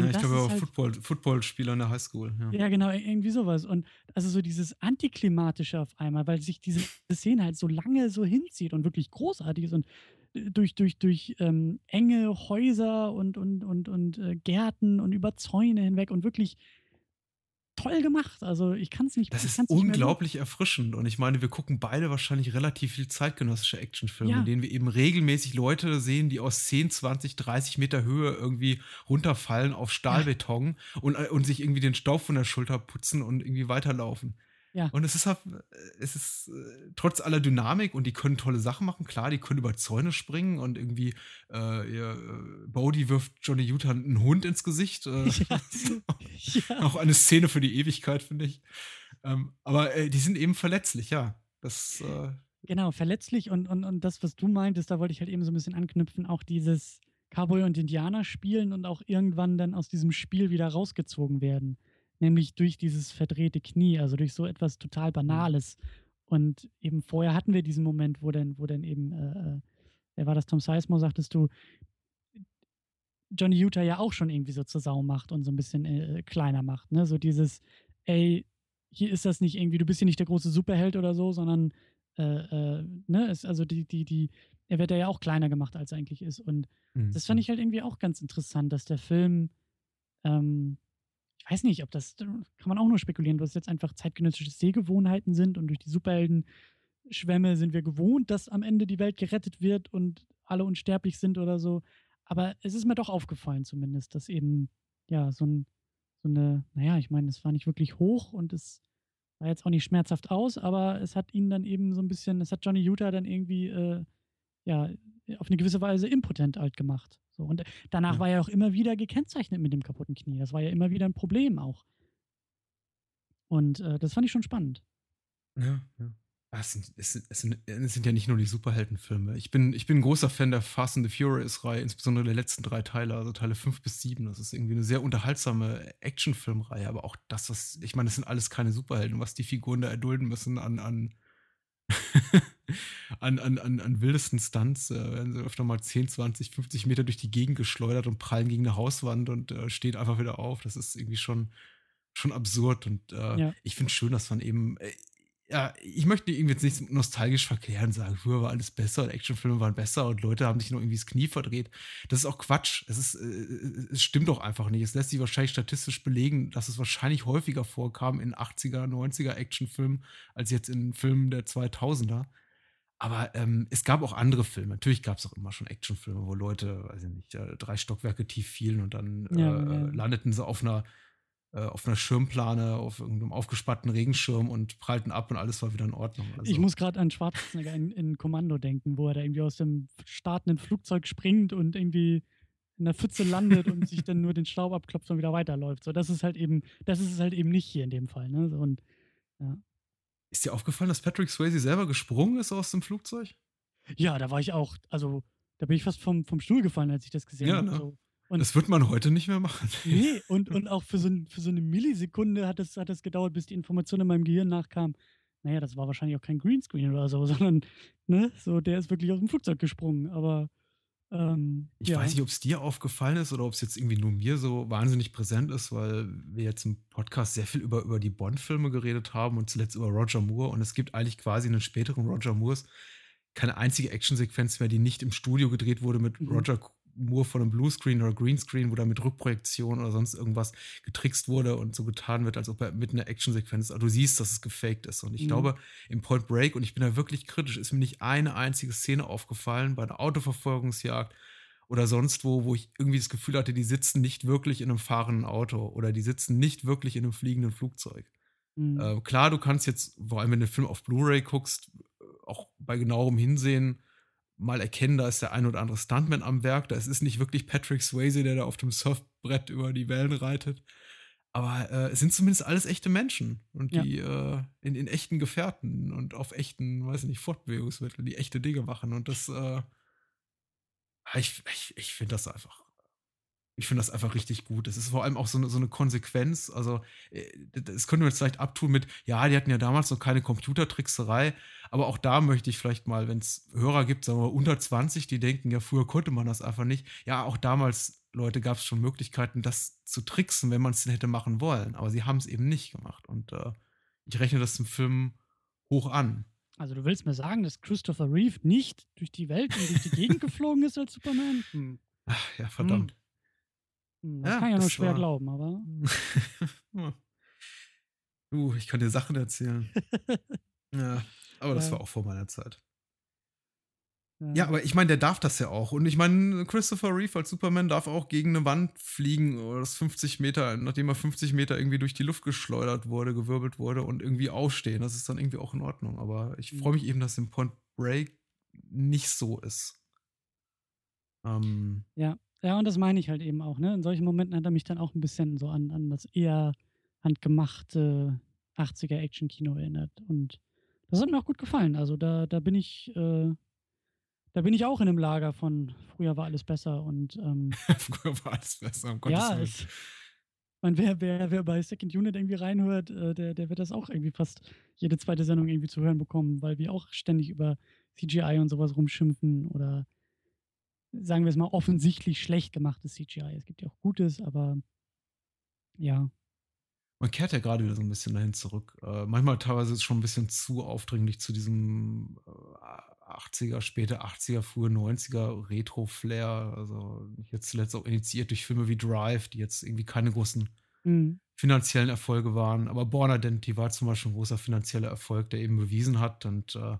Ja, ich glaube, er war halt, Football, Footballspieler in der Highschool. Ja. ja, genau, irgendwie sowas. Und also so dieses Antiklimatische auf einmal, weil sich diese Szene halt so lange so hinzieht und wirklich großartig ist und äh, durch, durch, durch ähm, enge Häuser und, und, und, und äh, Gärten und über Zäune hinweg und wirklich toll gemacht. Also ich kann es nicht Das ist unglaublich erfrischend. Und ich meine, wir gucken beide wahrscheinlich relativ viel zeitgenössische Actionfilme, ja. in denen wir eben regelmäßig Leute sehen, die aus 10, 20, 30 Meter Höhe irgendwie runterfallen auf Stahlbeton ja. und, äh, und sich irgendwie den Staub von der Schulter putzen und irgendwie weiterlaufen. Ja. Und es ist halt, es ist äh, trotz aller Dynamik und die können tolle Sachen machen. Klar, die können über Zäune springen und irgendwie äh, ja, äh, Bodhi wirft Johnny Utah einen Hund ins Gesicht. Äh, ja. ja. Auch eine Szene für die Ewigkeit, finde ich. Ähm, aber äh, die sind eben verletzlich, ja. Das, äh, genau, verletzlich und, und, und das, was du meintest, da wollte ich halt eben so ein bisschen anknüpfen, auch dieses Cowboy und Indianer spielen und auch irgendwann dann aus diesem Spiel wieder rausgezogen werden nämlich durch dieses verdrehte Knie, also durch so etwas total mhm. Banales. Und eben vorher hatten wir diesen Moment, wo dann, wo dann eben, äh, äh, wer war das, Tom Sizemore, sagtest du, Johnny Utah ja auch schon irgendwie so zur Sau macht und so ein bisschen äh, kleiner macht, ne? So dieses, ey, hier ist das nicht irgendwie, du bist hier nicht der große Superheld oder so, sondern äh, äh, ne, ist also die, die, die, er wird ja auch kleiner gemacht, als er eigentlich ist. Und mhm. das fand ich halt irgendwie auch ganz interessant, dass der Film ähm, ich weiß nicht, ob das, kann man auch nur spekulieren, es jetzt einfach zeitgenössische Sehgewohnheiten sind und durch die Superhelden-Schwämme sind wir gewohnt, dass am Ende die Welt gerettet wird und alle unsterblich sind oder so. Aber es ist mir doch aufgefallen zumindest, dass eben, ja, so, ein, so eine, naja, ich meine, es war nicht wirklich hoch und es sah jetzt auch nicht schmerzhaft aus, aber es hat ihn dann eben so ein bisschen, es hat Johnny Utah dann irgendwie, äh, ja, auf eine gewisse Weise impotent alt gemacht. So, und danach ja. war er auch immer wieder gekennzeichnet mit dem kaputten Knie. Das war ja immer wieder ein Problem auch. Und äh, das fand ich schon spannend. Ja, ja. Ah, es sind, es, sind, es, sind, es sind, ja nicht nur die Superheldenfilme. Ich bin, ich bin ein großer Fan der Fast and the Furious-Reihe, insbesondere der letzten drei Teile, also Teile 5 bis 7. Das ist irgendwie eine sehr unterhaltsame Actionfilmreihe, aber auch das, was, ich meine, das sind alles keine Superhelden, was die Figuren da erdulden müssen an, an an, an, an, an wildesten Stunts äh, werden sie öfter mal 10, 20, 50 Meter durch die Gegend geschleudert und prallen gegen eine Hauswand und äh, stehen einfach wieder auf. Das ist irgendwie schon, schon absurd. Und äh, ja. ich finde es schön, dass man eben, äh, ja, ich möchte irgendwie jetzt nicht nostalgisch verklären, sagen, früher war alles besser und Actionfilme waren besser und Leute haben sich nur irgendwie das Knie verdreht. Das ist auch Quatsch. Es, ist, äh, es stimmt doch einfach nicht. Es lässt sich wahrscheinlich statistisch belegen, dass es wahrscheinlich häufiger vorkam in 80er, 90er Actionfilmen als jetzt in Filmen der 2000er. Aber ähm, es gab auch andere Filme. Natürlich gab es auch immer schon Actionfilme, wo Leute, weiß ich nicht, äh, drei Stockwerke tief fielen und dann äh, ja. landeten sie auf einer äh, auf einer Schirmplane, auf irgendeinem aufgespannten Regenschirm und prallten ab und alles war wieder in Ordnung. Also. Ich muss gerade an Schwarzenegger in, in, Kommando denken, wo er da irgendwie aus dem startenden Flugzeug springt und irgendwie in der Pfütze landet und sich dann nur den Staub abklopft und wieder weiterläuft. So, das ist halt eben, das ist es halt eben nicht hier in dem Fall. Ne? Und ja. Ist dir aufgefallen, dass Patrick Swayze selber gesprungen ist aus dem Flugzeug? Ja, da war ich auch, also da bin ich fast vom, vom Stuhl gefallen, als ich das gesehen ja, habe. Ne? So. Und das wird man heute nicht mehr machen. Nee, und, und auch für so, für so eine Millisekunde hat es hat das gedauert, bis die Information in meinem Gehirn nachkam. Naja, das war wahrscheinlich auch kein Greenscreen oder so, sondern, ne, so, der ist wirklich aus dem Flugzeug gesprungen. Aber Ähm, Ich ja. weiß nicht, ob es dir aufgefallen ist oder ob es jetzt irgendwie nur mir so wahnsinnig präsent ist, weil wir jetzt im Podcast sehr viel über, über die Bond-Filme geredet haben und zuletzt über Roger Moore. Und es gibt eigentlich quasi in den späteren Roger Moores keine einzige Actionsequenz mehr, die nicht im Studio gedreht wurde mit Mhm. Roger Moore von einem Bluescreen oder Greenscreen, wo da mit Rückprojektion oder sonst irgendwas getrickst wurde und so getan wird, als ob er mit einer Actionsequenz, also du siehst, dass es gefaked ist. Und ich Mhm. glaube, im Point Break, und ich bin da wirklich kritisch, ist mir nicht eine einzige Szene aufgefallen bei einer Autoverfolgungsjagd oder sonst wo, wo ich irgendwie das Gefühl hatte, die sitzen nicht wirklich in einem fahrenden Auto oder die sitzen nicht wirklich in einem fliegenden Flugzeug. Mhm. Äh, klar, du kannst jetzt, vor allem wenn du den Film auf Blu-ray guckst, äh, auch bei genauerem Hinsehen mal erkennen, da ist der ein oder andere Stuntman am Werk. Da ist es nicht wirklich Patrick Swayze, der da auf dem Surfbrett über die Wellen reitet. Aber äh, es sind zumindest alles echte Menschen und Ja. die äh, in, in echten Gefährten und auf echten, weiß ich nicht, Fortbewegungsmitteln, die echte Dinge machen. Und das, äh, ich, ich, ich finde das einfach. Ich finde das einfach richtig gut. Es ist vor allem auch so eine, so eine Konsequenz. Also, äh, das können wir jetzt vielleicht abtun mit, ja, die hatten ja damals noch keine Computertrickserei, aber auch da möchte ich vielleicht mal, wenn es Hörer gibt, sagen wir mal unter 20, die denken, ja, früher konnte man das einfach nicht. Ja, auch damals, Leute, gab es schon Möglichkeiten, das zu tricksen, wenn man es denn hätte machen wollen. Aber sie haben es eben nicht gemacht. Und äh, ich rechne das im Film hoch an. Also du willst mir sagen, dass Christopher Reeve nicht durch die Welt und durch die Gegend geflogen ist als Superman? Hm. Ach, ja, verdammt. Hm, Das Ja, kann ich ja nur schwer war- glauben, aber. Du, ich kann dir Sachen erzählen. ja, aber das Ja. war auch vor meiner Zeit. ja. Ja, aber ich meine, der darf das ja auch. Und ich meine, Christopher Reeve als Superman darf auch gegen eine Wand fliegen oder das 50 Meter, nachdem er 50 Meter irgendwie durch die Luft geschleudert wurde, gewirbelt wurde und irgendwie aufstehen. Das ist dann irgendwie auch in Ordnung. Aber ich Mhm. freue mich eben, dass im Point Break nicht so ist. Ähm, Ja, ja, und das meine ich halt eben auch, ne? In solchen Momenten hat er mich dann auch ein bisschen so an, an das eher handgemachte 80er Action-Kino erinnert. Und das hat mir auch gut gefallen. Also da, da bin ich, äh, da bin ich auch in einem Lager von früher war alles besser und ähm, früher war alles besser, um Gottes ja, Willen. es, man, wer, wer, wer bei Second Unit irgendwie reinhört, äh, der, der wird das auch irgendwie fast jede zweite Sendung irgendwie zu hören bekommen, weil wir auch ständig über CGI und sowas rumschimpfen oder sagen wir es mal offensichtlich schlecht gemachtes CGI. Es gibt ja auch Gutes, aber ja. Man kehrt ja gerade wieder so ein bisschen dahin zurück. Äh, manchmal teilweise ist es schon ein bisschen zu aufdringlich zu diesem äh, 80er, späte 80er, frühe 90er Retro-Flair. Also jetzt zuletzt auch initiiert durch Filme wie Drive, die jetzt irgendwie keine großen Mhm. finanziellen Erfolge waren. Aber Born Identity war zum Beispiel ein großer finanzieller Erfolg, der eben bewiesen hat und äh,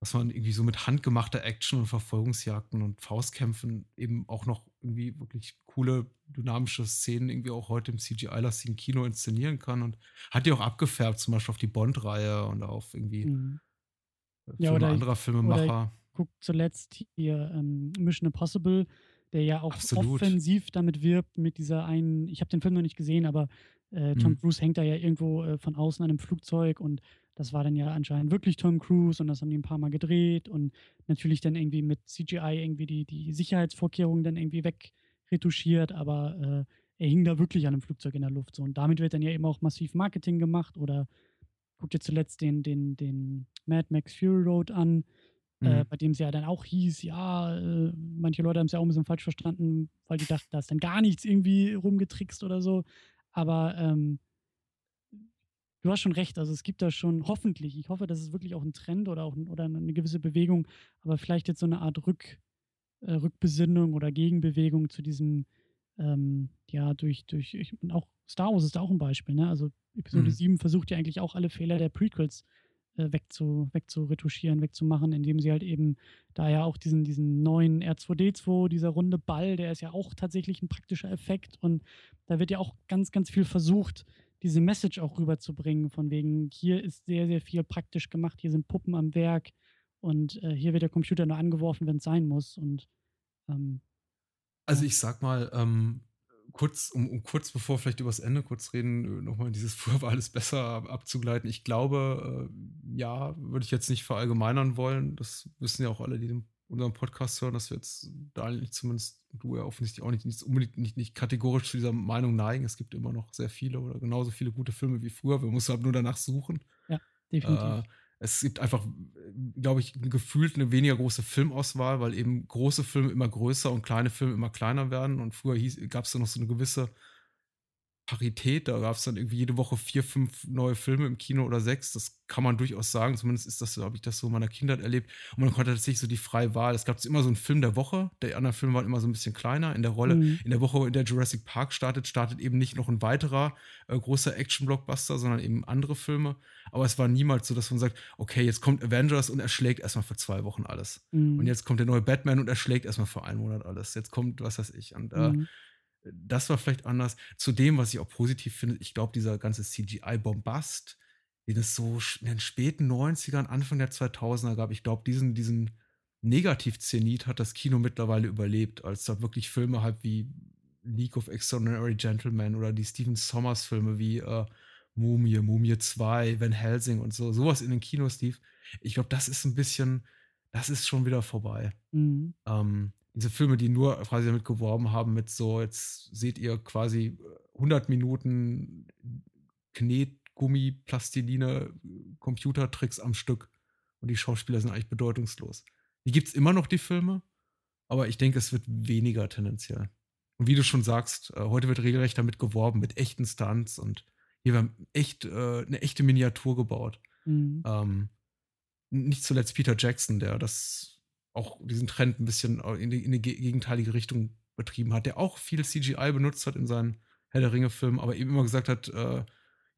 dass man irgendwie so mit handgemachter Action und Verfolgungsjagden und Faustkämpfen eben auch noch irgendwie wirklich coole, dynamische Szenen irgendwie auch heute im CGI-lastigen Kino inszenieren kann und hat die auch abgefärbt, zum Beispiel auf die Bond-Reihe und auf irgendwie Mhm. äh, Ja, Filme anderer Filmemacher. Guckt zuletzt hier ähm, Mission Impossible, der ja auch Absolut. offensiv damit wirbt, mit dieser einen, ich habe den Film noch nicht gesehen, aber äh, Tom Mhm. Cruise hängt da ja irgendwo äh, von außen an einem Flugzeug und das war dann ja anscheinend wirklich Tom Cruise und das haben die ein paar Mal gedreht und natürlich dann irgendwie mit CGI irgendwie die, die Sicherheitsvorkehrungen dann irgendwie wegretuschiert, aber äh, er hing da wirklich an einem Flugzeug in der Luft. So. Und damit wird dann ja eben auch massiv Marketing gemacht oder guckt ihr zuletzt den, den, den Mad Max Fury Road an, äh, Mhm. bei dem es ja dann auch hieß, ja, äh, manche Leute haben es ja auch ein bisschen falsch verstanden, weil die dachten, da ist dann gar nichts irgendwie rumgetrickst oder so. Aber ähm, du hast schon recht, also es gibt da schon hoffentlich, ich hoffe, das ist wirklich auch ein Trend oder auch ein, oder eine gewisse Bewegung, aber vielleicht jetzt so eine Art Rück, äh, Rückbesinnung oder Gegenbewegung zu diesem, ähm, ja, durch, durch, ich, und auch Star Wars ist da auch ein Beispiel, ne? Also Episode Mhm. 7 versucht ja eigentlich auch alle Fehler der Prequels äh, wegzu, wegzuretuschieren, wegzumachen, indem sie halt eben da ja auch diesen, diesen neuen R2D2, dieser runde Ball, der ist ja auch tatsächlich ein praktischer Effekt und da wird ja auch ganz, ganz viel versucht, diese Message auch rüberzubringen, von wegen, hier ist sehr, sehr viel praktisch gemacht, hier sind Puppen am Werk und äh, hier wird der Computer nur angeworfen, wenn es sein muss und ähm, Also ich sag mal, ähm, kurz, um, um kurz bevor wir vielleicht übers Ende kurz reden, nochmal dieses früher war alles besser ab- abzugleiten. Ich glaube, äh, ja, würde ich jetzt nicht verallgemeinern wollen. Das wissen ja auch alle, die den, unseren Podcast hören, dass wir jetzt da zumindest, du ja offensichtlich auch nicht, nicht unbedingt nicht, nicht kategorisch zu dieser Meinung neigen. Es gibt immer noch sehr viele oder genauso viele gute Filme wie früher. Wir müssen halt nur danach suchen. definitiv. Äh, es gibt einfach, glaube ich, gefühlt eine weniger große Filmauswahl, weil eben große Filme immer größer und kleine Filme immer kleiner werden. Und früher gab es da noch so eine gewisse Parität. Da gab es dann irgendwie jede Woche vier, fünf neue Filme im Kino oder sechs. Das kann man durchaus sagen. Zumindest ist das, so, habe ich das so in meiner Kindheit erlebt. Und man konnte tatsächlich so die freie Wahl. Es gab immer so einen Film der Woche. Der anderen Filme waren immer so ein bisschen kleiner in der Rolle. Mhm. In der Woche, in der Jurassic Park startet, startet eben nicht noch ein weiterer äh, großer Action-Blockbuster, sondern eben andere Filme. Aber es war niemals so, dass man sagt, okay, jetzt kommt Avengers und er schlägt erstmal für zwei Wochen alles. Mhm. Und jetzt kommt der neue Batman und er schlägt erstmal für einen Monat alles. Jetzt kommt, was weiß ich. Und äh, mhm das war vielleicht anders. Zu dem, was ich auch positiv finde, ich glaube, dieser ganze CGI-Bombast, den es so in den späten 90ern, Anfang der 2000er gab, ich glaube, diesen, diesen Negativ-Zenit hat das Kino mittlerweile überlebt, als da wirklich Filme halt wie League of Extraordinary Gentlemen oder die Stephen Sommers-Filme wie äh, Mumie, Mumie 2, Van Helsing und so, sowas in den Kinos lief. Ich glaube, das ist ein bisschen, das ist schon wieder vorbei. Mhm. Ähm, diese Filme, die nur quasi damit geworben haben, mit so, jetzt seht ihr quasi 100 Minuten Knetgummi, Plastiline, Computertricks am Stück und die Schauspieler sind eigentlich bedeutungslos. Die gibt es immer noch, die Filme, aber ich denke, es wird weniger tendenziell. Und wie du schon sagst, äh, heute wird regelrecht damit geworben, mit echten Stunts und hier wird echt, äh, eine echte Miniatur gebaut. Mhm. Ähm, nicht zuletzt Peter Jackson, der das auch diesen Trend ein bisschen in die, in die gegenteilige Richtung betrieben hat, der auch viel CGI benutzt hat in seinen Herr der Ringe-Filmen, aber eben immer gesagt hat, äh,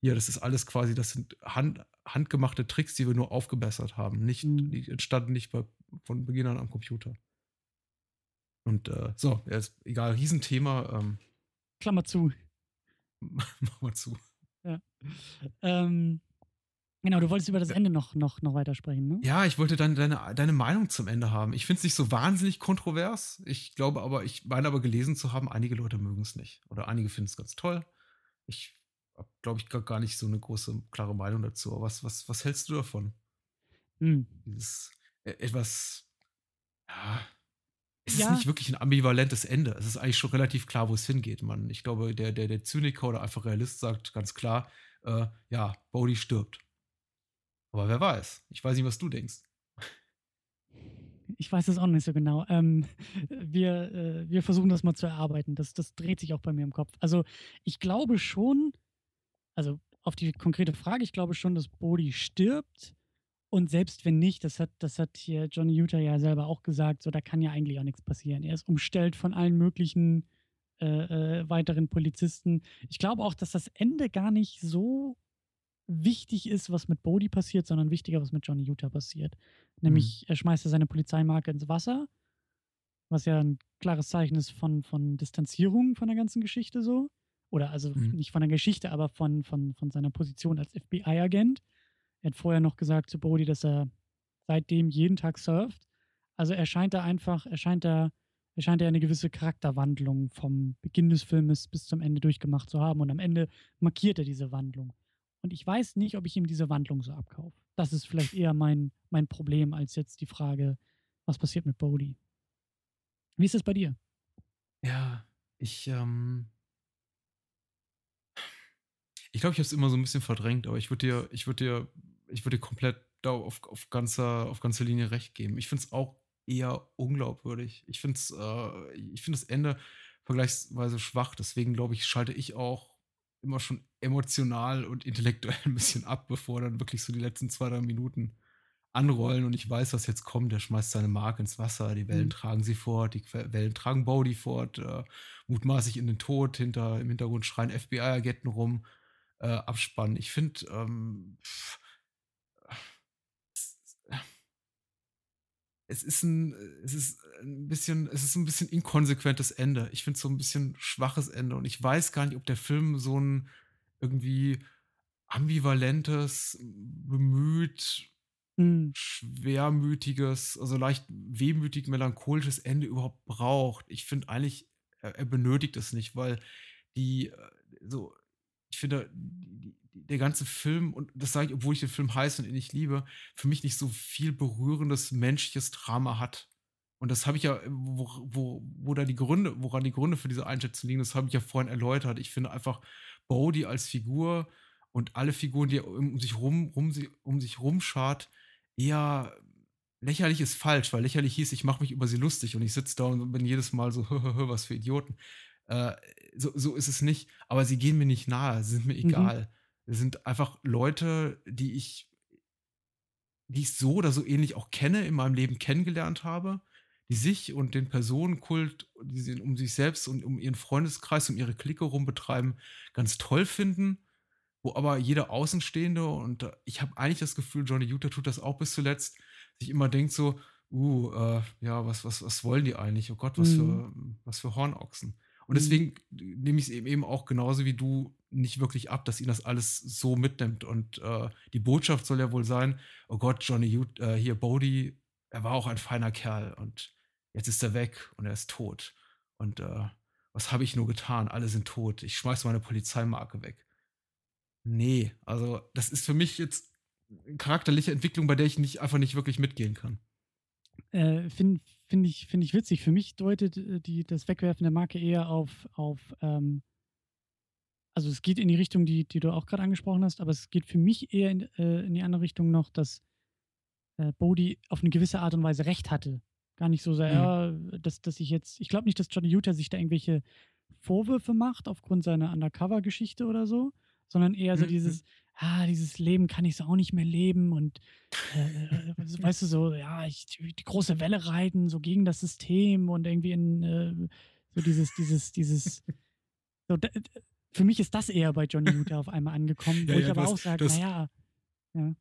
ja, das ist alles quasi, das sind hand, handgemachte Tricks, die wir nur aufgebessert haben. Nicht, mhm. Die entstanden nicht bei, von Beginn an am Computer. Und äh, so, ja, ist egal, Riesenthema. Ähm, Klammer zu. Mach mal zu. Ja. Ähm, Genau, du wolltest über das Ende noch, noch, noch weitersprechen, ne? Ja, ich wollte dann deine, deine Meinung zum Ende haben. Ich finde es nicht so wahnsinnig kontrovers. Ich glaube aber, ich meine aber gelesen zu haben, einige Leute mögen es nicht. Oder einige finden es ganz toll. Ich habe, glaube ich, gar nicht so eine große, klare Meinung dazu. Aber was, was, was hältst du davon? Hm. Dieses äh, etwas, ja, es ja. ist nicht wirklich ein ambivalentes Ende. Es ist eigentlich schon relativ klar, wo es hingeht. Man, ich glaube, der, der, der Zyniker oder einfach Realist sagt ganz klar, äh, ja, Bodhi stirbt. Aber wer weiß. Ich weiß nicht, was du denkst. Ich weiß es auch nicht so genau. Ähm, wir, äh, wir versuchen das mal zu erarbeiten. Das, das dreht sich auch bei mir im Kopf. Also ich glaube schon, also auf die konkrete Frage, ich glaube schon, dass Bodhi stirbt. Und selbst wenn nicht, das hat, das hat hier Johnny Utah ja selber auch gesagt, so da kann ja eigentlich auch nichts passieren. Er ist umstellt von allen möglichen äh, äh, weiteren Polizisten. Ich glaube auch, dass das Ende gar nicht so wichtig ist, was mit Bodhi passiert, sondern wichtiger, was mit Johnny Utah passiert. Nämlich, mhm. er schmeißt seine Polizeimarke ins Wasser, was ja ein klares Zeichen ist von, von Distanzierung von der ganzen Geschichte so. Oder also mhm. nicht von der Geschichte, aber von, von, von seiner Position als FBI-Agent. Er hat vorher noch gesagt zu Bodhi, dass er seitdem jeden Tag surft. Also er scheint da einfach, er scheint da, er scheint ja eine gewisse Charakterwandlung vom Beginn des Filmes bis zum Ende durchgemacht zu haben. Und am Ende markiert er diese Wandlung. Und ich weiß nicht, ob ich ihm diese Wandlung so abkaufe. Das ist vielleicht eher mein, mein Problem, als jetzt die Frage, was passiert mit Bodhi. Wie ist es bei dir? Ja, ich, ähm, ich glaube, ich habe es immer so ein bisschen verdrängt, aber ich würde dir, ich würde dir, ich würde dir komplett da auf, auf, ganzer, auf ganzer Linie recht geben. Ich finde es auch eher unglaubwürdig. Ich finde äh, ich finde das Ende vergleichsweise schwach. Deswegen glaube ich, schalte ich auch immer schon emotional und intellektuell ein bisschen ab, bevor dann wirklich so die letzten zwei, drei Minuten anrollen und ich weiß, was jetzt kommt. Der schmeißt seine Mark ins Wasser, die Wellen mhm. tragen sie fort, die Wellen tragen Bodhi fort, äh, mutmaßlich in den Tod, hinter, im Hintergrund schreien FBI-Agenten rum, äh, Abspann. Ich finde, ähm, es ist ein, es ist ein bisschen, es ist ein bisschen inkonsequentes Ende. Ich finde es so ein bisschen schwaches Ende und ich weiß gar nicht, ob der Film so ein irgendwie ambivalentes, bemüht, mhm. schwermütiges, also leicht wehmütig melancholisches Ende überhaupt braucht. Ich finde eigentlich, er, er, benötigt es nicht, weil die, äh, so, ich finde, der ganze Film, und das sage ich, obwohl ich den Film heiß und ihn nicht liebe, für mich nicht so viel berührendes menschliches Drama hat. Und das habe ich ja, wo, wo, wo da die Gründe, woran die Gründe für diese Einschätzung liegen, das habe ich ja vorhin erläutert. Ich finde einfach Bodhi als Figur und alle Figuren, die er um sich rum, rum, um sich rumschart, eher lächerlich ist falsch, weil lächerlich hieß, ich mache mich über sie lustig und ich sitze da und bin jedes Mal so, was für Idioten. Äh, so, so ist es nicht. Aber sie gehen mir nicht nahe, sie sind mir mhm. egal. Mhm. sind einfach Leute, die ich, die ich so oder so ähnlich auch kenne, in meinem Leben kennengelernt habe, die sich und den Personenkult, die sie um sich selbst und um ihren Freundeskreis, um ihre Clique rum betreiben, ganz toll finden wo aber jeder Außenstehende und äh, ich habe eigentlich das Gefühl, Johnny Utah tut das auch bis zuletzt, sich immer denkt so, uh, äh, ja, was, was, was wollen die eigentlich? Oh Gott, was, mhm. für, was für Hornochsen. Und mhm. deswegen nehme ich es eben auch genauso wie du nicht wirklich ab, dass ihn das alles so mitnimmt. Und äh, die Botschaft soll ja wohl sein, oh Gott, Johnny äh, hier, Bodie, er war auch ein feiner Kerl und jetzt ist er weg und er ist tot. Und äh, was habe ich nur getan? Alle sind tot. Ich schmeiße meine Polizeimarke weg. Nee, also das ist für mich jetzt charakterliche Entwicklung, bei der ich nicht einfach nicht wirklich mitgehen kann. Äh, Finde find ich, find ich witzig. Für mich deutet äh, die, das Wegwerfen der Marke eher auf, auf ähm, also es geht in die Richtung, die, die du auch gerade angesprochen hast, aber es geht für mich eher in, äh, in die andere Richtung noch, dass äh, Bodhi auf eine gewisse Art und Weise recht hatte. Gar nicht so sehr, mhm. ja, dass, dass ich jetzt, ich glaube nicht, dass Johnny Utah sich da irgendwelche Vorwürfe macht aufgrund seiner Undercover-Geschichte oder so, sondern eher so mhm. dieses, ah, dieses Leben kann ich so auch nicht mehr leben und äh, äh weißt du, so, ja, ich, die, große Welle reiten, so gegen das System und irgendwie in äh, so dieses, dieses, dieses, so, da, für mich ist das eher bei Johnny Utah auf einmal angekommen, wo ja, ich ja, aber auch sage, naja, ja.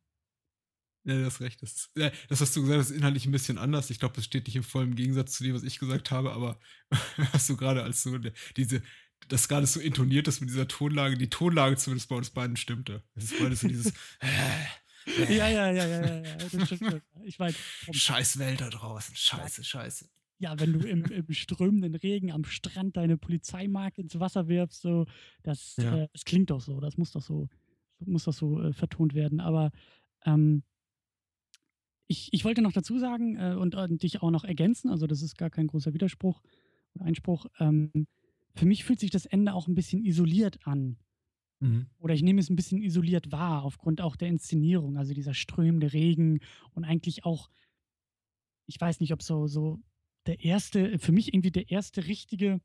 Ja, du hast recht. Das, ja, das hast du gesagt, das ist inhaltlich ein bisschen anders. Ich glaube, das steht nicht im vollen Gegensatz zu dem, was ich gesagt habe, aber hast du gerade als so diese, das gerade so intoniert ist mit dieser Tonlage, die Tonlage zumindest bei uns beiden stimmte. Es ist beides so dieses. ja, ja, ja, ja, ja, das stimmt schon. Ich weiß. Scheiß Welt da draußen. Scheiße, scheiße. Ja, wenn du im, im strömenden Regen am Strand deine Polizeimarke ins Wasser wirfst, so, das, ja. äh, das klingt doch so, das muss doch so, muss doch so äh, vertont werden. Aber ähm, ich, ich wollte noch dazu sagen äh, und, und, dich auch noch ergänzen, also das ist gar kein großer Widerspruch oder Einspruch. Ähm, für mich fühlt sich das Ende auch ein bisschen isoliert an. Mhm. Oder ich nehme es ein bisschen isoliert wahr, aufgrund auch der Inszenierung, also dieser strömende Regen und eigentlich auch, ich weiß nicht, ob so, so der erste, für mich irgendwie der erste richtige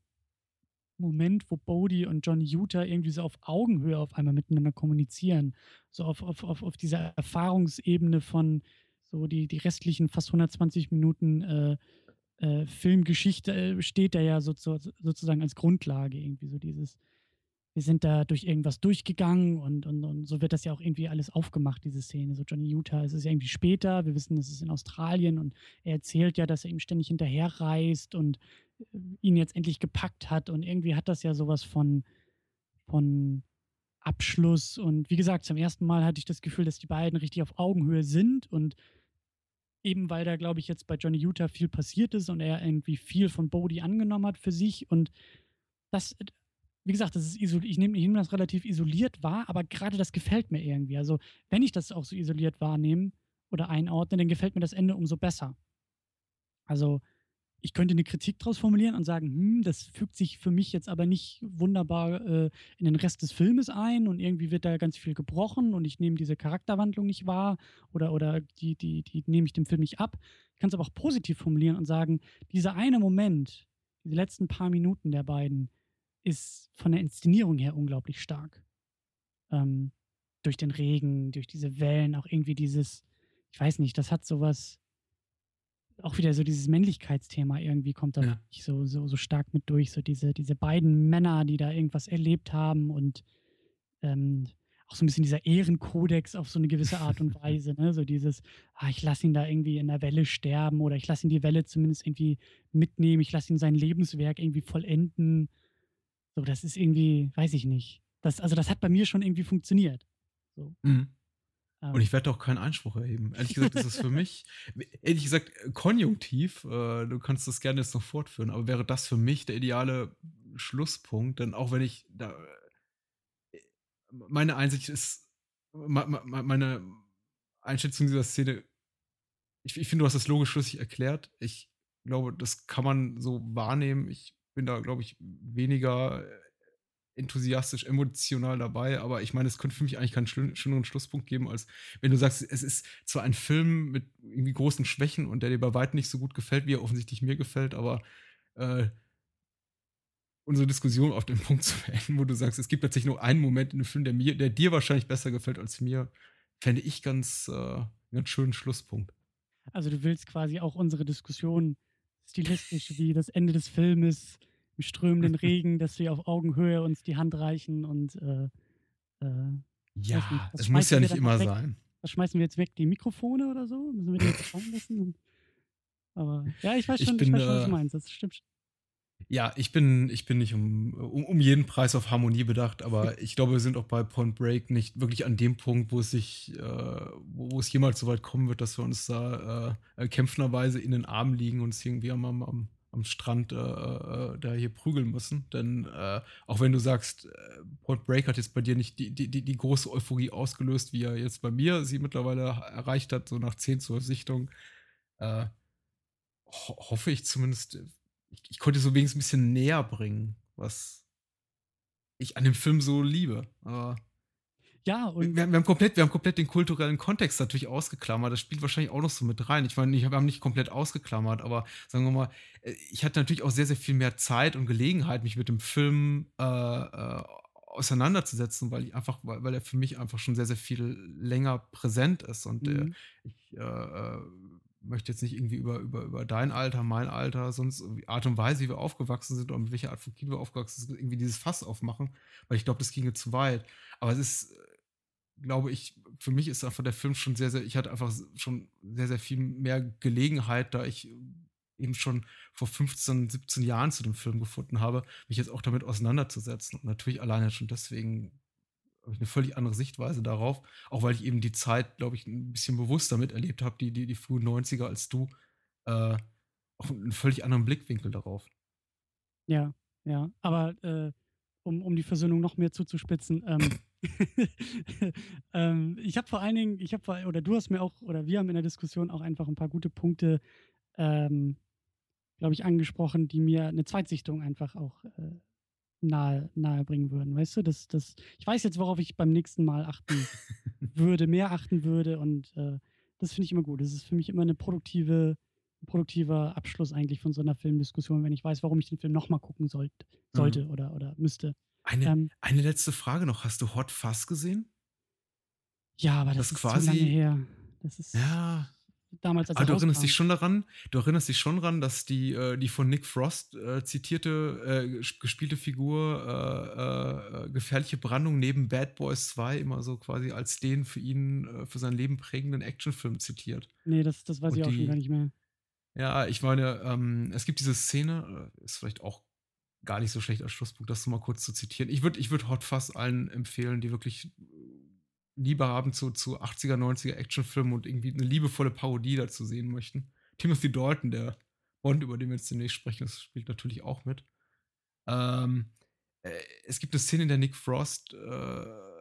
Moment, wo Bodhi und Johnny Utah irgendwie so auf Augenhöhe auf einmal miteinander kommunizieren. So auf, auf, auf, auf dieser Erfahrungsebene von so die, die restlichen fast 120 Minuten äh, äh, Filmgeschichte äh, steht da ja so, so, sozusagen als Grundlage irgendwie so dieses, wir sind da durch irgendwas durchgegangen und, und, und so wird das ja auch irgendwie alles aufgemacht, diese Szene. So Johnny Utah, es ist ja irgendwie später, wir wissen, es ist in Australien und er erzählt ja, dass er ihm ständig hinterherreist und äh, ihn jetzt endlich gepackt hat und irgendwie hat das ja sowas von, von Abschluss und wie gesagt, zum ersten Mal hatte ich das Gefühl, dass die beiden richtig auf Augenhöhe sind und eben weil da, glaube ich, jetzt bei Johnny Utah viel passiert ist und er irgendwie viel von Bodhi angenommen hat für sich. Und das, wie gesagt, das ist ich nehme nehm das relativ isoliert wahr, aber gerade das gefällt mir irgendwie. Also, wenn ich das auch so isoliert wahrnehme oder einordne, dann gefällt mir das Ende umso besser. Also, ich könnte eine Kritik daraus formulieren und sagen, hm, das fügt sich für mich jetzt aber nicht wunderbar äh, in den Rest des Filmes ein und irgendwie wird da ganz viel gebrochen und ich nehme diese Charakterwandlung nicht wahr oder, oder die, die, die nehme ich dem Film nicht ab. Ich kann es aber auch positiv formulieren und sagen, dieser eine Moment, diese letzten paar Minuten der beiden, ist von der Inszenierung her unglaublich stark. Ähm, durch den Regen, durch diese Wellen, auch irgendwie dieses, ich weiß nicht, das hat sowas auch wieder so dieses Männlichkeitsthema irgendwie kommt da ja. so, so, so stark mit durch. So diese, diese beiden Männer, die da irgendwas erlebt haben und ähm, auch so ein bisschen dieser Ehrenkodex auf so eine gewisse Art und Weise. Ne? So dieses, ah, ich lasse ihn da irgendwie in der Welle sterben oder ich lasse ihn die Welle zumindest irgendwie mitnehmen, ich lasse ihn sein Lebenswerk irgendwie vollenden. So, das ist irgendwie, weiß ich nicht. Das, also das hat bei mir schon irgendwie funktioniert. So. Mhm. Und ich werde auch keinen Einspruch erheben. Ehrlich gesagt, ist es für mich, ehrlich gesagt, konjunktiv, äh, du kannst das gerne jetzt noch fortführen, aber wäre das für mich der ideale Schlusspunkt, denn auch wenn ich da, äh, meine Einsicht ist, meine Einschätzung dieser Szene, ich, ich finde, du hast das logisch schlüssig erklärt. Ich glaube, das kann man so wahrnehmen. Ich bin da, glaube ich, weniger enthusiastisch, emotional dabei, aber ich meine, es könnte für mich eigentlich keinen schöneren Schlusspunkt geben, als wenn du sagst, es ist zwar ein Film mit irgendwie großen Schwächen und der dir bei weitem nicht so gut gefällt, wie er offensichtlich mir gefällt, aber äh, unsere Diskussion auf den Punkt zu beenden, wo du sagst, es gibt tatsächlich nur einen Moment in dem Film, der mir, der dir wahrscheinlich besser gefällt als mir, fände ich ganz, äh, einen schönen Schlusspunkt. Also du willst quasi auch unsere Diskussion stilistisch wie das Ende des Filmes im strömenden Regen, dass wir auf Augenhöhe uns die Hand reichen und äh, äh, ja, es muss ja nicht immer weg? sein. Was schmeißen wir jetzt weg? Die Mikrofone oder so? Müssen wir die jetzt fallen lassen? Aber ja, ich weiß schon, ich, bin, ich weiß schon was du äh, meinst. Das stimmt. Ja, ich bin, ich bin nicht um, um, um, jeden Preis auf Harmonie bedacht, aber ich glaube, wir sind auch bei Point Break nicht wirklich an dem Punkt, wo es sich, äh, wo, es jemals so weit kommen wird, dass wir uns da äh, kämpfenderweise in den Armen liegen und uns irgendwie am, am, am Strand äh, äh, da hier prügeln müssen. Denn äh, auch wenn du sagst, äh, Point Break hat jetzt bei dir nicht die, die, die, große Euphorie ausgelöst, wie er jetzt bei mir sie mittlerweile erreicht hat, so nach 10 zur Sichtung, ho hoffe ich zumindest ich, ich konnte so wenigstens ein bisschen näher bringen, was ich an dem Film so liebe. Aber ja, und wir, wir, haben komplett, wir haben komplett den kulturellen Kontext natürlich ausgeklammert. Das spielt wahrscheinlich auch noch so mit rein. Ich meine, wir haben nicht komplett ausgeklammert, aber sagen wir mal, äh, ich hatte natürlich auch sehr, sehr viel mehr Zeit und Gelegenheit, mich mit dem Film äh, äh, auseinanderzusetzen, weil ich einfach, weil, weil er für mich einfach schon sehr, sehr viel länger präsent ist. Und äh, mhm. äh, ich äh, möchte jetzt nicht irgendwie über, über, über dein Alter, mein Alter, sonst Art und Weise, wie wir aufgewachsen sind oder mit welcher Art von Kind wir aufgewachsen sind, irgendwie dieses Fass aufmachen, weil ich glaube, das ginge zu weit. Aber es ist, glaube ich, für mich ist einfach der Film schon sehr, sehr, ich hatte einfach schon sehr, sehr viel mehr Gelegenheit, da ich eben schon vor 15, 17 Jahren zu dem Film gefunden habe, mich jetzt auch damit auseinanderzusetzen. Und natürlich alleine schon deswegen habe ich eine völlig andere Sichtweise darauf, auch weil ich eben die Zeit, glaube ich, ein bisschen bewusster miterlebt habe, die, die, die frühen 90er als du, äh, auch einen völlig anderen Blickwinkel darauf. Ja, ja, aber äh, um, um die Versöhnung noch mehr zuzuspitzen, ähm, ähm, ich habe vor allen Dingen, ich habe, oder du hast mir auch, oder wir haben in der Diskussion auch einfach ein paar gute Punkte, ähm, glaube ich, angesprochen, die mir eine Zweitsichtung einfach auch äh, nahe, nahe bringen würden. Weißt du, das, das, ich weiß jetzt, worauf ich beim nächsten Mal achten würde, mehr achten würde und äh, das finde ich immer gut. Das ist für mich immer eine produktive, ein produktiver Abschluss eigentlich von so einer Filmdiskussion, wenn ich weiß, warum ich den Film nochmal gucken sollt, sollte mhm. oder, oder müsste. Eine, ähm, eine letzte Frage noch. Hast du Hot Fuzz gesehen? Ja, aber das, das ist quasi, zu lange her. Das ist, ja, damals als Aber du erinnerst dich schon daran, du erinnerst dich schon daran, dass die, äh, die von Nick Frost äh, zitierte, äh, gespielte Figur äh, äh, gefährliche Brandung neben Bad Boys 2 immer so quasi als den für ihn, für sein Leben prägenden Actionfilm zitiert. Nee, das, das weiß Und ich auch die, schon gar nicht mehr. Ja, ich meine, ähm, es gibt diese Szene, ist vielleicht auch gar nicht so schlecht als Schlusspunkt, das mal kurz zu zitieren. Ich würde ich würd Hot Fuzz allen empfehlen, die wirklich Liebe haben zu, zu 80er, 90er Actionfilmen und irgendwie eine liebevolle Parodie dazu sehen möchten. Timothy Dalton, der Bond, über den wir jetzt demnächst sprechen, das spielt natürlich auch mit. Ähm, äh, es gibt eine Szene, in der Nick Frost äh,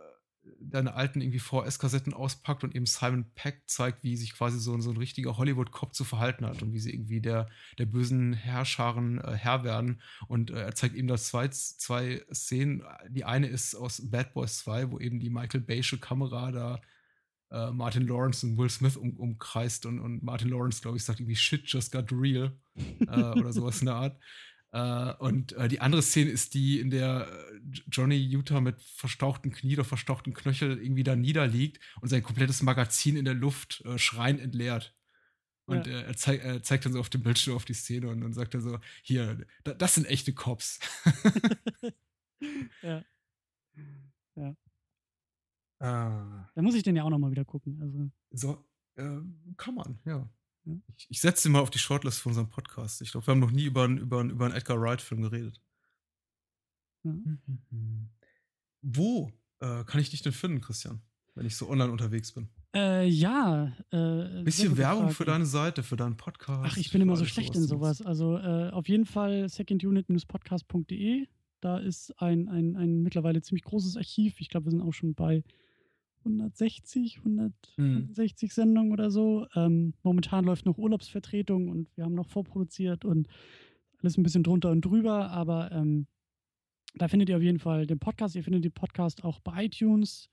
deine alten irgendwie VS-Kassetten auspackt und eben Simon Peck zeigt, wie sich quasi so, so ein richtiger Hollywood-Cop zu verhalten hat und wie sie irgendwie der, der bösen Herrscharen äh, Herr werden. Und äh, er zeigt eben das zwei, zwei Szenen. Die eine ist aus Bad Boys 2, wo eben die Michael Baysche Kamera da äh, Martin Lawrence und Will Smith um, umkreist und, und Martin Lawrence, glaube ich, sagt irgendwie Shit just got real äh, oder sowas in der Art. Äh, und äh, die andere Szene ist die, in der äh, Johnny Utah mit verstauchten Knie oder verstauchten Knöchel irgendwie da niederliegt und sein komplettes Magazin in der Luft äh, schreiend entleert. Und ja. er, zeig, er, zeigt dann so auf dem Bildschirm auf die Szene und dann sagt er so: Hier, da, das sind echte Cops. ja. Ja. Ah. Da muss ich den ja auch nochmal wieder gucken. Also. So, äh, kann man, ja. Ich, ich setze ihn mal auf die Shortlist für unseren Podcast. Ich glaube, wir haben noch nie über, über, über einen Edgar Wright-Film geredet. Ja. Wo äh, kann ich dich denn finden, Christian, wenn ich so online unterwegs bin? Äh, ja. Äh, Bisschen Werbung Frage. für deine Seite, für deinen Podcast. Ach, ich bin immer so schlecht in sowas. Also äh, auf jeden Fall secondunit-podcast.de. Da ist ein, ein, ein mittlerweile ziemlich großes Archiv. Ich glaube, wir sind auch schon bei 160, 160 hm. Sendungen oder so. Ähm, momentan läuft noch Urlaubsvertretung und wir haben noch vorproduziert und alles ein bisschen drunter und drüber, aber ähm, da findet ihr auf jeden Fall den Podcast. Ihr findet den Podcast auch bei iTunes.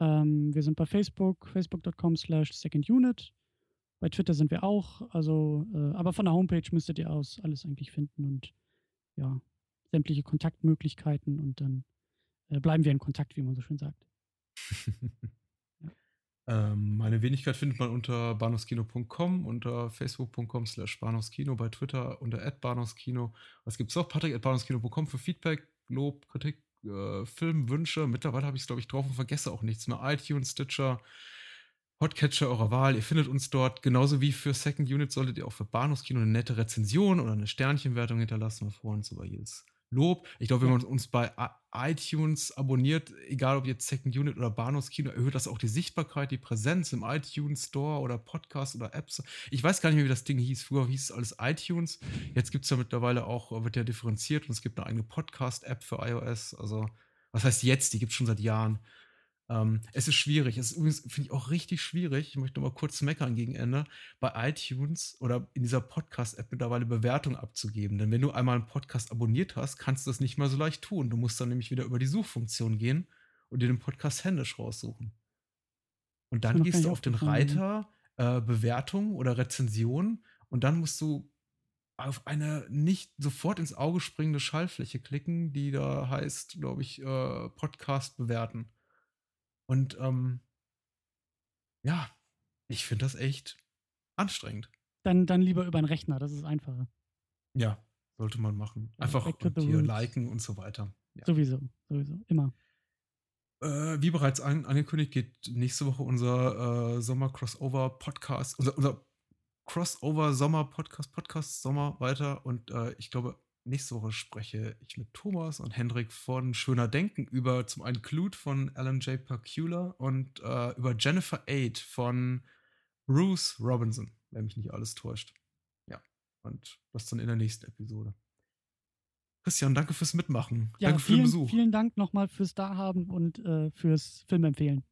Ähm, wir sind bei Facebook, facebook.com slash secondunit. Bei Twitter sind wir auch. Also, äh, aber von der Homepage müsstet ihr aus alles eigentlich finden und ja, sämtliche Kontaktmöglichkeiten und dann äh, bleiben wir in Kontakt, wie man so schön sagt. Ähm, meine Wenigkeit findet man unter bahnhofskino.com, unter facebook.com slash bahnhofskino, bei Twitter unter bahnhofskino. Was gibt es noch? Patrick at bahnhofskino.com für Feedback, Lob, Kritik, äh, Filmwünsche. Mittlerweile habe ich es, glaube ich, drauf und vergesse auch nichts mehr. iTunes, Stitcher, Podcatcher eurer Wahl. Ihr findet uns dort. Genauso wie für Second Unit solltet ihr auch für Bahnhofskino eine nette Rezension oder eine Sternchenwertung hinterlassen. Wir freuen uns über jedes Lob. Ich glaube, wenn man uns bei iTunes abonniert, egal ob jetzt Second Unit oder Bahnhofskino, erhöht das auch die Sichtbarkeit, die Präsenz im iTunes Store oder Podcast oder Apps. Ich weiß gar nicht mehr, wie das Ding hieß. Früher hieß es alles iTunes. Jetzt gibt es ja mittlerweile auch, wird ja differenziert und es gibt eine eigene Podcast-App für iOS. Also, was heißt jetzt? Die gibt es schon seit Jahren. Ähm, es ist schwierig. Es ist übrigens, finde ich, auch richtig schwierig. Ich möchte mal kurz meckern gegen Ende. Bei iTunes oder in dieser Podcast-App mittlerweile Bewertungen abzugeben. Denn wenn du einmal einen Podcast abonniert hast, kannst du das nicht mehr so leicht tun. Du musst dann nämlich wieder über die Suchfunktion gehen und dir den Podcast händisch raussuchen. Und dann gehst du auf den Reiter äh, Bewertung oder Rezension und dann musst du auf eine nicht sofort ins Auge springende Schallfläche klicken, die da heißt, glaube ich, äh, Podcast bewerten. Und ähm, ja, ich finde das echt anstrengend. Dann, dann lieber über einen Rechner, das ist einfacher. Ja, sollte man machen. Einfach und hier liken und so weiter. Ja. Sowieso, sowieso, immer. Äh, wie bereits an, angekündigt, geht nächste Woche unser äh, Sommer-Crossover-Podcast, unser, unser Crossover-Sommer-Podcast, Podcast Sommer weiter. Und äh, ich glaube, Nächste Woche spreche ich mit Thomas und Hendrik von Schöner Denken über zum einen Clute von Alan J. Percula und äh, über Jennifer Aid von Bruce Robinson, wenn mich nicht alles täuscht. Ja, und das dann in der nächsten Episode. Christian, danke fürs Mitmachen. Ja, danke vielen, für den Besuch. Vielen Dank nochmal fürs Dahaben und äh, fürs Filmempfehlen.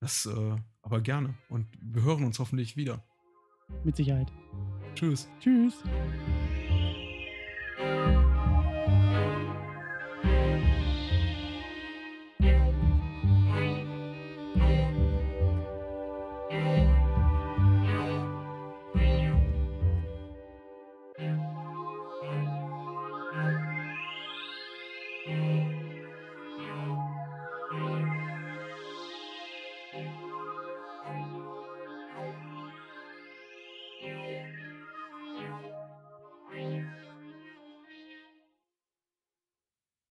Das äh, aber gerne. Und wir hören uns hoffentlich wieder. Mit Sicherheit. Tschüss. Tschüss.